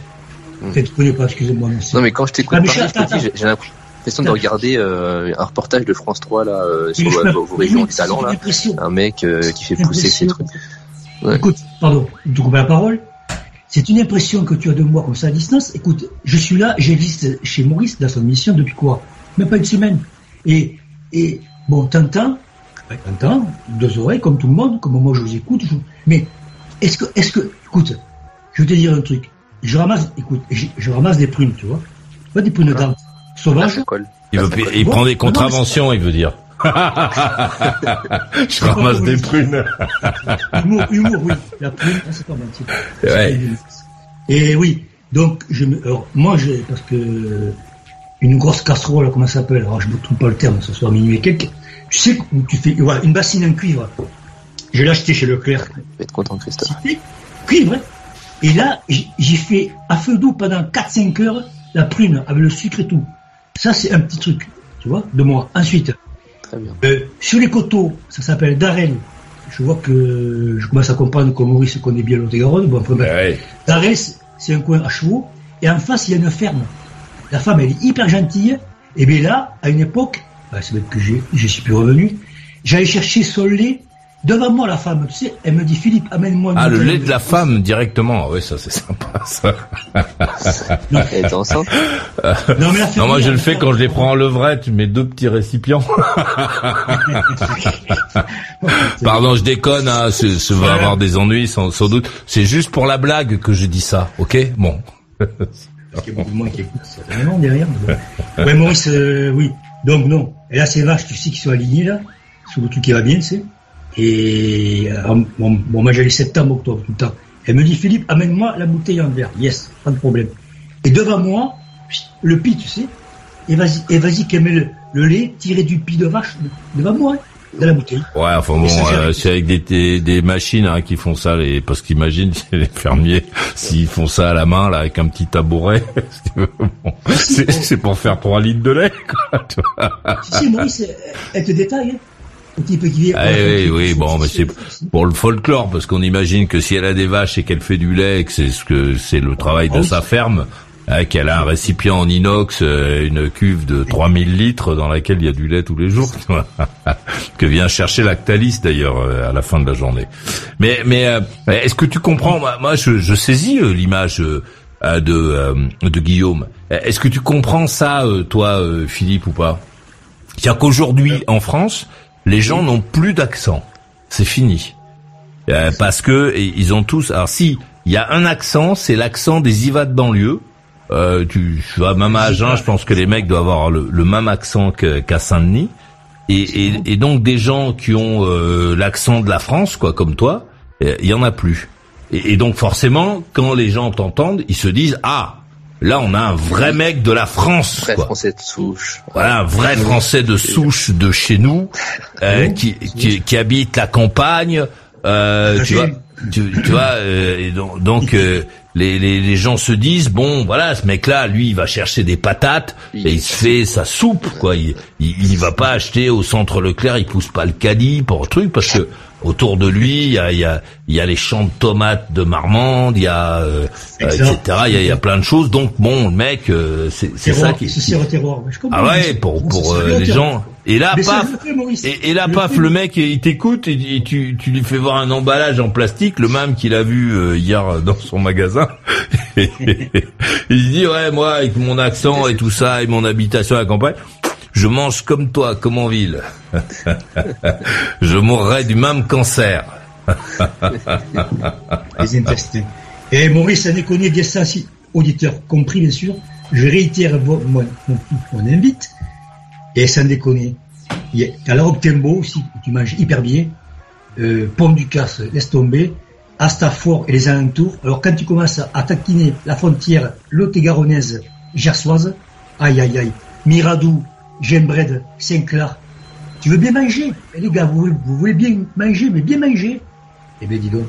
C: enfin, tu connais pas, excusez-moi.
G: Non mais quand je t'écoute
C: Ah,
G: parler, j'ai- l'impression de regarder euh, un reportage de France 3 là euh, sur euh, vos, régions
C: oui,
G: du talent
C: c'est
G: là, un mec qui fait pousser ses trucs. Ouais.
C: Écoute, pardon, tu coupes la parole. C'est une impression que tu as de moi comme ça à distance. Écoute, je suis là, j'existe chez Maurice dans son mission depuis quoi? Même pas une semaine. Et, et bon, t'entends, ben, t'entends, deux oreilles comme tout le monde, comme moi je vous écoute. je- Mais est-ce que, est-ce que, écoute, je vais te dire un truc. Je ramasse, écoute, je, je ramasse des prunes, tu vois Pas des prunes d'arbre sauvages.
B: Il, veut, il prend des contraventions, il veut dire. Je ramasse des prunes.
C: Humour, humour, oui. La prune, ah, c'est pas
B: Ouais.
C: Et oui, donc je me, alors, moi, je, parce que une grosse casserole, comment ça s'appelle? Alors, je ne trouve pas le terme, ce soit minuit et quelques. Tu sais où tu fais, voilà, une bassine en cuivre. Je l'ai acheté chez Leclerc.
G: Tu vas être content Christophe.
C: Cuivre. hein. Et là, j'ai fait à feu doux pendant 4-5 heures la prune avec le sucre et tout. Ça, c'est un petit truc, tu vois, de moi. Ensuite,
G: Très bien.
C: euh, sur les coteaux, ça s'appelle Darel. Je vois que je commence à comprendre que Maurice connaît bien l'Aude-Garonne. Bon, enfin, bref. Darel, c'est- c'est un coin à chevaux. Et en face, il y a une ferme. La femme, elle est hyper gentille. Et bien là, à une époque, bah, c'est même que j'ai- je suis plus revenu, j'allais chercher son lait devant moi, la femme. Tu sais, elle me dit, Philippe, amène-moi une
B: Ah, le lait de la femme directement. Ouais, ça c'est sympa, ça.
G: Enceinte
C: Non, mais
B: Non, moi je le fais quand je les prends en levrette, je mets deux petits récipients. Pardon, je déconne, hein, ce, ce va avoir des ennuis sans, sans doute. C'est juste pour la blague que je dis ça, ok? Bon.
C: Parce qu'il y a beaucoup de monde qui écoute certainement derrière. Ouais, Maurice, euh, oui. Donc, non. Et là, ces vaches, tu sais qu'ils sont alignés, là, sous le truc qui va bien, tu sais. Et, euh, bon, bon, moi, j'allais septembre, octobre, tout le temps. Elle me dit, Philippe, amène-moi la bouteille en verre. Yes, pas de problème. Et devant moi, le pis, tu sais. Et vas-y, et vas-y, qu'elle met le, le lait tiré du pis de vache devant moi, hein, dans la bouteille.
B: Ouais, enfin bon, euh, c'est avec des, des, des machines hein, qui font ça, les, parce qu'imagine les fermiers s'ils font ça à la main là avec un petit tabouret, bon, c'est pour faire 3 litres de lait. Quoi, tu vois.
C: Maurice, elle- elle te détaille, hein. Un petit peu qui vient.
B: Ah, oui, oui, bon, mais c'est pour le folklore, parce qu'on imagine que si elle a des vaches et qu'elle fait du lait, et que c'est ce que c'est le travail de
C: Ah
B: sa ferme, hein, qu'elle a un récipient en inox, euh, une cuve de 3000 litres dans laquelle il y a du lait tous les jours, que vient chercher Lactalis d'ailleurs euh, à la fin de la journée. Mais, mais euh, est-ce que tu comprends Moi, moi, je, je saisis l'image de de Guillaume. Est-ce que tu comprends ça, toi, Philippe, ou pas? C'est-à-dire qu'aujourd'hui, en France, les gens n'ont plus d'accent. C'est fini. Euh, parce que ils ont tous. Alors si il y a un accent, c'est l'accent des IVA de banlieue. Euh, tu, tu vois, même à Agen, je pense que les mecs doivent avoir le, le même accent qu'à Saint-Denis. Et, et, et donc des gens qui ont euh, l'accent de la France, quoi, comme toi, euh, il y en a plus. Et, et donc forcément, quand les gens t'entendent, ils se disent ah, là on a un vrai mec de la France,
G: Vrai
B: quoi.
G: français de souche.
B: Voilà, un vrai Français de souche de chez nous, euh, qui, qui, qui habite la campagne. Euh, tu vois, tu, tu vois, euh, et donc, donc, euh, les, les, les gens se disent bon, voilà, ce mec-là, lui, il va chercher des patates et il se fait sa soupe, quoi. Il, il, il va pas acheter au centre Leclerc, il pousse pas le caddie pour truc parce que autour de lui, il y a, il y a, il y a les champs de tomates de Marmande, il y a, euh, etc. Il y a, il y a plein de choses. Donc bon, le mec, euh, c'est ça qui.
C: C'est c'est au terroir. Je.
B: Ah ouais, pour pour euh, les gens. Et là,
C: Mais
B: paf. Et, et là,
C: le
B: paf, le mec, il t'écoute et, et tu, tu lui fais voir un emballage en plastique, le même qu'il a vu euh, hier dans son magasin. Et il se dit, ouais, moi, avec mon accent et tout ça, et mon habitation à la campagne, je mange comme toi, comme en ville. je mourrais du même cancer.
C: les intestins. Et Maurice, ça déconne, bien ça, si, auditeurs compris, bien sûr, je réitère vo- mon, mon, mon invite, et sans déconner, à la Octembo aussi, où tu manges hyper bien, euh, du casse, laisse tomber, à Stafford et les alentours. Alors quand tu commences à taquiner la frontière lot-et-garonnaise gersoise, aïe aïe aïe, Miradou, Gembred, Saint-Clar, tu veux bien manger? Eh, Les gars, vous, vous voulez bien manger, mais bien manger. Eh bien dis donc.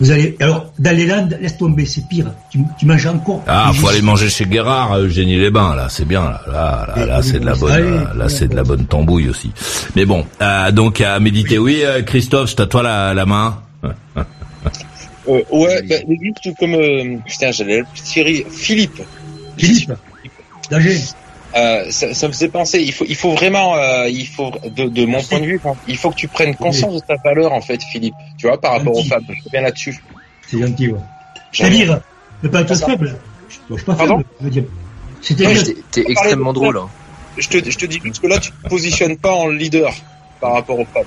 C: Vous allez, alors, dans les Landes, laisse tomber, c'est pire. Tu, tu manges encore.
B: Ah, faut aller manger chez Guérard, à Eugénie les Bains, là, c'est bien, là, là, là, là, c'est de la bonne,
C: Allez,
B: euh, là, c'est de la bonne tambouille aussi. Mais bon, euh, donc à méditer. Oui, euh, Christophe, c'est à toi la, la main.
N: Euh, ouais, bah, juste comme euh, putain, j'allais le Thierry Philippe.
C: Philippe, d'Angers.
N: Euh, ça, ça me faisait penser. Il faut, il faut vraiment, euh, il faut de, de mon point de vue, il faut que tu prennes conscience de ta valeur en fait, Philippe. Tu vois, par rapport aux femmes. Je reviens là-dessus.
C: C'est gentil, ouais. C'est-à-dire, ne pas être faible. Je suis pas faible, dire. C'est-à-dire,
G: T'es extrêmement drôle. hein.
N: Je te, je te dis juste que là, tu te positionnes pas en leader par rapport aux femmes.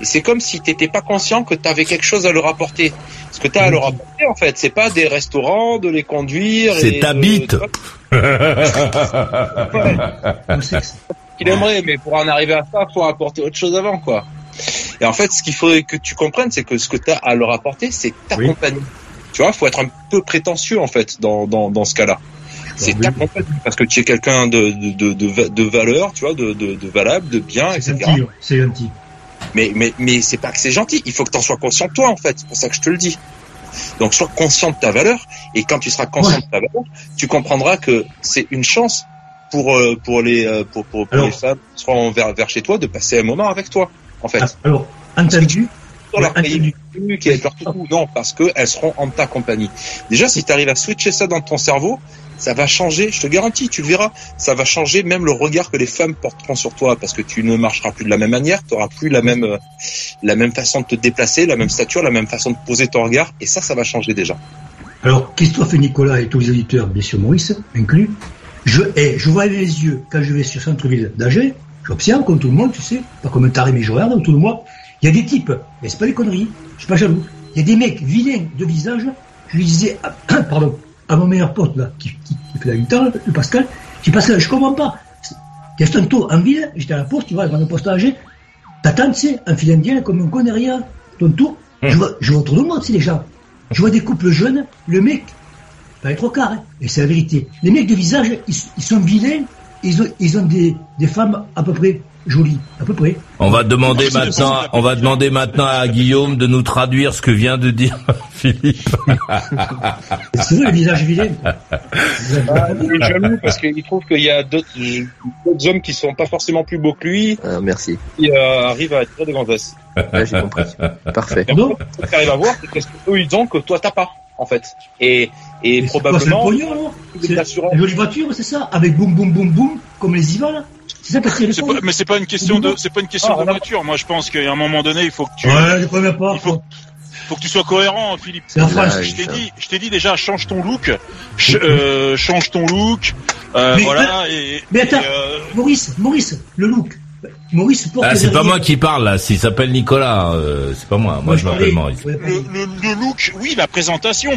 N: Et c'est comme si t'étais pas conscient que tu avais quelque chose à leur apporter. Ce que tu as à leur apporter, en fait, c'est pas des restaurants, de les conduire.
B: C'est ta bite.
N: qu'il aimerait, mais pour en arriver à ça, faut apporter autre chose avant, quoi. Et en fait, ce qu'il faudrait que tu comprennes, c'est que ce que tu as à leur apporter, c'est ta
C: Oui.
N: compagnie. Tu vois, faut être un peu prétentieux, en fait, dans, dans, dans ce cas-là. C'est ta compagnie, parce que tu es quelqu'un de, de, de, de, va- de valeur, tu vois, de, de, de valable, de bien,
C: C'est
N: etc.
C: gentil, ouais, c'est gentil.
N: Mais, mais, mais c'est pas que c'est gentil. Il faut que tu en sois conscient toi, en fait. C'est pour ça que je te le dis. Donc, sois conscient de ta valeur. Et quand tu seras conscient
C: Ouais.
N: de ta valeur, tu comprendras que c'est une chance pour, euh, pour les, euh, pour, pour, les femmes qui seront vers, vers chez toi de passer un moment avec toi, en fait.
C: Ah, Alors, entendu,
N: Leur
C: entendu.
N: du qui est leur tout non, parce qu'elles seront en ta compagnie. Déjà, si tu arrives à switcher ça dans ton cerveau, ça va changer, je te garantis, tu le verras, ça va changer même le regard que les femmes porteront sur toi, parce que tu ne marcheras plus de la même manière, tu auras plus la même, euh, la même façon de te déplacer, la même stature, la même façon de poser ton regard, et ça, ça va changer déjà.
C: Alors, Christophe et Nicolas et tous les auditeurs, bien sûr Maurice inclus, je, eh, je vois avec les yeux, quand je vais sur centre-ville d'Angers, j'observe comme tout le monde, tu sais, pas comme un taré, mais je regarde autour de moi, il y a des types, mais c'est pas des conneries, je suis pas jaloux, il y a des mecs vilains de visage, je lui disais, ah, pardon, à mon meilleur pote, là, qui, qui, qui fait la guitare, le Pascal, je dis, Pascal, je comprends pas, il y a un tour en ville, j'étais à la poste, tu vois, dans le poste à Angers, t'attends, tu sais, un fil indien, comme un connaît rien, ton tour, je vois, je vois autour de moi, tu sais, les gens, je vois des couples jeunes, le mec, pas les trois quarts, hein, et c'est la vérité. Les mecs de visage, ils, ils sont vilains, ils ont, ils ont des, des femmes à peu près jolies, à peu près.
B: On va demander
C: Non,
B: maintenant, on va demander maintenant à Guillaume de nous traduire ce que vient de dire Philippe.
C: C'est vrai, le visage vilain. quoi.
N: Ah, il est jaloux parce qu'il trouve qu'il y a d'autres hommes qui sont pas forcément plus beaux que lui,
G: Ah, merci.
N: qui euh, arrivent à attirer des gonzesses.
G: Là, j'ai compris. Parfait.
N: Fait, ce que tu arrives à voir, c'est qu'est-ce qu'eux ils ont que toi t'as pas, en fait. Et, et
C: Mais
N: probablement,
C: C'est la jolie voiture, c'est ça Avec boum, boum, boum, boum, comme les Ivan, parce
D: pas- mais c'est pas une question de, c'est pas une question
N: Ah,
D: de voiture. Moi, je pense qu'à un moment donné, il faut que tu,
C: Ouais, pas.
D: il faut, faut que tu sois cohérent, Philippe. Je t'ai dit, je t'ai dit déjà, change ton look, ch- euh, change ton look, euh,
C: Mais-
D: voilà. Et,
C: Mais attends,
D: et, euh,
C: Maurice, Maurice, le look. Maurice porte
B: Ah, c'est pas moi qui parle là, s'il s'appelle Nicolas, euh, c'est pas moi. Moi, je m'appelle Maurice.
D: le, le, le look, oui, la présentation.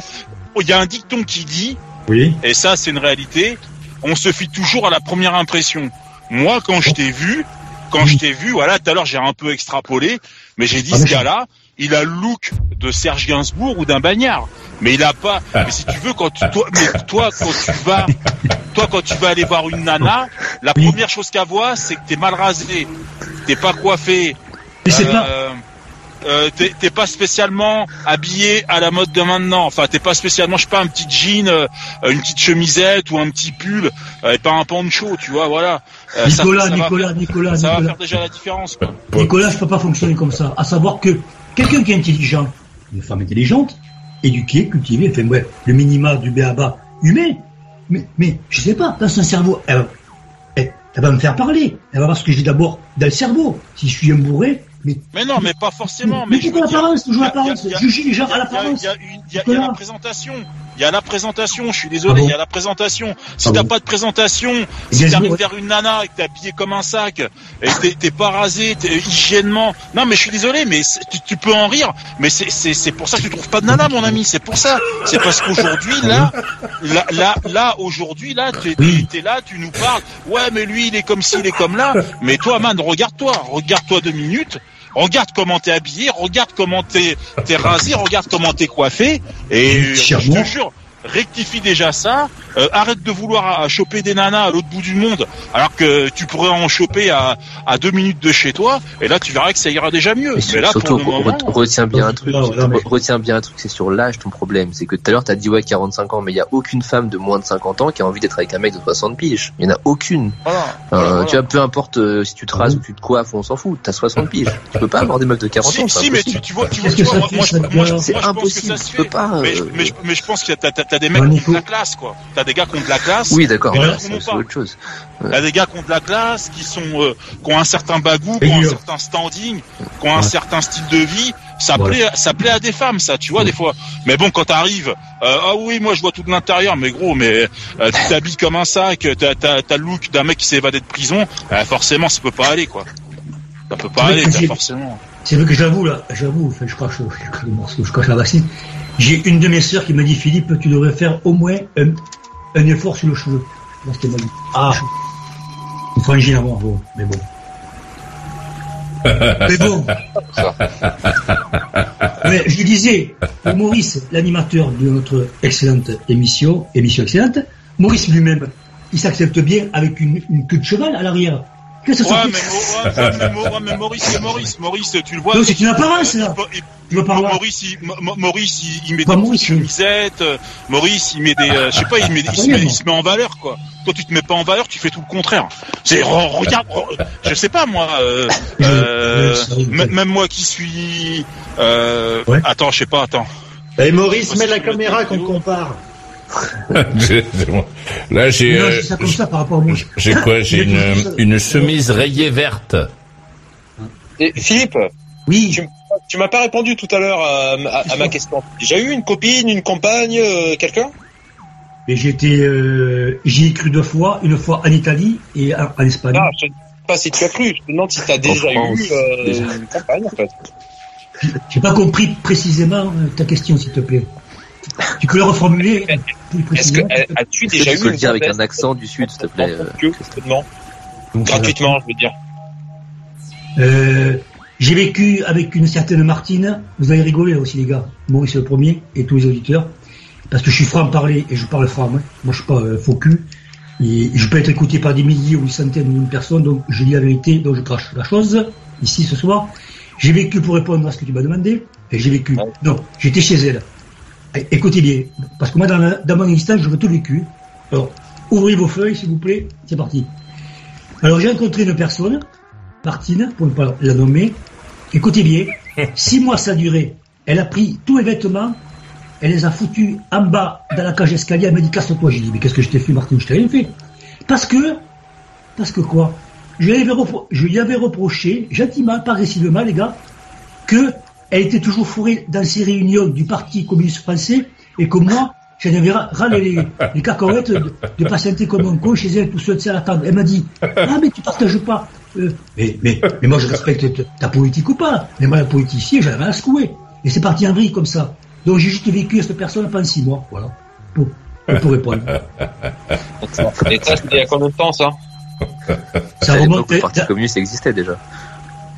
D: Oh, Il y a un dicton qui dit,
E: Oui.
D: et ça, c'est une réalité. On se fie toujours à la première impression. Moi, quand je t'ai vu, quand je t'ai vu, voilà, tout à l'heure, j'ai un peu extrapolé, mais j'ai dit,
C: Ah,
D: ce gars-là, il a le look de Serge Gainsbourg ou d'un bagnard. Mais il a pas, mais si tu veux, quand tu, toi, mais toi, quand tu vas, toi, quand tu vas aller voir une nana, la première chose qu'elle voit, c'est que t'es mal rasé, t'es pas coiffé,
C: Mais c'est
D: euh. Euh, t'es pas spécialement habillé à la mode de maintenant. Enfin, t'es pas spécialement, je sais pas, un petit jean, euh, une petite chemisette ou un petit pull, euh, et pas un poncho, tu vois, voilà. Euh, ça-
C: Nicolas,
D: va
C: Nicolas, Nicolas,
D: ça va faire déjà la différence, quoi.
C: Nicolas, je peux pas fonctionner comme ça. À savoir que quelqu'un qui est intelligent, une femme intelligente, éduquée, cultivée, enfin bref, le minima du béaba humain, mais, mais je sais pas, dans son cerveau, elle, elle, elle va me faire parler. Elle va voir ce que j'ai d'abord dans le cerveau. Si je suis un bourré, mais,
D: Mais non, mais pas forcément.
C: mais
D: Mais, je veux
C: l'apparence, toujours l'apparence
D: y a- y a-
C: Je juge les gens à l'apparence.
D: il y a- la présentation. Il y a la présentation. Je suis désolé.
C: Ah bon
D: Il y a la présentation. Si
C: Ah
D: t'as
C: bon
D: pas de présentation,
C: Et
D: si t'arrives vers une nana et que t'es habillé comme un sac et que t'es- pas rasé, t'es hygiènement. Non, mais je suis désolé, mais tu, tu peux en rire. Mais c'est pour ça que tu trouves pas de nana, mon ami. C'est pour ça. C'est parce qu'aujourd'hui là, là, là, là aujourd'hui là, t'es t'es là, tu nous parles. Ouais, mais lui il est comme ci, il est comme là. Mais toi, man, regarde-toi, regarde-toi deux minutes. Regarde comment t'es habillé, regarde comment t'es t'es rasé, regarde comment t'es coiffé. Et je te jure, rectifie déjà ça. euh, arrête de vouloir à, choper des nanas à l'autre bout du monde, alors que tu pourrais en choper à, à deux minutes de chez toi. Et là, tu verras que ça ira déjà mieux. Mais là,
G: Surtout,
D: pour le
G: re-
D: moment,
G: re- retiens bien un truc.
C: non, non, mais-
G: re- Retiens bien un truc, c'est sur l'âge ton problème. C'est que tout à l'heure t'as dit ouais 45 ans, mais il y a aucune femme de moins de 50 ans qui a envie d'être avec un mec de 60 piges. Il y en a aucune.
D: voilà.
G: Euh,
D: Voilà.
G: Tu vois, peu importe euh, si tu te rases ou tu te coiffes, on s'en fout. T'as 60 piges. Tu peux pas avoir des meufs de 40
D: Si,
G: ans.
D: si, mais
G: impossible.
D: tu, tu vois, tu vois, moi, moi, moi, je- moi, je pense que
G: impossible,
D: ça se fait.
G: pas,
D: Mais, je-
G: euh,
D: mais, je- mais je pense que t'as, t'as, t'as des mecs
C: Ouais,
D: qui ont de la classe, quoi. T'as des gars qui ont de la classe.
G: Oui, d'accord.
D: Ont
G: c'est autre chose.
D: T'as des gars qui ont de la classe, qui sont, euh, qui ont un certain bagou, qui ont un certain standing, qui ont un
C: Ouais.
D: certain style de vie. Ça
C: Voilà.
D: plaît, ça plaît à des femmes, ça, tu vois, des fois. Mais bon, quand t'arrives, euh, ah oui, moi je vois tout de l'intérieur, mais gros, mais euh, tu t'habilles comme un sac, t'as, t'as, t'as le look d'un mec qui s'est évadé de prison, euh, forcément, ça peut pas aller, quoi. Ça peut pas
C: Ouais,
D: aller, forcément.
C: C'est vrai que j'avoue, là, j'avoue, je crache, je crache le morceau, je crache la bassine. J'ai une de mes sœurs qui m'a dit, Philippe, tu devrais faire au moins un, un effort sur le cheveu. Voilà ce qu'elle m'a dit.
E: Ah,
C: Une frangine à moi, bon, mais bon. mais bon. Mais je disais, Maurice, l'animateur de notre excellente émission, émission excellente, Maurice lui-même, il s'accepte bien avec une, une queue de cheval à l'arrière. Que
D: Ouais, mais, ouais, mais, ouais, mais Maurice, c'est Maurice, Maurice, tu le vois.
C: Non, c'est une apparence, là.
D: Il-
C: Tu veux par là
D: Maurice, il, Maurice, il, il met
C: Pas
D: des
C: Maurice,
D: petites chemisettes. euh, Maurice, il met des, euh, je sais pas, il, met, il, se met, il se met en valeur, quoi. Toi, tu te mets pas en valeur, tu fais tout le contraire. C'est, re- regarde, re- je sais pas, moi, euh, euh, même moi qui suis, euh, attends, je sais pas, attends.
C: Eh,
E: et Maurice, mets la caméra qu'on compare.
B: Là, j'ai,
C: Mais non,
B: euh,
C: je dis ça comme ça par rapport à moi.
B: j'ai quoi? J'ai une, une chemise rayée verte.
N: Et Philippe,
C: oui.
N: tu, tu m'as pas répondu tout à l'heure à, à- à ma question. J'ai eu une copine, une compagne, euh, quelqu'un?
C: Et j'étais, euh, j'y ai cru deux fois, une fois en Italie et en, en Espagne.
N: Non, je te dis pas si tu as cru. Je te demande si tu as déjà
C: France,
N: eu euh,
C: déjà.
N: une compagne en fait.
C: J'ai pas compris précisément ta question, s'il te plaît. Tu peux le reformuler plus
N: Est-ce que
C: précisément
N: euh, as-tu déjà
G: tu
N: eu
G: peux le dire avec un accent du sud, s'il te plaît
N: gratuitement Gratuitement, je veux dire.
C: Euh, j'ai vécu avec une certaine Martine. Vous allez rigoler là aussi, les gars. Maurice le premier et tous les auditeurs. Parce que je suis franc parler et je parle franc. Moi, moi je suis pas euh, faux cul. Et je peux être écouté par des milliers ou des centaines de personnes. Donc je dis la vérité, donc je crache la chose. Ici ce soir. J'ai vécu pour répondre à ce que tu m'as demandé. Et j'ai vécu. Non, j'étais chez elle. É- Écoutez bien. Parce que moi, dans, la- dans mon instant, je veux tout vécu. Alors, ouvrez vos feuilles, s'il vous plaît. C'est parti. Alors, j'ai rencontré une personne, Martine, pour ne pas la nommer. Écoutez bien, six mois ça a duré. Elle a pris tous les vêtements, elle les a foutus en bas dans la cage escalier, elle m'a dit casse-toi. J'ai dit, mais qu'est-ce que je t'ai fait, Martine? Je t'ai rien fait. Parce que, parce que quoi? Je lui, avais je lui avais reproché, gentiment, pas agressivement, les gars, que elle était toujours fourrée dans ces réunions du Parti communiste français et que moi, j'en avais ra- ras les, les cacahuètes de, de patienter comme un con chez elle tout seul à la table. Elle m'a dit, ah mais tu partages pas. Euh, mais, mais, mais moi je respecte ta- politique ou pas. Mais moi la politique ici, j'en avais à secouer. Et c'est parti en vrille comme ça. Donc j'ai juste vécu avec cette personne pendant six mois. Voilà. Pour, pour répondre.
N: Et ça, c'était il y a combien de temps ça?
C: Ça
G: à
C: remonte.
G: le Parti communiste existait déjà.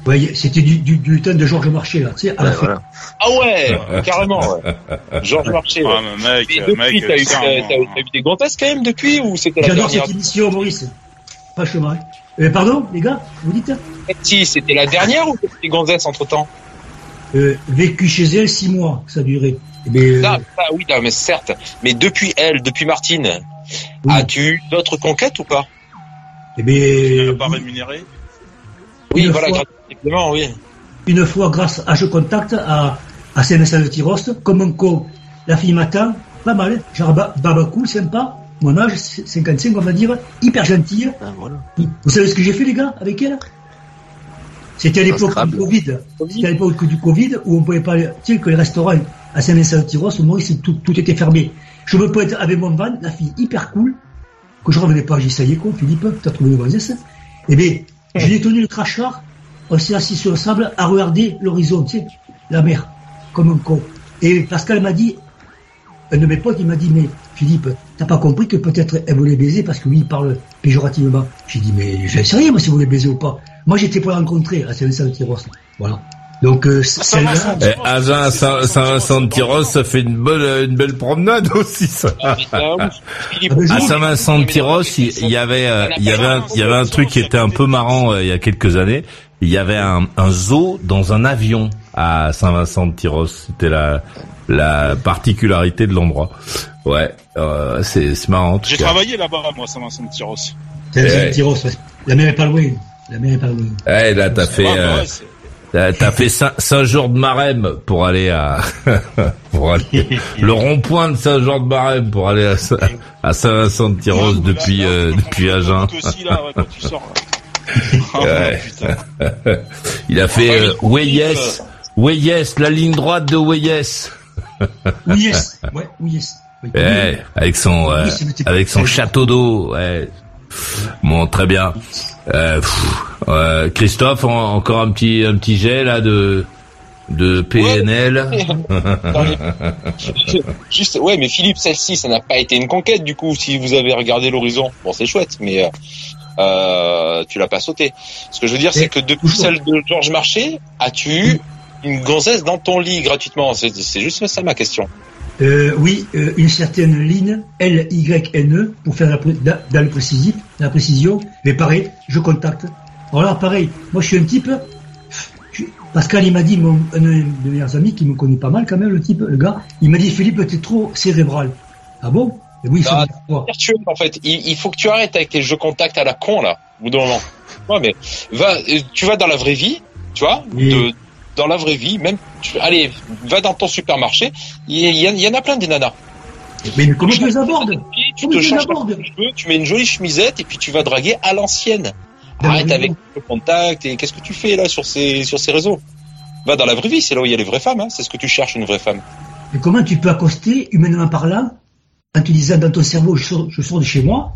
C: Ouais, c'était du, du, du temps de Georges Marchais, là, tu sais, à la fin.
G: voilà.
N: Ah ouais, carrément. Ouais. Georges Marché. Ouais.
D: Ouais, mais mec,
N: Et depuis,
D: mec,
N: t'as eu,
D: putain,
N: t'as- eu- des gonzesses quand même depuis ou c'était la
C: J'adore
N: dernière
C: cette émission, Maurice. Pas chemin. Euh, pardon, les gars, vous dites
N: Si, c'était la dernière ou c'était des gonzesses entre temps
C: euh, Vécu chez elle six mois, ça a duré. Eh ben, euh,
N: Ah, ah oui, non, mais certes. Mais depuis elle, depuis Martine, as-tu eu d'autres conquêtes ou pas?
C: Eh ben,
D: pas rémunéré?
N: Oui,
C: Une
N: voilà,
C: fois.
N: oui.
C: une fois, grâce à Je Contact, à, à Saint-Vincent de Tyrosse, comme un con, la fille m'attend, pas mal, hein. genre ba- baba cool, sympa, mon âge, c- 55, on va dire, hyper gentille. Vous savez ce que j'ai fait, les gars, avec elle? C'était à l'époque du Covid. C'était à l'époque du Covid où on pouvait pas aller, tu sais, que les restaurants à Saint-Vincent de Tyrosse, au Maurice, tout, tout était fermé. Je me pointe avec mon van, la fille hyper cool, que je revenais pas, j'ai dit, ça y est, quoi, Philippe, t'as trouvé une gonzesse. Eh bien, je lui ai tenu le crachard, on s'est assis sur le sable à regarder l'horizon, tu sais, la mer, comme un con. Et Pascal m'a dit, un de mes potes, il m'a dit, mais Philippe, t'as pas compris que peut-être elle voulait baiser parce que lui, il parle péjorativement. J'ai dit, mais je sais rien, moi, si vous voulez baiser ou pas. Moi, j'étais pour la rencontrer à Saint-Vincent-de-Tyros. Voilà. Donc, euh, celle-là,
B: Eh, Agen, Saint- Saint-Vincent-de-Tyros, ça fait une bonne, une belle promenade aussi, ça.
C: Ah,
B: À Saint-Vincent-de-Tyros, il il y avait, il y avait, un, il y avait un truc qui était un peu marrant euh, il y a quelques années. Il y avait un, un zoo dans un avion à Saint-Vincent-de-Tyros. C'était la, la particularité de l'endroit. Ouais, euh, c'est, c'est marrant.
D: J'ai travaillé là-bas, moi, Saint-Vincent de Tyros.
C: Saint-Vincent-de-Tyros, ouais. la mer est pas loin. La mer est pas loin.
B: Ouais, là, t'as fait, euh, t'as t'as fait cinq, cinq jours de Marème pour aller à, pour aller, le rond-point de Saint-Jean-de-Marème pour aller à, Saint- à Saint-Vincent-de-Tyros depuis, euh, depuis Agen.
D: Ouais.
B: Ouais. Il a fait euh, Weyes, Weyes, la ligne droite de Weyes.
C: Oui, yes. Ouais, oui, yes. Oui.
B: Ouais, avec son euh, avec son château d'eau. Ouais. Bon, très bien. Euh, pff, euh, Christophe, en- encore un petit un petit jet là de de PNL.
N: Dans les- Juste, ouais, mais Philippe, celle-ci, ça n'a pas été une conquête du coup. Si vous avez regardé l'horizon, bon, c'est chouette, mais euh, euh, tu l'as pas sauté. Ce que je veux dire, c'est que depuis celle de Georges Marché, as-tu eu une gonzesse dans ton lit gratuitement? C'est c'est juste ça ma question.
C: Euh, oui, euh, une certaine ligne, L-Y-N-E, E, pour faire la, dans, le précision, la précision, mais pareil, je contacte. Alors là, pareil, moi je suis un type, je- Pascal il m'a dit, mon, un de mes meilleurs amis qui me connaît pas mal quand même, le type, le gars, il m'a dit, Philippe, t'es trop cérébral. Ah bon? Et oui, ça
N: Ah, virtuel en fait. Il, il faut que tu arrêtes avec tes jeux contacts à la con là, au bout d'un moment. Ouais, mais va, tu vas dans la vraie vie, tu vois, de- dans la vraie vie, même, tu, allez, va dans ton supermarché, il y, en- il y en a plein des nanas.
C: Mais comment tu les abordes
N: Tu te
C: tu les
N: changes cheveux, tu mets une jolie chemisette et puis tu vas draguer à l'ancienne. Arrête avec le contact et qu'est-ce que tu fais là sur ces sur ces réseaux? Va dans la vraie vie, c'est là où il y a les vraies femmes, hein. c'est ce que tu cherches une vraie femme.
C: Mais comment tu peux accoster, humainement parlant, en te disant dans ton cerveau, je sors, je sors de chez moi,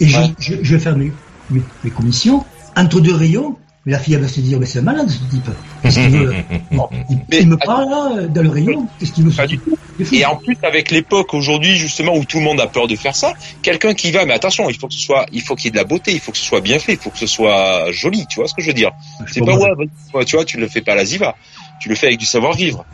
C: et je, je, je vais faire mes, mes, mes commissions, entre deux rayons, mais la fille elle va se dire, mais c'est un malade ce type. Qu'est-ce qu'il veut il, il me parle là, dans le rayon, qu'est-ce qu'il veut
N: Et en plus, avec l'époque aujourd'hui, justement, où tout le monde a peur de faire ça, quelqu'un qui va, mais attention, il faut que ce soit, il faut qu'il y ait de la beauté, il faut que ce soit bien fait, il faut que ce soit joli, tu vois ce que je veux dire C'est pas ouais, vas-y, tu vois, tu le fais pas à la ziva, tu le fais avec du savoir-vivre.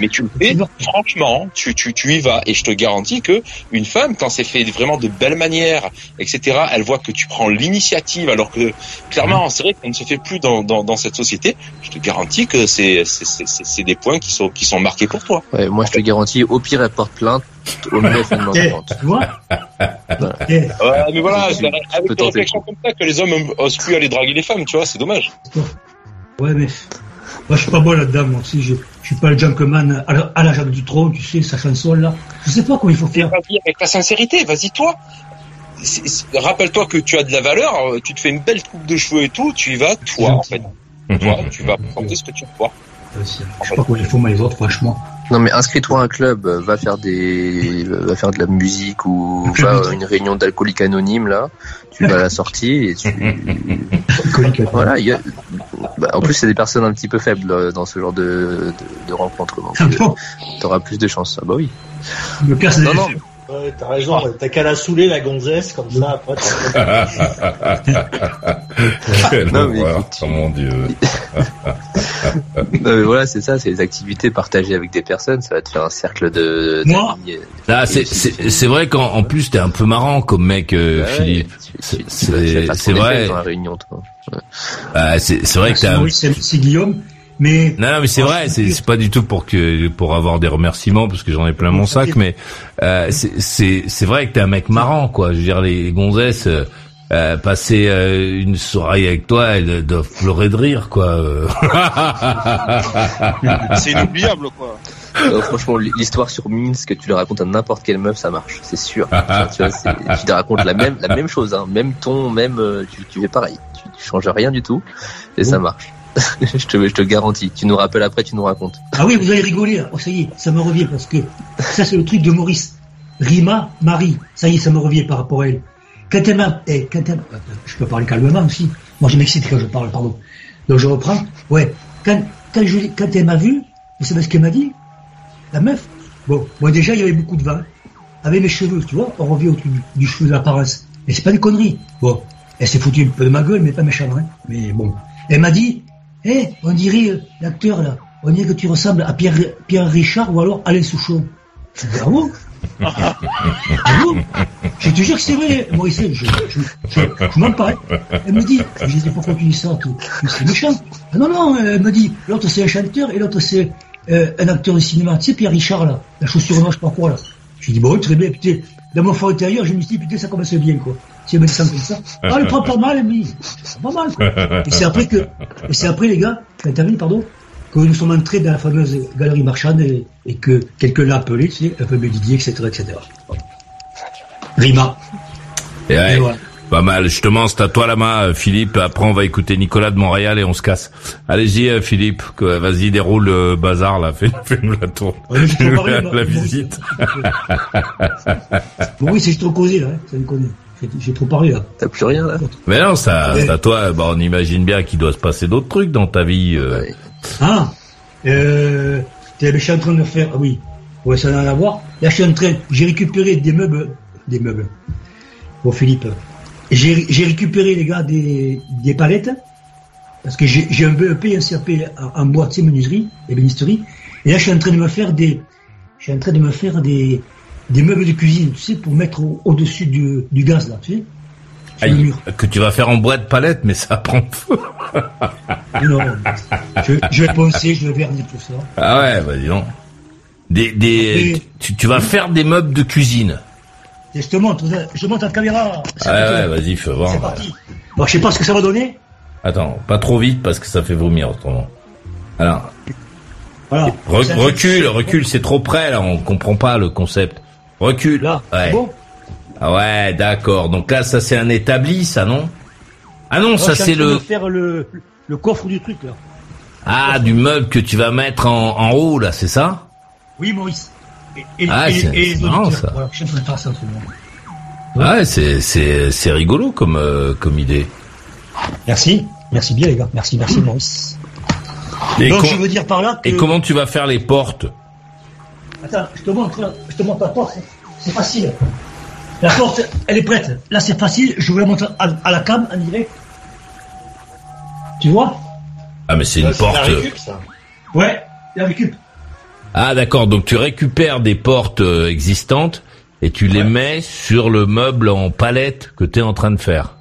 N: Mais tu le fais, franchement, tu, tu, tu y vas, et je te garantis que une femme, quand c'est fait vraiment de belle manière, etc., elle voit que tu prends l'initiative, alors que clairement, c'est vrai qu'on ne se fait plus dans, dans, dans cette société. Je te garantis que c'est, c'est, c'est, c'est- c'est des points qui sont, qui sont marqués pour toi.
G: Ouais, moi je te garantis, au pire elle porte plainte, au mieux elle
C: tu vois
N: Ouais, mais voilà, avec des réflexions comme ça que les hommes osent plus aller draguer les femmes, tu vois, c'est dommage.
C: Ouais, mais moi je suis pas bon là-dedans, moi aussi, je, je suis pas le gentleman à la, à la Jacques Dutronc, tu sais, sa chanson là. Je sais pas comment il faut faire.
N: Vas-y avec la sincérité, vas-y toi. Rappelle-toi que tu as de la valeur, euh, tu te fais une belle coupe de cheveux et tout, tu y vas toi en fait. Toi, tu vas présenter ce que tu vois.
C: Je sais pas comment ils font les autres, franchement.
G: Non mais inscris-toi à un club, euh, va faire des, va faire de la musique ou va à une réunion d'alcooliques anonymes là. Tu vas à la sortie et tu, voilà. il Y a... bah, en plus c'est des personnes un petit peu faibles euh, dans ce genre de, de, de rencontres. Donc
C: Ah
G: euh, t'auras plus de chance. Ah bah oui.
C: Le pire, c'est
G: Non non.
E: Ouais, t'as raison, t'as qu'à la saouler la gonzesse, comme ça, après t'as-
G: Non, mais
B: horreur, oh mon dieu.
G: Non, mais voilà, c'est ça, c'est des activités partagées avec des personnes, ça va te faire un cercle de.
C: Moi.
B: Ah, c'est c'est c'est vrai qu'en en plus t'es un peu marrant comme mec, euh,
G: Ouais,
B: Philippe.
G: tu-
B: C'est vrai.
G: Dans la réunion, toi. Ouais.
B: Ah, c'est vrai que
C: C'est
B: t'as.
C: Maurice, c'est c'est Guillaume, mais
B: Non, non, mais c'est vrai, c'est c'est pas du tout pour que pour avoir des remerciements parce que j'en ai plein mon sac, mais euh, c'est c'est c'est vrai que t'es un mec marrant, quoi. Je veux dire, les, les gonzesses. euh, euh, passer euh, une soirée avec toi, elles doivent pleurer de rire, quoi.
D: C'est inoubliable, quoi.
G: Euh, franchement, l'histoire sur Minsk que tu le racontes à n'importe quelle meuf, ça marche, c'est sûr. tu vois, c'est- tu te racontes la même, la même chose, hein, même ton, même, euh, tu, tu fais pareil. Tu, tu changes rien du tout et ça marche. je te, je te garantis. Tu nous rappelles après, tu nous racontes.
C: Ah oui, vous allez rigoler. Oh, ça y est, ça me revient parce que ça, c'est le truc de Maurice. Rima, Marie. Ça y est, ça me revient par rapport à elle. Quand elle m'a, eh, quand elle, attends, je peux parler calmement aussi. Moi, je m'excite quand je parle, pardon. Donc, je reprends. Ouais. Quand, quand je, quand elle m'a vu, vous savez ce qu'elle m'a dit? La meuf. Bon, moi, déjà, il y avait beaucoup de vin. Avec mes cheveux, tu vois, on revient au du, du cheveu de l'apparence. Mais c'est pas des conneries. Bon. Elle s'est foutue un peu de ma gueule, mais pas méchamment, hein. Mais bon. Elle m'a dit, eh, on dirait euh, l'acteur là, on dirait que tu ressembles à Pierre, Pierre Richard ou alors Alain Souchon. Je dis, ah bon Ah bon Je te jure que c'est vrai, Maurice, je, je, je, je m'en parle. Elle me dit, je dis, pourquoi tu dis ça C'est méchant? Ah non, non, elle me dit, l'autre c'est un chanteur et l'autre c'est euh, un acteur de cinéma. Tu sais, Pierre Richard là, la chaussure noire, je sais pas quoi là. Je dis, bon, très bien, putain, dans mon fort intérieur, je me suis dit, putain, ça commence bien, quoi. Si me ça. Ah, elle prend pas mal, elle me dit, c'est pas mal, quoi. Et c'est après que, et c'est après, les gars, qui terminé, pardon, que nous sommes entrés dans la fameuse galerie marchande et, et que quelqu'un l'a appelé, tu sais, un peu Didier, etc., etc. Rima.
B: Et ouais,
C: Et voilà.
B: Pas mal. Justement, c'est à toi la main, euh, Philippe. Après, on va écouter Nicolas de Montréal et on se casse. Allez-y, euh, Philippe. Vas-y, déroule le bazar, là. Fais- Fais-nous la tour.
C: Ouais,
B: la, la visite.
C: Oui, c'est trop causé, là, hein, ça me connaît. J'ai- trop parlé, là.
G: T'as plus rien là
B: Mais non, ça, c'est à toi. Bah, on imagine bien qu'il doit se passer d'autres trucs dans ta vie. euh.
C: Ah, euh, t'es- je suis en train de faire, ah oui, ouais, ça n'a rien à voir. Là, je suis en train, j'ai récupéré des meubles, des meubles. Bon, Philippe, j'ai j'ai récupéré, les gars, des, des palettes, parce que j'ai j'ai un BEP et un CAP en, en tu sais, menuiserie, ébénisterie. Et là, je suis en train de me faire des, je suis en train de me faire des, des meubles de cuisine, tu sais, pour mettre au- au-dessus du, du gaz, là, tu sais. le mur.
B: que tu vas faire en bois de palette, mais ça prend feu.
C: Non, je, je vais poncer, je vais vernir tout ça.
B: Ah ouais, bah dis donc. Des, des, tu, tu vas faire des meubles de cuisine.
C: Et je te montre, je te montre à la caméra. C'est
B: Ouais, vas-y, fais voir.
C: C'est parti. Bon, je sais pas ce que ça va donner.
B: Attends, pas trop vite parce que ça fait vomir autrement. Alors,
C: Voilà.
B: re- recule, recule, c'est trop près là, on comprend pas le concept. Recule.
C: Là,
B: ouais.
C: c'est bon
B: Ah ouais, d'accord. Donc là, ça c'est un établi, ça non? Ah non,
C: Moi,
B: ça c'est le
C: faire le, le coffre du truc, là.
B: ah du meuble que tu vas mettre en, en haut là, c'est ça?
C: Oui, Maurice. Et, et,
B: Ah,
C: et-
B: c'est- marrant, ça.
C: Voilà, je faire moment.
B: Ouais, c'est c'est c'est rigolo comme euh, comme idée.
C: Merci. Merci bien, les gars. Merci, merci, Maurice.
B: Et,
C: Donc, je veux dire par là que...
B: et comment tu vas faire les portes?
C: Attends, je te montre, là. je te montre la porte. c'est- facile. La porte, elle est prête. Là, c'est facile. Je vous la montre à, à la cam, en direct. Tu vois?
B: Ah mais c'est une porte.
C: Ouais, la récup.
B: Ah d'accord, donc tu récupères des portes euh, existantes et tu les mets sur le meuble en palette que tu es en train de faire.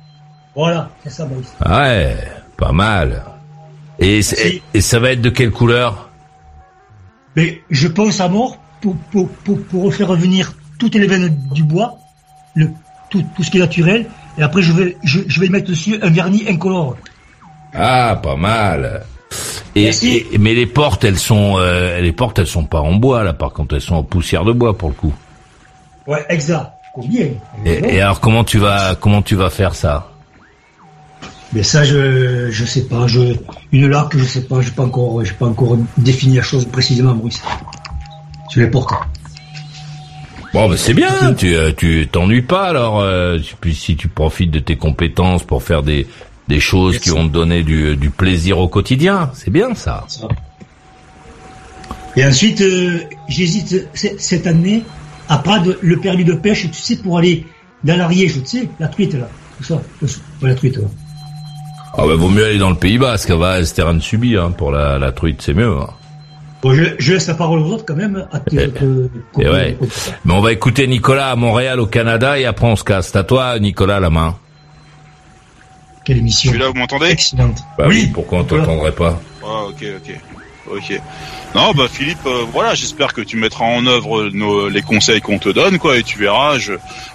C: Voilà, c'est ça, Maurice.
B: Ah Ouais, pas mal. Et, et ça va être de quelle couleur?
C: Mais je pense à mort pour, pour, pour, pour refaire revenir toutes les veines du bois, le, tout, tout ce qui est naturel, et après je vais, je, je vais mettre dessus un vernis incolore.
B: Ah, pas mal. Et, mais les portes, elles sont, euh, les portes, elles sont pas en bois là. Par contre, elles sont en poussière de bois pour le coup.
C: Ouais, exact. Combien
B: Et, et alors, comment tu vas, comment tu vas faire ça?
C: Mais ça, je, je sais pas, je, une laque, je sais pas, j'ai pas encore, j'ai pas encore défini la chose précisément, Sur les portes.
B: Bon, bah, c'est bien. Tu, euh, tu t'ennuies pas alors. euh, tu- puis si tu profites de tes compétences pour faire des des choses qui vont te donner du, du plaisir au quotidien, c'est bien ça.
C: Et ensuite, euh, j'hésite cette année à prendre le permis de pêche, tu sais, pour aller dans l'Ariège, tu sais, la truite là. Tout ça, la truite là.
B: Ah bah vaut mieux aller dans le Pays Basque, va c'est terrain de subi hein, pour la, la truite, c'est mieux. hein.
C: Bon, je, je laisse la parole aux autres quand même. À te- te-
B: Et ouais. Mais on va écouter Nicolas à Montréal au Canada et après on se casse. À toi Nicolas la main.
C: Quelle émission.
D: Je suis là, vous m'entendez?
C: Excellente.
B: Bah oui, pourquoi on t'entendrait pas?
D: Ah, ok, ok. Ok. Non, bah Philippe, euh, voilà, j'espère que tu mettras en œuvre nos, les conseils qu'on te donne, quoi, et tu verras. Je,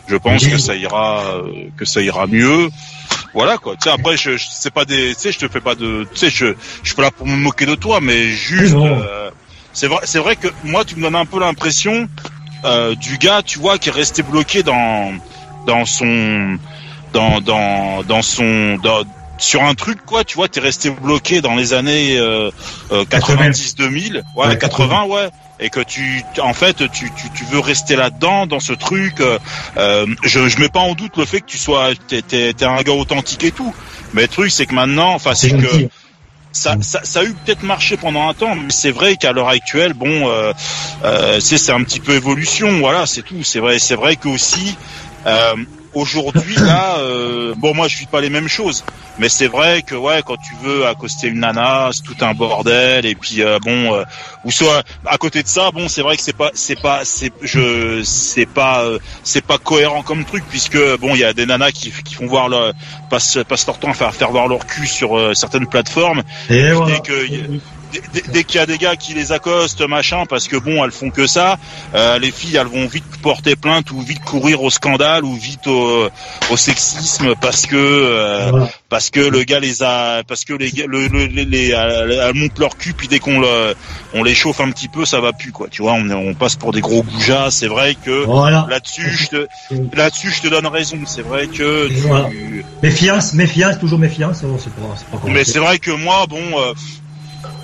D: je pense
C: Oui.
D: que ça ira, euh, que ça ira mieux. Voilà, quoi. Tu sais, après, je, je c'est pas des, tu sais, je te fais pas de, tu sais, je, je suis pas là pour me moquer de toi, mais juste,
C: Oui,
D: euh, c'est vrai, c'est vrai que moi, tu me donnes un peu l'impression euh, du gars, tu vois, qui est resté bloqué dans, dans son, dans, dans, dans son, dans, sur un truc quoi tu vois t'es resté bloqué dans les années euh, euh, 90 2000 ouais,
C: Ouais,
D: 80 ouais. Et que tu en fait tu, tu, tu veux rester là-dedans dans ce truc euh, euh, je je mets pas en doute le fait que tu sois t'es t'es t'es un gars authentique et tout. Mais le truc c'est que maintenant enfin c'est que. Ça, ça, ça a eu peut-être marché pendant un temps, mais c'est vrai qu'à l'heure actuelle, bon, euh, euh, c'est c'est un petit peu évolution, voilà, c'est tout. C'est vrai, c'est vrai qu'aussi, euh, aujourd'hui là, euh, bon moi je vis pas les mêmes choses, mais c'est vrai que ouais quand tu veux accoster une nana, c'est tout un bordel et puis euh, bon euh, ou soit à côté de ça, bon c'est vrai que c'est pas c'est pas c'est je c'est pas euh, c'est pas cohérent comme truc puisque bon il y a des nanas qui, qui font voir leur passent passent leur temps à faire faire voir leur cul sur euh, certaines plateformes.
C: Et voilà.
D: que dès- qu'il y a des gars qui les accostent, machin, parce que bon, elles font que ça, euh, les filles, elles vont vite porter plainte ou vite courir au scandale ou vite au, au sexisme parce que euh,
C: Voilà.
D: parce que le gars les a, parce que les le, le- les, les- elles montent leur cul puis dès qu'on le, on les chauffe un petit peu, ça va plus quoi. Tu vois, on, on passe pour des gros goujats. C'est vrai que
C: Voilà.
D: là-dessus, je te, là-dessus, je te donne raison. C'est vrai que tu-
C: Voilà. Méfiance, méfiance, toujours méfiance. pas, pas
D: mais c'est vrai que moi, bon, euh,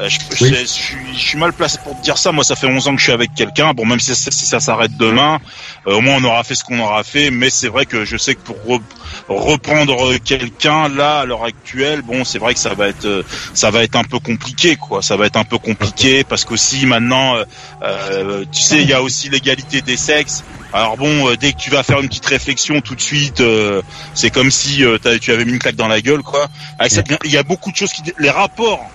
D: je, je-
C: Oui.
D: je suis, je suis mal placé pour te dire ça. Moi, ça fait 11 ans que je suis avec quelqu'un. Bon, même si, ça- si ça s'arrête demain, euh, au moins on aura fait ce qu'on aura fait. Mais c'est vrai que je sais que pour re- reprendre quelqu'un là à l'heure actuelle, bon, c'est vrai que ça va être, euh, ça va être un peu compliqué, quoi. Ça va être un peu compliqué parce qu'aussi maintenant, euh, euh, tu sais, il y a aussi l'égalité des sexes. Alors bon, euh, dès que tu vas faire une petite réflexion tout de suite, euh, c'est comme si euh, tu avais mis une claque dans la gueule, quoi. Cette- il y a beaucoup de choses qui, les rapports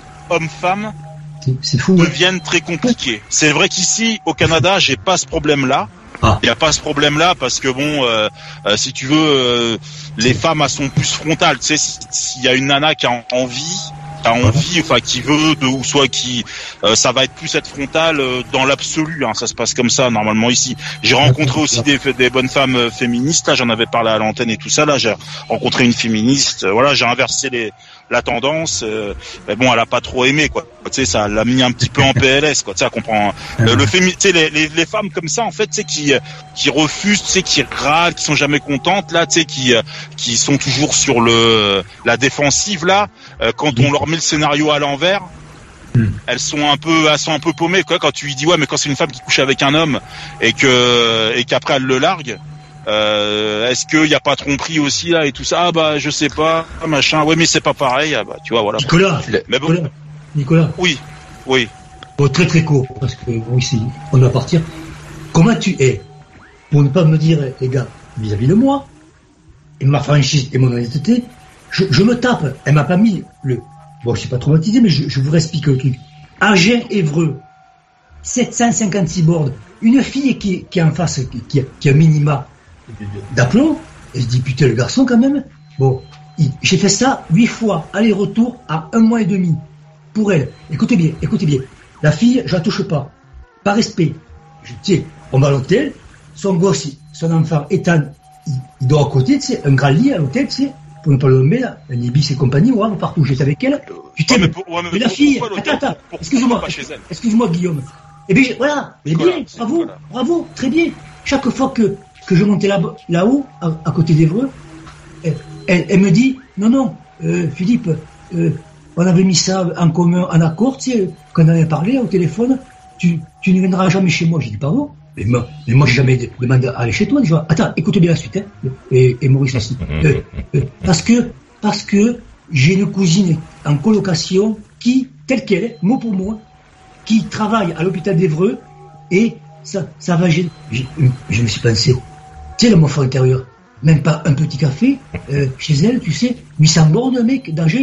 C: fou.
D: deviennent très compliqués. C'est vrai qu'ici, au Canada, j'ai pas ce problème-là.
C: Ah.
D: Il n'y a pas ce problème-là parce que bon, euh, euh, si tu veux, euh, les femmes elles sont plus frontales. Tu sais, si- s'il y a une nana qui a envie, qui a envie, enfin qui veut, de, ou soit qui, euh, ça va être plus être frontal euh, dans l'absolu. Hein, ça se passe comme ça normalement ici. J'ai rencontré aussi des, des bonnes femmes euh, féministes. Là, j'en avais parlé à l'antenne et tout ça. Là, j'ai rencontré une féministe. Voilà, j'ai inversé les la tendance. euh, mais bon, elle a pas trop aimé quoi. Tu sais, ça l'a mis un petit peu en PLS quoi. Tu sais, elle comprend. Le, le fémi- tu sais, les, les, les femmes comme ça en fait, tu sais, qui qui refusent, tu sais, qui râlent, qui sont jamais contentes là, tu sais, qui euh, qui sont toujours sur le la défensive là. euh, quand on leur met le scénario à l'envers, elles sont un peu, elles sont un peu paumées quoi. Quand tu lui dis ouais, mais quand c'est une femme qui couche avec un homme et que et qu'après elle le largue. Euh, est-ce qu'il n'y a pas tromperie aussi là et tout ça Ah bah je sais pas, machin. Ouais mais c'est pas pareil. Ah, bah tu vois voilà.
C: Nicolas,
D: Mais bon,
C: Nicolas, Nicolas.
D: oui, oui.
C: Bon, très très court, parce que bon, ici, on doit partir. Comment tu es Pour ne pas me dire, les gars, vis-à-vis de moi, et ma franchise et mon honnêteté, je, je me tape. Elle m'a pas mis le. Bon, je suis pas traumatisé, mais je, je vous explique le truc. Agen Évreux, 756 bords. Une fille qui, qui est en face, qui, qui, a minima d'aplomb, et je dis putain, le garçon quand même. Bon, j'ai fait ça huit fois, aller-retour, à un mois et demi. Pour elle. Écoutez bien, écoutez bien. La fille, je la touche pas. Par respect. Je tiens, on va à l'hôtel, son gosse, son enfant, Ethan, il, il dort à côté, tu sais, un grand lit à l'hôtel, tu sais, pour ne pas le nommer, là, un Ibis et compagnie, ouais, partout j'étais avec elle. Putain,
D: Ouais, mais
C: mais,
D: pour- ouais, mais
C: mais la
D: pour-
C: fille, attends, attends, excuse-moi, excuse-moi, Guillaume. Eh bien, voilà, mais bien, bravo, bravo, très bien. Chaque fois que, que je montais là- là-haut, à, à côté d'Evreux, elle, elle, elle me dit, non, non, euh, Philippe, euh, on avait mis ça en commun, en accord, tu sais, quand on avait parlé au téléphone, tu, tu ne viendras jamais chez moi. J'ai dit, pardon mais moi, mais moi, j'ai jamais demandé à aller chez toi. déjà. Attends, écoute bien la suite, hein, et, et Maurice aussi. Euh, euh, parce que, parce que j'ai une cousine en colocation qui, telle qu'elle est, mot pour mot, qui travaille à l'hôpital d'Evreux, et ça, ça va, j'ai- je me suis pensé, tu sais, le mon fort intérieur, même pas un petit café, euh, chez elle, tu sais, 800 bornes, mec, d'âge.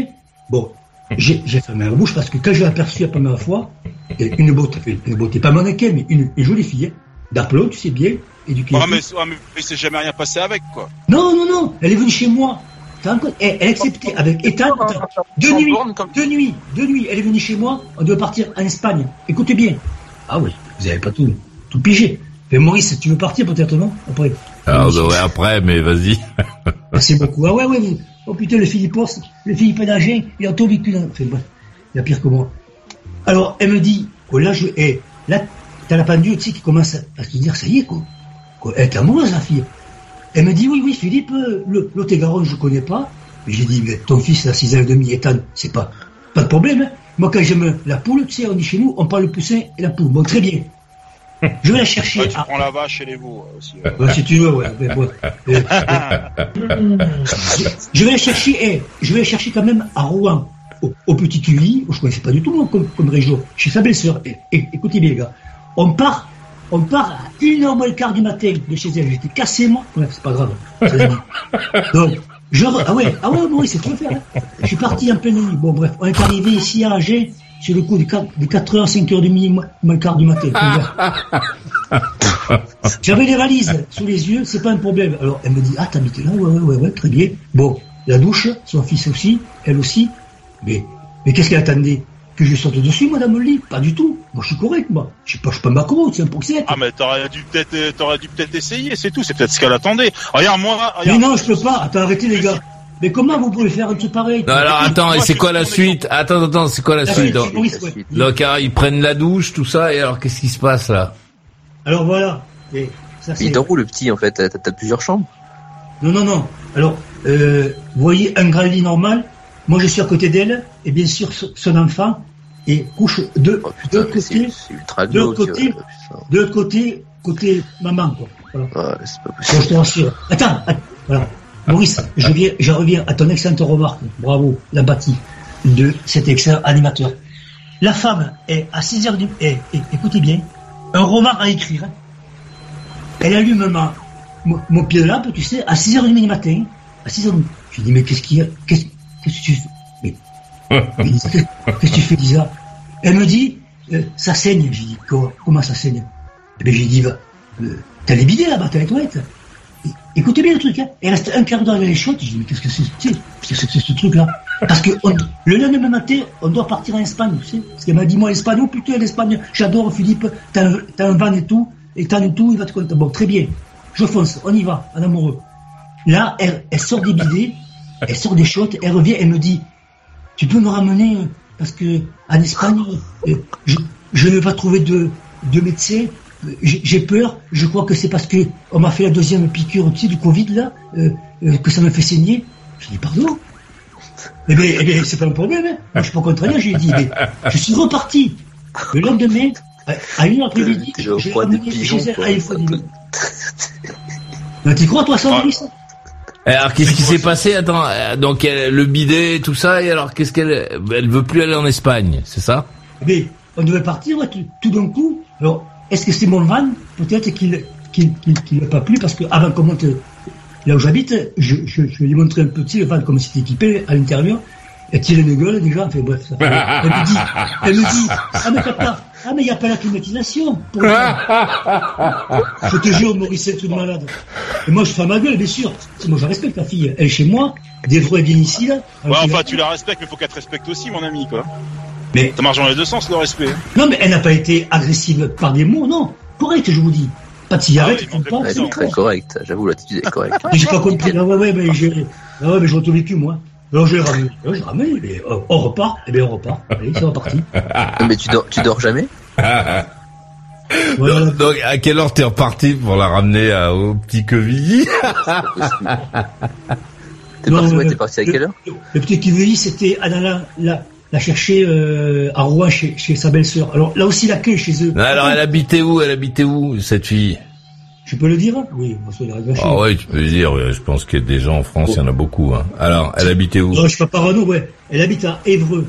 C: Bon, j'ai j'ai fermé la bouche parce que quand je l'ai aperçue la première fois, euh, une beauté, une beauté, pas mannequin, mais une, une jolie fille, hein, d'aplomb, tu sais bien, éduquée.
D: Ouais, mais, ouais, mais il s'est jamais rien passé avec quoi.
C: Non, non, non, elle est venue chez moi. Elle, elle a accepté avec Ethan. Deux nuits, deux nuits, deux nuits. Elle est venue chez moi. On doit partir en Espagne. Écoutez bien. Ah oui, vous avez pas tout, tout pigé. Mais Maurice, tu veux partir peut-être non? Après.
B: Alors, bah ouais, après, mais vas-y.
C: Merci beaucoup. Ah ouais, ouais. Vous... Oh putain, le Philippe le Philippe d'Agen, il a tout vécu. Dans... Enfin, bref, il y a pire que moi. Alors, elle me dit, que là, je, eh, là, t'as la pendule, tu sais, qui commence à se dire, ça y est, quoi. quoi. Elle est amoureuse, la fille. Elle me dit, oui, oui, Philippe, euh, le, le Garonne, je connais pas. Mais j'ai dit, mais ton fils, à 6 ans et demi, Ethan, c'est pas, pas de problème, hein. Moi, quand j'aime la poule, tu sais, on dit chez nous, on parle le poussin et la poule. Bon, très bien. Je vais la chercher.
D: Ouais, tu prends la vache et les veaux euh, aussi. Ouais,
C: si tu veux, ouais. mais bon. Euh, euh, je vais la chercher, eh, je vais la chercher quand même à Rouen, au, au Petit Cully, où je connaissais pas du tout comme, comme région, chez sa belle-sœur. Et- et- écoutez bien, les gars, on part On part à 1h moins le quart du matin de chez elle. J'étais cassé, moi. Ouais, c'est pas grave. Donc, je re- Ah ouais, ah ouais, Maurice, c'est trop faire. hein. Je suis parti en pleine nuit. Bon, bref, on est arrivé ici à Angers sur le coup de 4, de 4h, 5h30, moins moins le quart du matin. J'avais les valises sous les yeux, c'est pas un problème. Alors, elle me dit, ah, t'habites là? Ouais, ouais, ouais, ouais, très bien. Bon, la douche, son fils aussi, elle aussi. Mais, mais qu'est-ce qu'elle attendait? Que je saute dessus, madame le lit? Pas du tout. Moi, je suis correct, moi. Je suis pas, je suis pas macro, c'est un pour
D: Ah mais t'aurais dû peut-être t'aurais dû peut-être essayer, c'est tout, c'est peut-être ce qu'elle attendait. Regarde moi,
C: Mais
D: regarde.
C: non, je peux pas. Attends, arrêtez, les gars. Mais comment vous pouvez faire un truc pareil?
B: Non, alors attends, et c'est quoi la suite Attends, attends, c'est quoi la
C: La
B: suite
C: suite,
B: donc, ils prennent la douche, tout ça, et alors qu'est-ce qui se passe là
C: Alors voilà. Et ça,
G: Il
C: c'est...
G: dort où le petit en fait T'as t'as plusieurs chambres
C: Non, non, non. Alors, euh, vous voyez un grand lit normal. Moi, je suis à côté d'elle, et bien sûr, son enfant, et couche de,
G: Oh,
C: de l'autre côté,
G: ultra
C: de côté,
G: euh,
C: de l'autre côté, côté maman, quoi. Voilà.
G: Ouais, c'est pas possible.
C: je te rassure. Attends, attends, voilà. Maurice, je, viens, je reviens à ton excellente remarque. Bravo, l'empathie de cet excellent animateur. La femme est à 6 heures du... eh, eh, écoutez bien, un roman à écrire. Elle allume ma, mon, pied de lampe, tu sais, à 6 heures du matin. À 6 heures. Je dis, mais qu'est-ce qu'il y a Qu'est-ce que tu fais? Mais, qu'est-ce que tu fais, Lisa? Elle me dit, euh, ça saigne. J'ai dit, comment, comment ça saigne? Eh bien, j'ai dit, va, euh, t'as les bidets là-bas, t'as les toilettes? Écoutez bien le truc, hein. Il reste un quart d'heure dans les chiottes. Je dis, mais qu'est-ce que c'est ce truc-là? Parce que le lendemain matin, on doit partir en Espagne, tu sais. Parce qu'elle m'a dit, moi, l'Espagne, oh putain, l'Espagne, j'adore Philippe, t'as un, van et tout, et t'as tout, il va te compter. Bon, très bien. Je fonce, on y va, en amoureux. Là, elle, sort des bidets, elle sort des chiottes, elle revient, elle me dit, tu peux me ramener, euh, parce que en Espagne, euh, je, ne vais pas trouver de, de médecin, j'ai peur, je crois que c'est parce que on m'a fait la deuxième piqûre tu sais, du Covid là, euh, euh, que ça me fait saigner. Je dis pardon? Eh bien, eh bien c'est pas un problème, hein. Moi, je suis pas contrarié, j'ai dit, mais je suis reparti. Le lendemain, à- une heure après-midi,
G: des
C: ramené
G: pigeons,
C: chez elle à. Tu crois toi ça, Maurice
B: Alors qu'est-ce qui s'est passé? Attends, euh, donc elle- le bidet, tout ça, et alors qu'est-ce qu'elle, elle veut plus aller en Espagne, c'est ça?
C: Mais on devait partir ouais, tout, tout d'un coup. Alors, est-ce que c'est mon van Peut-être qu'il qu'il n'a pas plu parce que avant qu'on monte là où j'habite, je, je, je lui ai montré un petit le van comme c'était équipé à l'intérieur. Elle tire une gueule déjà, enfin bref. Ça elle me dit, elle me dit, ah mais papa, ah mais il n'y a pas la climatisation. Pour je te jure, Maurice, c'est truc de malade. Et moi je fais ma gueule, bien sûr. Moi je respecte la fille. Elle est chez moi, des fois elle vient ici là.
D: Ouais, enfin tu la respectes, mais faut qu'elle te respecte aussi, mon ami, quoi.
C: Mais-
D: ça marche dans les deux sens le respect.
C: Non, mais elle n'a pas été agressive par des mots, non. Correct, je vous dis. Pas de cigarette,
D: Ah
C: pas,
G: Elle
C: c'est
G: est très correcte, j'avoue l'attitude est correcte.
C: Mais j'ai pas compris. Ah ouais, ouais, mais j'ai, ah ouais, mais je retourne vécu, moi. Alors je l'ai ramené. Alors, je l'ai ramené, mais euh, on repart. Eh bien, on repart. Allez, c'est reparti.
G: Mais tu dors, tu dors jamais?
C: Voilà.
B: donc, donc, à quelle heure t'es reparti pour la ramener à- au petit Quevilly?
G: T'es parti, ouais,
C: euh,
G: t'es parti à quelle heure?
C: Le petit Kiwi, c'était à la, la, la, la chercher euh, à Rouen chez, chez sa belle-sœur. Alors là aussi, l'accueil chez eux.
B: Non, Alors elle habitait où Elle habitait où cette fille?
C: Je peux le dire Oui, se le
B: Ah ouais, tu peux le dire. ouais, Je pense qu'il y a des gens en France, il y en a beaucoup. Hein. Alors, elle habitait où?
C: Non, je suis pas parano, ouais. Elle habite à Évreux,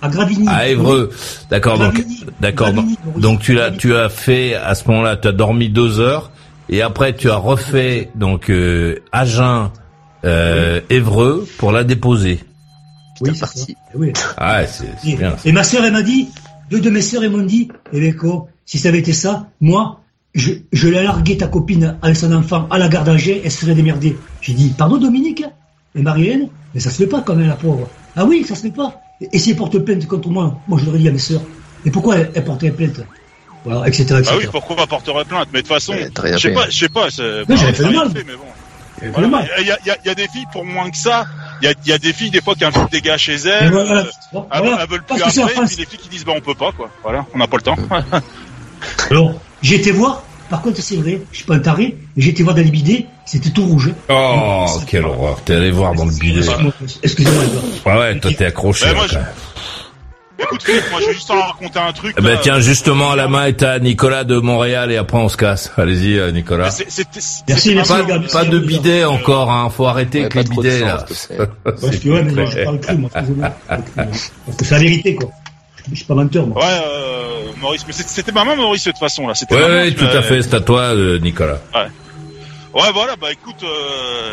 C: à Gravigny.
B: À Évreux. D'accord. Donc, d'accord. Donc tu l'as, tu as fait à ce moment-là, tu as dormi deux heures et après tu as refait donc euh, Agen, euh, Évreux pour la déposer.
C: Oui, c'est ça. Oui.
B: Ah, c'est c'est
C: Et,
B: bien.
C: et ma sœur, elle m'a dit, deux de mes sœurs, elles m'ont dit, eh bien, quoi, si ça avait été ça, moi, je, je l'ai largué ta copine avec son enfant à la gare d'Angers, elle serait démerdée. J'ai dit, pardon Dominique Et Marianne Mais ça se fait pas quand même, la pauvre. Ah oui, ça se fait pas. Et, et si elle porte plainte contre moi, moi je l'aurais dit à mes sœurs. Et pourquoi elle, elle porterait plainte? Voilà, etc. etc.
D: Ah oui, pourquoi on porterait plainte? Mais de toute façon, je sais pas, je sais pas. bon,
C: j'avais fait le mal.
D: été fait, mais bon.
C: Elle fait le
D: Voilà,
C: mal.
D: Il y a, il y a- il y a des filles pour moins que ça. Il y a, il y a des filles des fois qui invitent des gars chez elles.
C: voilà,
D: euh,
C: voilà.
D: elles, elles veulent plus après, et puis les filles qui disent bah on peut pas quoi. Voilà, on n'a pas le temps.
C: Alors, j'ai été voir, par contre, c'est vrai, je suis pas un taré, mais j'ai été voir dans les bidets, c'était tout rouge.
B: Oh, quelle horreur T'es allé voir dans le bidet.
C: Excusez-moi.
B: Ah ouais, toi t'es accroché.
D: Ouais, moi,
B: là, quand même.
D: Écoute Philippe, moi je vais juste en raconter un truc.
B: Eh ben
D: là.
B: tiens, justement, à la main est à Nicolas de Montréal et après on se casse. Allez-y, euh, Nicolas.
D: C'était
C: Merci, merci,
B: Pas,
C: gars,
B: pas de bidet encore, hein. Faut arrêter
G: Ouais,
B: avec les bidets, là.
C: Parce que ouais, mais moi, je parle cru, moi, excusez-moi. Parce que c'est la vérité, quoi. Je suis pas menteur, moi.
D: Ouais, euh, Maurice, mais c'était maman Maurice de toute façon là. C'était
B: Ouais,
D: maman
B: ouais, tout
D: m'a-
B: à fait. C'est à toi, euh, Nicolas.
D: Ouais. Ouais, voilà, bah écoute, euh,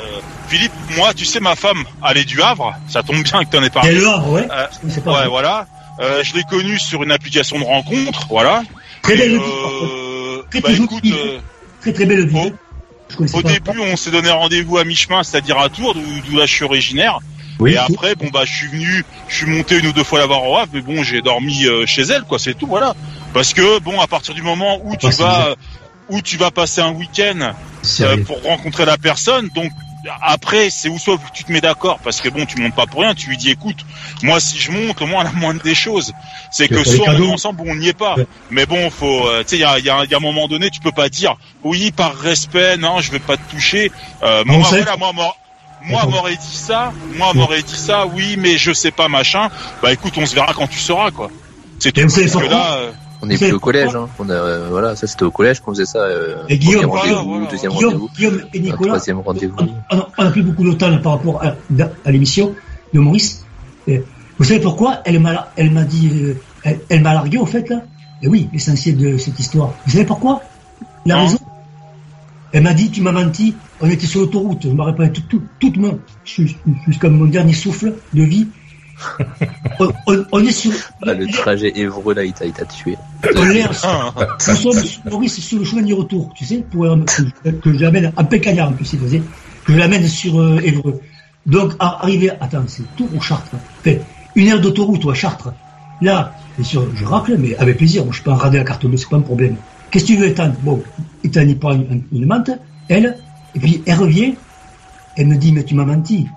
D: Philippe, moi, tu sais, ma femme, elle est du Havre, ça tombe bien que t'en aies parlé.
C: Elle est le Havre, ouais.
D: Euh, ouais, voilà. Euh, je l'ai connue sur une application de rencontre, voilà.
C: Très belle par contre.
D: euh,
C: Très,
D: bah
C: très
D: écoute, euh,
C: Très très belle
D: au
C: pas.
D: début, on s'est donné rendez-vous à mi-chemin, c'est-à-dire à Tours, d'où là je suis originaire.
C: Oui,
D: et après, bon bah, je suis venu, je suis monté une ou deux fois la voir au Havre, mais bon, j'ai dormi euh, chez elle, quoi, c'est tout, voilà. Parce que bon, à partir du moment où tu
C: Ah, c'est
D: vas, où tu vas passer un week-end euh, pour rencontrer la personne, donc après, c'est où soit tu te mets d'accord, parce que bon, tu montes pas pour rien, tu lui dis, écoute, moi si je monte, au moins la moindre des choses, c'est que soit on est ensemble ou on n'y est pas. Mais bon, faut, euh, tu sais, il y a, y, a, y a un moment donné, tu peux pas dire, oui, par respect, non, je vais pas te toucher. Euh, moi, voilà, moi, moi, moi m'aurait dit ça, moi m'aurait dit ça, oui, mais je sais pas machin. Bah écoute, on se verra quand tu sauras, quoi. C'est tout. Parce que là, euh,
G: On est plus au collège, hein. On a, euh, voilà, ça c'était au collège qu'on faisait ça. Euh,
C: Et Guillaume,
G: rendez-vous, deuxième
C: Guillaume,
G: rendez-vous, troisième rendez-vous.
C: on a- on a pris beaucoup de temps par rapport à, à l'émission de Maurice. Et vous savez pourquoi? Elle m'a, elle m'a dit, euh, elle, elle m'a largué au fait là. Et oui, l'essentiel de cette histoire. Vous savez pourquoi? La
D: Non.
C: raison? Elle m'a dit, tu m'as menti. On était sur l'autoroute. Je me rappelle tout, tout, toute mon, jus- jusqu'à mon dernier souffle de vie. On, on- on est sur.
G: Ah, le trajet Évreux là, il t'a, tué.
C: On est, nous sommes, Maurice, sur le chemin du retour, tu sais, pour, que, que je l'amène à Pécagnard, en plus, il faisait, que je l'amène sur euh, Évreux. Donc, à, arrivé, attends, c'est Tours ou Chartres une heure d'autoroute ou à Chartres. Là, bien sûr, je racle, mais avec plaisir, moi, je peux en rader la carte bleue, c'est pas un problème. Qu'est-ce que tu veux, Ethan? Bon, Ethan, il prend une, une menthe, elle, et puis elle revient, elle me dit, mais tu m'as menti.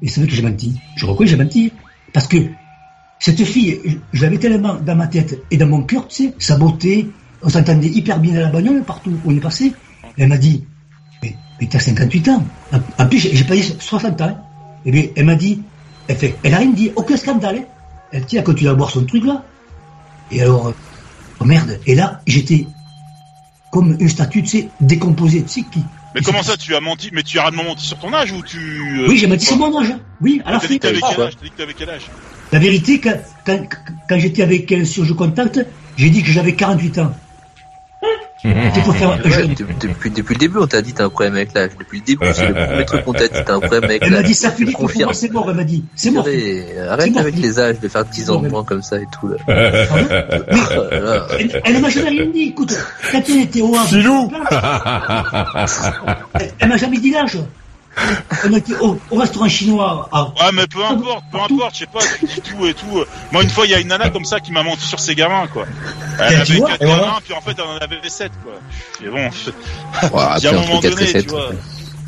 C: Et c'est vrai que j'ai menti. Je reconnais que j'ai menti. Parce que cette fille, je, l'avais tellement dans ma tête et dans mon cœur, tu sais, sa beauté, on s'entendait hyper bien à la bagnole partout où on est passé. Elle m'a dit, mais, t'as 58 ans. En, plus, j'ai pas dit 60 ans. hein. Et bien, elle m'a dit, elle a rien dit, aucun scandale. hein. Elle dit, elle continue à boire son truc là. Et alors, oh merde. Et là, j'étais comme une statue, tu sais, décomposée, tu sais, qui.
D: Mais comment ça, tu as menti Mais tu as menti sur ton âge ou tu euh,
C: Oui, j'ai menti sur mon âge. Oui, à la
D: T'as
C: fin.
D: dit que t'avais quel âge T'as que t'avais quel âge
C: La vérité, quand, quand, quand j'étais avec elle sur Je Contact, j'ai dit que j'avais 48 ans.
G: Depuis, depuis le début, on t'a dit t'as un problème avec l'âge. Depuis le début, c'est le premier truc qu'on t'a dit t'as un problème avec
C: Elle m'a
G: l'âge.
C: dit ça, Philippe,
G: confirme.
C: c'est mort, elle m'a dit. C'est mort.
G: Arrête
C: mort,
G: avec
C: Philippe.
G: les âges de faire 10 ans de moins comme ça et tout. Là. Là là.
C: Elle, m'a jamais rien dit. Écoute, quand elle était au Havre, elle m'a jamais dit l'âge. On était au, au restaurant chinois. à-
D: Ouais, mais peu importe, peu importe, je sais pas, tu dis tout et tout. Moi, une fois, il y a une nana comme ça qui m'a menti sur ses gamins, quoi. Elle avait
C: vois,
D: quatre
C: et voilà.
D: gamins, puis en fait, elle en avait sept, quoi. Et bon,
G: Ouais,
D: il y a un moment donné, tu vois.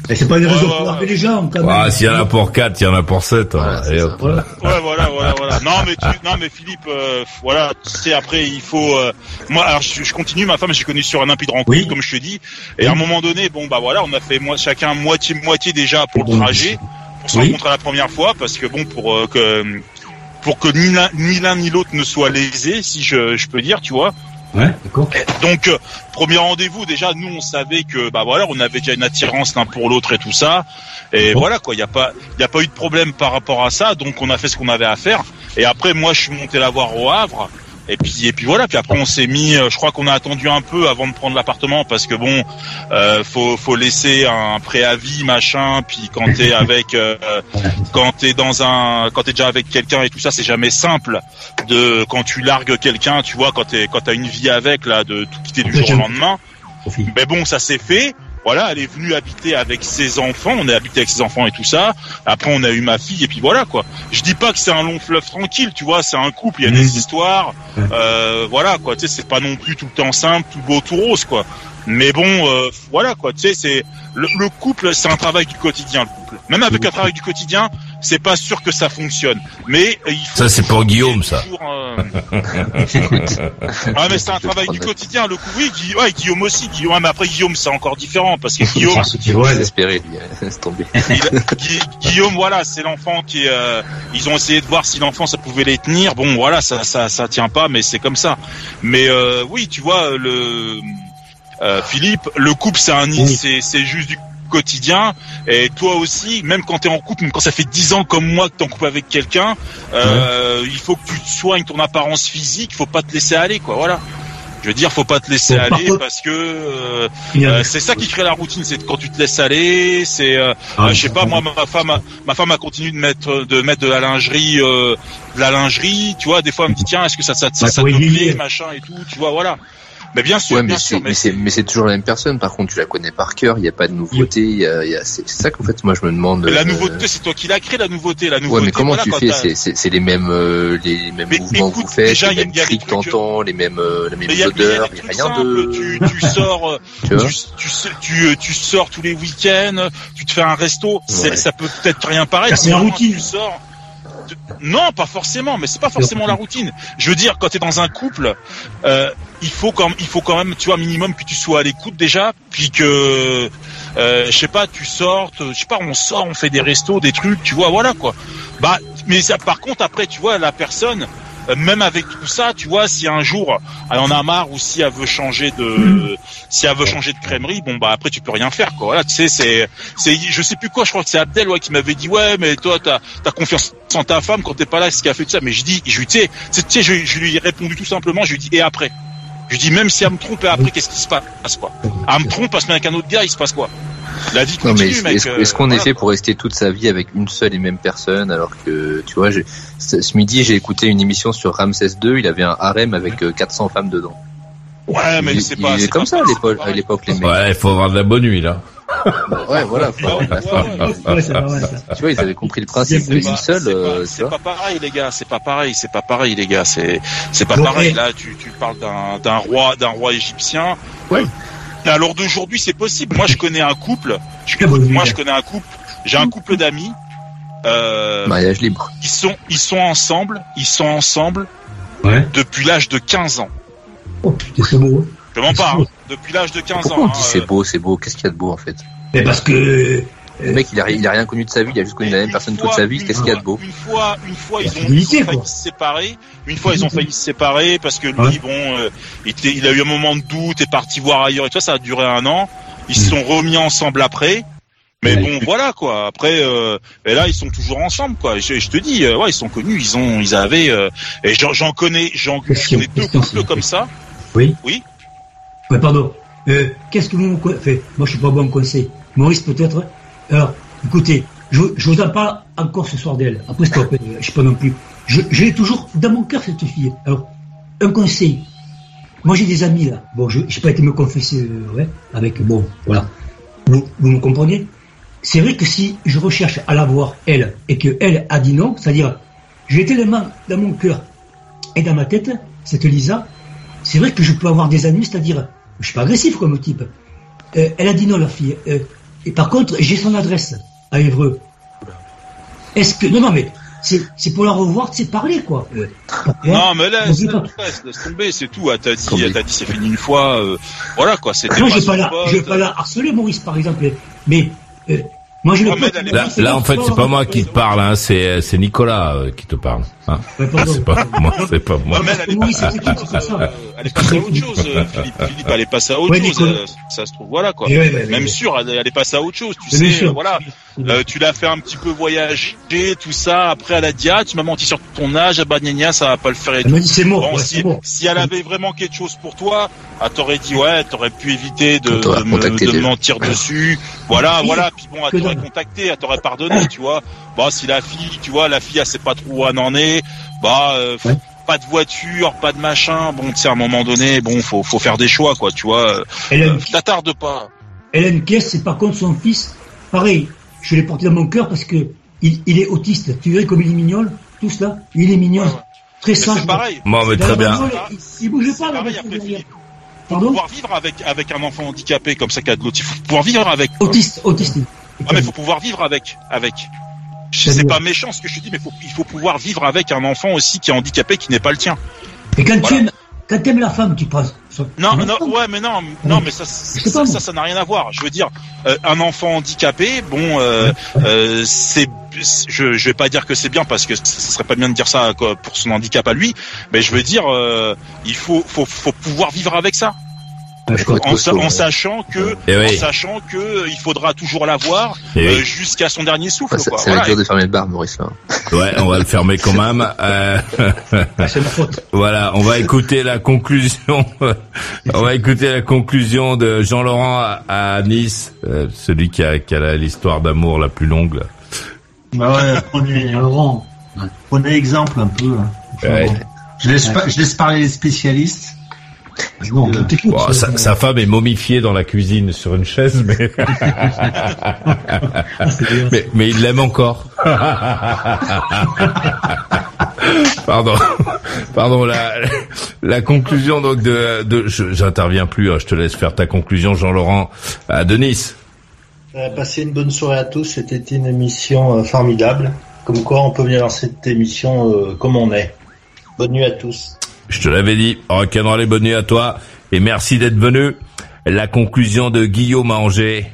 C: Et c'est pas une raison
D: ouais,
C: pour
D: ouais.
C: les gens, quand même.
B: Ah, s'il y en a pour 4, il y en a pour 7.
G: Voilà, c'est ça.
D: Ouais, voilà, voilà, voilà. Non, mais tu, non, mais Philippe, euh, voilà, tu sais, après, il faut. euh, moi, alors, je, je continue. Ma femme, j'ai connu sur un impide rencontre,
C: Oui.
D: comme je te dis. Et à un moment donné, bon, bah voilà, on a fait moi chacun moitié moitié déjà pour le trajet, pour se
C: Oui.
D: rencontrer la première fois, parce que bon, pour euh, que pour que ni l'un ni l'un ni l'autre ne soit lésé, si je, je peux dire, tu vois.
C: Ouais, d'accord.
D: Donc euh, premier rendez-vous déjà nous on savait que bah voilà on avait déjà une attirance l'un pour l'autre et tout ça. Et
C: Bon.
D: voilà quoi il y a pas il y a pas eu de problème par rapport à ça. Donc on a fait ce qu'on avait à faire. Et après moi je suis monté la voir au Havre et puis et puis voilà puis après on s'est mis euh, je crois qu'on a attendu un peu avant de prendre l'appartement parce que bon euh, faut faut laisser un préavis machin puis quand t'es avec euh, quand t'es dans un quand t'es déjà avec quelqu'un et tout ça c'est jamais simple de quand tu largues quelqu'un tu vois quand t'es quand t'as une vie avec là de tout quitter du jour au lendemain. Mais bon ça s'est fait voilà, elle est venue habiter avec ses enfants, on est habité avec ses enfants et tout ça. Après, on a eu ma fille et puis voilà quoi. Je dis pas que c'est un long fleuve tranquille, tu vois, c'est un couple, il y a des histoires, euh, voilà quoi. Tu sais, c'est pas non plus tout le temps simple, tout beau, tout rose quoi. Mais bon, euh, voilà quoi. Tu sais, c'est le, le couple, c'est un travail du quotidien. Le couple, même avec un travail du quotidien, c'est pas sûr que ça fonctionne. Mais euh, il faut
B: Ça, c'est pour Guillaume, ça.
D: toujours, euh, ah mais c'est un travail du quotidien. Le coup, oui, Guillaume, ouais, Guillaume aussi. Guillaume, ouais, mais après Guillaume, c'est encore différent parce que Guillaume,
G: Désespéré,
D: Guillaume, voilà, c'est l'enfant qui. euh, ils ont essayé de voir si l'enfant ça pouvait les tenir. Bon, voilà, ça, ça, ça tient pas, mais c'est comme ça. Mais euh, oui, tu vois, le euh, Philippe, le couple, c'est un, c'est, c'est juste du quotidien. Et toi aussi, même quand t'es en couple, même quand ça fait dix ans comme moi que t'es en couple avec quelqu'un, euh, il faut que tu te soignes ton apparence physique. Faut pas te laisser aller, quoi. Voilà. Je veux dire, faut pas te laisser aller
C: contre-
D: parce que euh, euh, c'est ça qui crée la routine, c'est quand tu te laisses aller. C'est, euh,
C: Ah,
D: euh, je sais pas, moi, ma femme, a, ma femme a continué de mettre de mettre de la lingerie, euh, de la lingerie. Tu vois, des fois, elle me dit tiens, est-ce que ça, ça, ça,
C: Bah,
D: ça te plaît, machin et tout. Tu vois, voilà. Mais bien sûr,
G: Ouais, mais
D: bien
G: c'est,
D: sûr,
G: mais c'est, mais c'est toujours la même personne. Par contre, tu la connais par cœur. Il n'y a pas de nouveauté. Il y a, il y a- c'est, ça qu'en fait, moi, je me demande.
D: Mais la
G: euh,
D: nouveauté, c'est toi qui l'as créé, la nouveauté. La nouveauté,
G: Ouais, mais comment
D: voilà,
G: tu fais c'est, c'est, c'est les mêmes, euh, les mêmes
D: Mais
G: mouvements
D: écoute,
G: que vous faites,
D: déjà,
G: les
D: il y a-
G: mêmes
D: il y a
G: cris que t'entends, les mêmes, euh, les mêmes
D: Mais
G: odeurs. Il n'y a rien
D: simples.
G: de.
D: Tu, tu sors, euh,
G: Tu
D: tu, tu, tu, euh, tu sors tous les week-ends, tu te fais un resto. C'est-
G: Ouais.
D: Ça peut peut-être rien paraître.
C: C'est
D: mais
C: routine.
D: Tu sors. Non, pas forcément, mais c'est pas forcément la routine. Je veux dire, quand tu es dans un couple, euh, il faut quand même, tu vois, minimum que tu sois à l'écoute déjà, puis que, euh, je sais pas, tu sortes, je sais pas, on sort, on fait des restos, des trucs, tu vois, voilà quoi. Bah, mais ça, par contre, après, tu vois, la personne, même avec tout ça, tu vois, si un jour elle en a marre ou si elle veut changer de, si elle veut changer de crèmerie, bon bah après tu peux rien faire quoi. Voilà, tu sais, c'est, c'est, je sais plus quoi, je crois que c'est Abdel ouais, qui m'avait dit ouais, mais toi t'as, t'as confiance en ta femme quand t'es pas là, ce qui a fait tout ça. Mais je dis, je lui tu sais, je lui ai répondu tout simplement, je lui dis et après? Je lui dis même si elle me trompe et après qu'est-ce qui se passe quoi Elle me trompe, elle se met avec un autre gars, il se passe quoi La vie
G: Non mais
D: continue,
G: est-ce,
D: mec.
G: est-ce-
D: euh,
G: est-ce qu'on
D: voilà.
G: est fait pour rester toute sa vie avec une seule et même personne alors que tu vois j'ai, ce ce midi j'ai écouté une émission sur Ramsès II il avait un harem avec euh, 400 femmes dedans.
D: Ouais, mais
G: il,
D: c'est
G: il
D: pas.
G: est
D: c'est
G: comme
D: pas-
G: ça l'époque à l'époque les mecs.
B: Ouais, il faut avoir de la bonne nuit là.
G: Ouais voilà. de.
C: Ouais.
G: Tu vois ils avaient compris le principe
C: C'est
G: d'une
D: pas-
G: seule.
D: c'est
G: euh,
D: pas- pas pareil, les gars. C'est pas pareil. C'est pas pareil, les gars. C'est c'est pas pareil.
C: et-
D: Là, tu tu parles d'un d'un roi d'un roi égyptien.
C: Ouais.
D: Alors d'aujourd'hui, c'est possible. Moi, je connais un couple. Je- moi, je connais un couple. J'ai un couple d'amis. Euh,
G: Mariage libre.
D: ils sont ils sont ensemble. Ils sont ensemble
C: Ouais.
D: depuis l'âge de 15 ans.
C: Oh putain, c'est beau. hein.
D: Je mens pas. hein. Depuis l'âge de 15
G: Pourquoi
D: ans.
G: on dit
D: hein,
G: c'est
D: euh,
G: beau c'est beau qu'est-ce qu'il y a de beau en fait?
C: Mais parce que euh,
G: Le mec il a, il a rien connu de sa vie il a juste connu la même personne
D: fois-
G: toute sa vie qu'est-ce qu'il y a de beau?
D: Une fois, une fois, ils ont,
C: fidélité,
D: ils ont failli
C: quoi.
D: se séparer. Une fois, ils ont failli se séparer parce que lui,
C: Ouais.
D: bon, euh, il, était- il a eu un moment de doute, est parti voir ailleurs et tout ça. Ça a duré un an. Ils se sont remis ensemble après. Mais bon, voilà quoi. Après, euh, et là, ils sont toujours ensemble, quoi. Je, je te dis, euh, ouais, ils sont connus. Ils ont, ils avaient. euh, et j'en j'en connais, j'en connais deux couples comme ça.
C: Oui.
D: Oui.
C: Ouais, pardon. Euh, Qu'est-ce que vous me fait Moi, je suis pas bon conseil. Maurice, peut-être. Alors, écoutez, je, je vous en parle encore ce soir d'elle. Après, euh, je sais pas non plus. Je, l'ai toujours dans mon cœur cette fille. Alors, un conseil. Moi, j'ai des amis là. Bon, je j'ai pas été me confesser, euh, avec bon, voilà. Vous, vous me comprenez? C'est vrai que si je recherche à la voir elle et que elle a dit non, c'est-à-dire, j'ai tellement dans mon cœur et dans ma tête cette Lisa. C'est vrai que je peux avoir des amis, c'est-à-dire, je suis pas agressif comme type. Euh, elle a dit non, la fille. Euh, et par contre, j'ai son adresse à Évreux. Est-ce que non, non, mais c'est c'est pour la revoir, c'est parler quoi. Euh,
D: Non, mais
C: pas-
D: laisse, tomber, c'est tout. Elle t'a dit,
G: Tomber.
D: elle t'a dit, c'est fini une fois. euh, voilà quoi. C'était
C: Moi,
D: pas
C: je vais pas la, je vais pas la harceler, Maurice, par exemple. Mais euh, moi, je le
D: est-
B: Là, là, en fait, c'est pas moi qui te parle, hein, c'est c'est Nicolas euh, qui te parle. Ah, c'est pas moi, c'est pas moi.
D: Ouais, mais elle est à euh, Elle est passée à autre chose, euh, Philippe. Philippe, elle est passée à autre
C: Ouais,
D: chose. Euh, Ça se trouve, voilà quoi.
C: Ouais, ouais, ouais,
D: Même
C: ouais.
D: sûr, elle, elle est passée à autre chose. Tu sais,
C: sûr.
D: voilà. Euh, tu l'as fait un petit peu voyager, tout ça. Après, elle a dit, ah, tu m'as menti sur ton âge, ah bah, gna, gna, ça va pas le faire et tout.
C: c'est mort.
D: Bon,
C: ouais,
D: si,
C: c'est mort.
D: si elle avait vraiment quelque chose pour toi, elle t'aurait dit ouais, t'aurais pu éviter de, me, mentir dessus. Voilà,
C: Oui,
D: voilà. Puis bon, elle t'aurait contacté, elle t'aurait pardonné, tu vois. Bah si la fille, tu vois, la fille, elle sait pas trop où elle en est. Bah euh,
C: Ouais.
D: pas de voiture, pas de machin. Bon, tu sais, à un moment donné, bon, faut faut faire des choix, quoi, tu vois.
C: Elle a
D: Euh, T'attarde pas.
C: Elle a une caisse, c'est par contre son fils. Pareil, je l'ai porté dans mon cœur parce que il, il est autiste. Tu verrais comme il est mignon, tout cela. Il est mignon,
D: Ouais, ouais.
C: très sage.
D: c'est pareil.
B: Bon, mais très
C: la
B: bien.
C: il, il bougeait pas. la
D: pareil après,
C: derrière.
D: Philippe. Faut
C: Pardon
D: pouvoir vivre avec avec un enfant handicapé comme ça qu'il y a de l'autre. Il faut pouvoir vivre avec.
C: Autiste, autiste.
D: Ah mais faut pouvoir vivre avec, avec. C'est pas méchant ce que je te dis, mais faut, il faut pouvoir vivre avec un enfant aussi qui est handicapé, qui n'est pas le tien.
C: Et quand tu aimes, quand t'aimes la femme, tu son-
D: Non, non, ouais, mais non, non, mais ça, ça, ça n'a rien à voir. Je veux dire, euh, un enfant handicapé, bon, euh, euh, c'est, je, je vais pas dire que c'est bien parce que ce serait pas bien de dire ça quoi, pour son handicap à lui, mais je veux dire, euh, il faut, faut, faut pouvoir vivre avec ça. En, sa- en sachant que, en sachant que il faudra toujours l'avoir
B: Eh
D: euh,
B: oui.
D: jusqu'à son dernier souffle.
G: Va
D: Voilà.
G: être dur de fermer le bar, Maurice, là.
B: Ouais, on va le fermer quand même. Euh, Voilà, on va écouter la conclusion. on va écouter la conclusion de Jean-Laurent à, à Nice, euh, celui qui a, qui a la- l'histoire d'amour la plus longue. là.
E: Bah ouais, prenez, Laurent, prenez exemple un peu. hein.
B: Ouais.
E: Je, laisse pas- je laisse parler les spécialistes. Non, t'écoute.
B: Bon, sa, sa femme est momifiée dans la cuisine sur une chaise, mais mais, mais il l'aime encore. Pardon, pardon. La, la conclusion donc de, de je- j'interviens plus. hein, je te laisse faire ta conclusion, Jean-Laurent, à Denis.
E: Euh, Passez une bonne soirée à tous. C'était une émission euh, formidable. Comme quoi, on peut venir dans cette émission euh, comme on est. Bonne nuit à tous.
B: Je te l'avais dit. Rock'n'roll et bonne nuit à toi et merci d'être venu. La conclusion de Guillaume à Angers.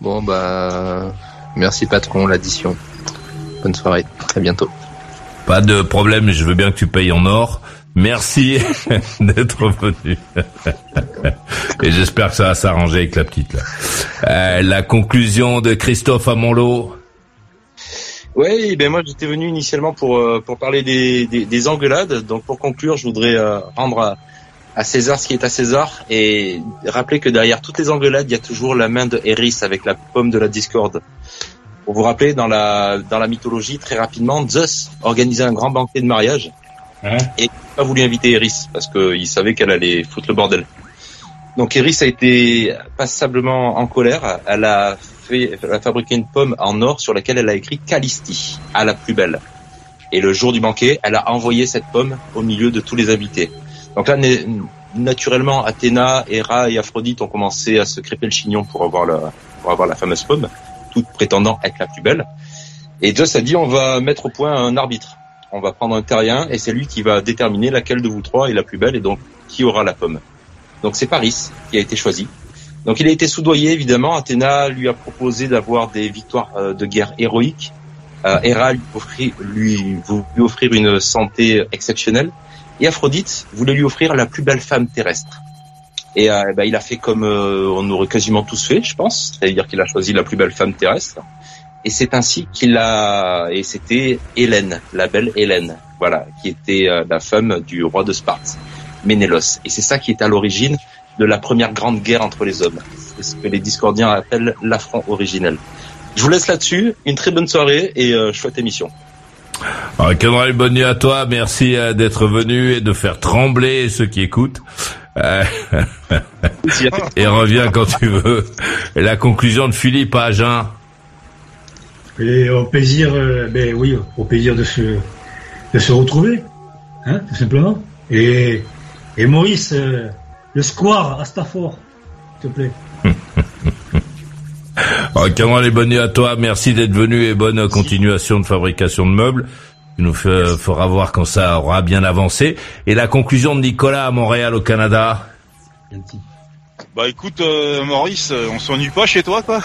G: Bon, bah, merci patron, l'addition. Bonne soirée. À bientôt.
B: Pas de problème, je veux bien que tu payes en or. Merci d'être venu. Et j'espère que ça va s'arranger avec la petite là. Euh, la conclusion de Christophe à Monlot.
N: Oui, ben moi j'étais venu initialement pour euh, pour parler des, des, des engueulades. Donc pour conclure, je voudrais euh, rendre à, à César ce qui est à César et rappeler que derrière toutes les engueulades, il y a toujours la main de Eris avec la pomme de la discorde. Pour vous rappeler, dans la dans la mythologie, très rapidement, Zeus organisait un grand banquet de mariage et il n'a pas voulu inviter Eris parce qu'il savait qu'elle allait foutre le bordel. Donc Eris a été passablement en colère. Elle a fait, elle a fabriqué une pomme en or sur laquelle elle a écrit Calisti, à la plus belle. Et le jour du banquet, elle a envoyé cette pomme au milieu de tous les invités. Donc là, na- naturellement, Athéna, Héra et Aphrodite ont commencé à se crêper le chignon pour avoir la, pour avoir la fameuse pomme, toutes prétendant être la plus belle. Et Zeus a dit, on va mettre au point un arbitre. On va prendre un terrien et c'est lui qui va déterminer laquelle de vous trois est la plus belle et donc qui aura la pomme. Donc c'est Paris qui a été choisi. Donc il a été soudoyé évidemment. Athéna lui a proposé d'avoir des victoires euh, de guerre héroïques. Euh, Héra lui, offrit, lui lui offrir une santé exceptionnelle. Et Aphrodite voulait lui offrir la plus belle femme terrestre. Et euh, eh ben, il a fait comme euh, on aurait quasiment tous fait, je pense. C'est-à-dire qu'il a choisi la plus belle femme terrestre. Et c'est ainsi qu'il a, et c'était Hélène, la belle Hélène, voilà, qui était euh, la femme du roi de Sparte, Ménélos. Et c'est ça qui est à l'origine de la première grande guerre entre les hommes. C'est ce que les discordiens appellent l'affront originel. Je vous laisse là-dessus. Une très bonne soirée et euh, chouette émission.
B: Rock'n'roll, bonne nuit à toi. Merci euh, d'être venu et de faire trembler ceux qui écoutent. Euh, et reviens quand tu veux. La conclusion de Philippe à Agen.
C: Et au plaisir, euh, ben oui, au plaisir de se, de se retrouver, hein, tout simplement. Et, et Maurice, euh, le square à Stafford, s'il te plaît.
B: Rock'n'roll et bonne nuit à toi. Merci d'être venu et bonne continuation de fabrication de meubles. Tu nous fe- feras voir quand ça aura bien avancé. Et la conclusion de Nicolas à Montréal au Canada.
D: Bah écoute, euh, Maurice, euh, on s'ennuie pas chez toi, quoi.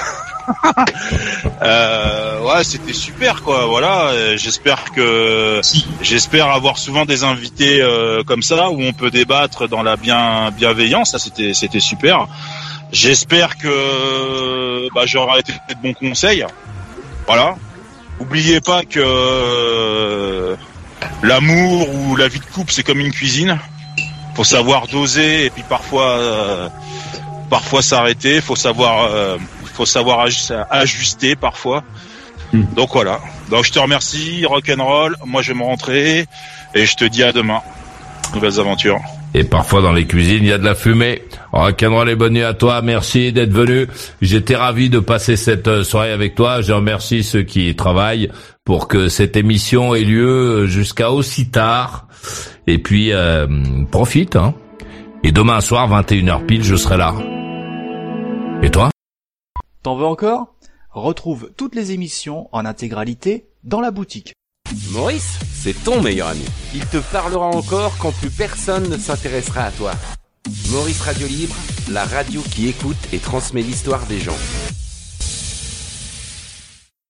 D: euh, ouais, c'était super, quoi. Voilà, euh, j'espère que j'espère avoir souvent des invités euh, comme ça où on peut débattre dans la bien bienveillance. Ça, c'était c'était super. J'espère que bah, j'aurai été de bons conseils. Voilà. Oubliez pas que euh, l'amour ou la vie de couple, c'est comme une cuisine. Faut savoir doser et puis parfois euh, parfois s'arrêter, faut savoir euh, faut savoir aj- ajuster parfois. Donc voilà. Donc je te remercie, rock'n'roll. Moi je vais me rentrer et je te dis à demain. Nouvelles aventures.
B: Et parfois dans les cuisines, il y a de la fumée. Rock'n'roll et bonne nuit à toi. Merci d'être venu. J'étais ravi de passer cette euh, soirée avec toi. Je remercie ceux qui travaillent pour que cette émission ait lieu jusqu'à aussi tard. Et puis, euh, profite. Hein. Et demain soir, 21h pile, je serai là. Et toi?
L: T'en veux encore? Retrouve toutes les émissions en intégralité dans la boutique.
O: Maurice, c'est ton meilleur ami. Il te parlera encore quand plus personne ne s'intéressera à toi. Maurice Radio Libre, la radio qui écoute et transmet l'histoire des gens.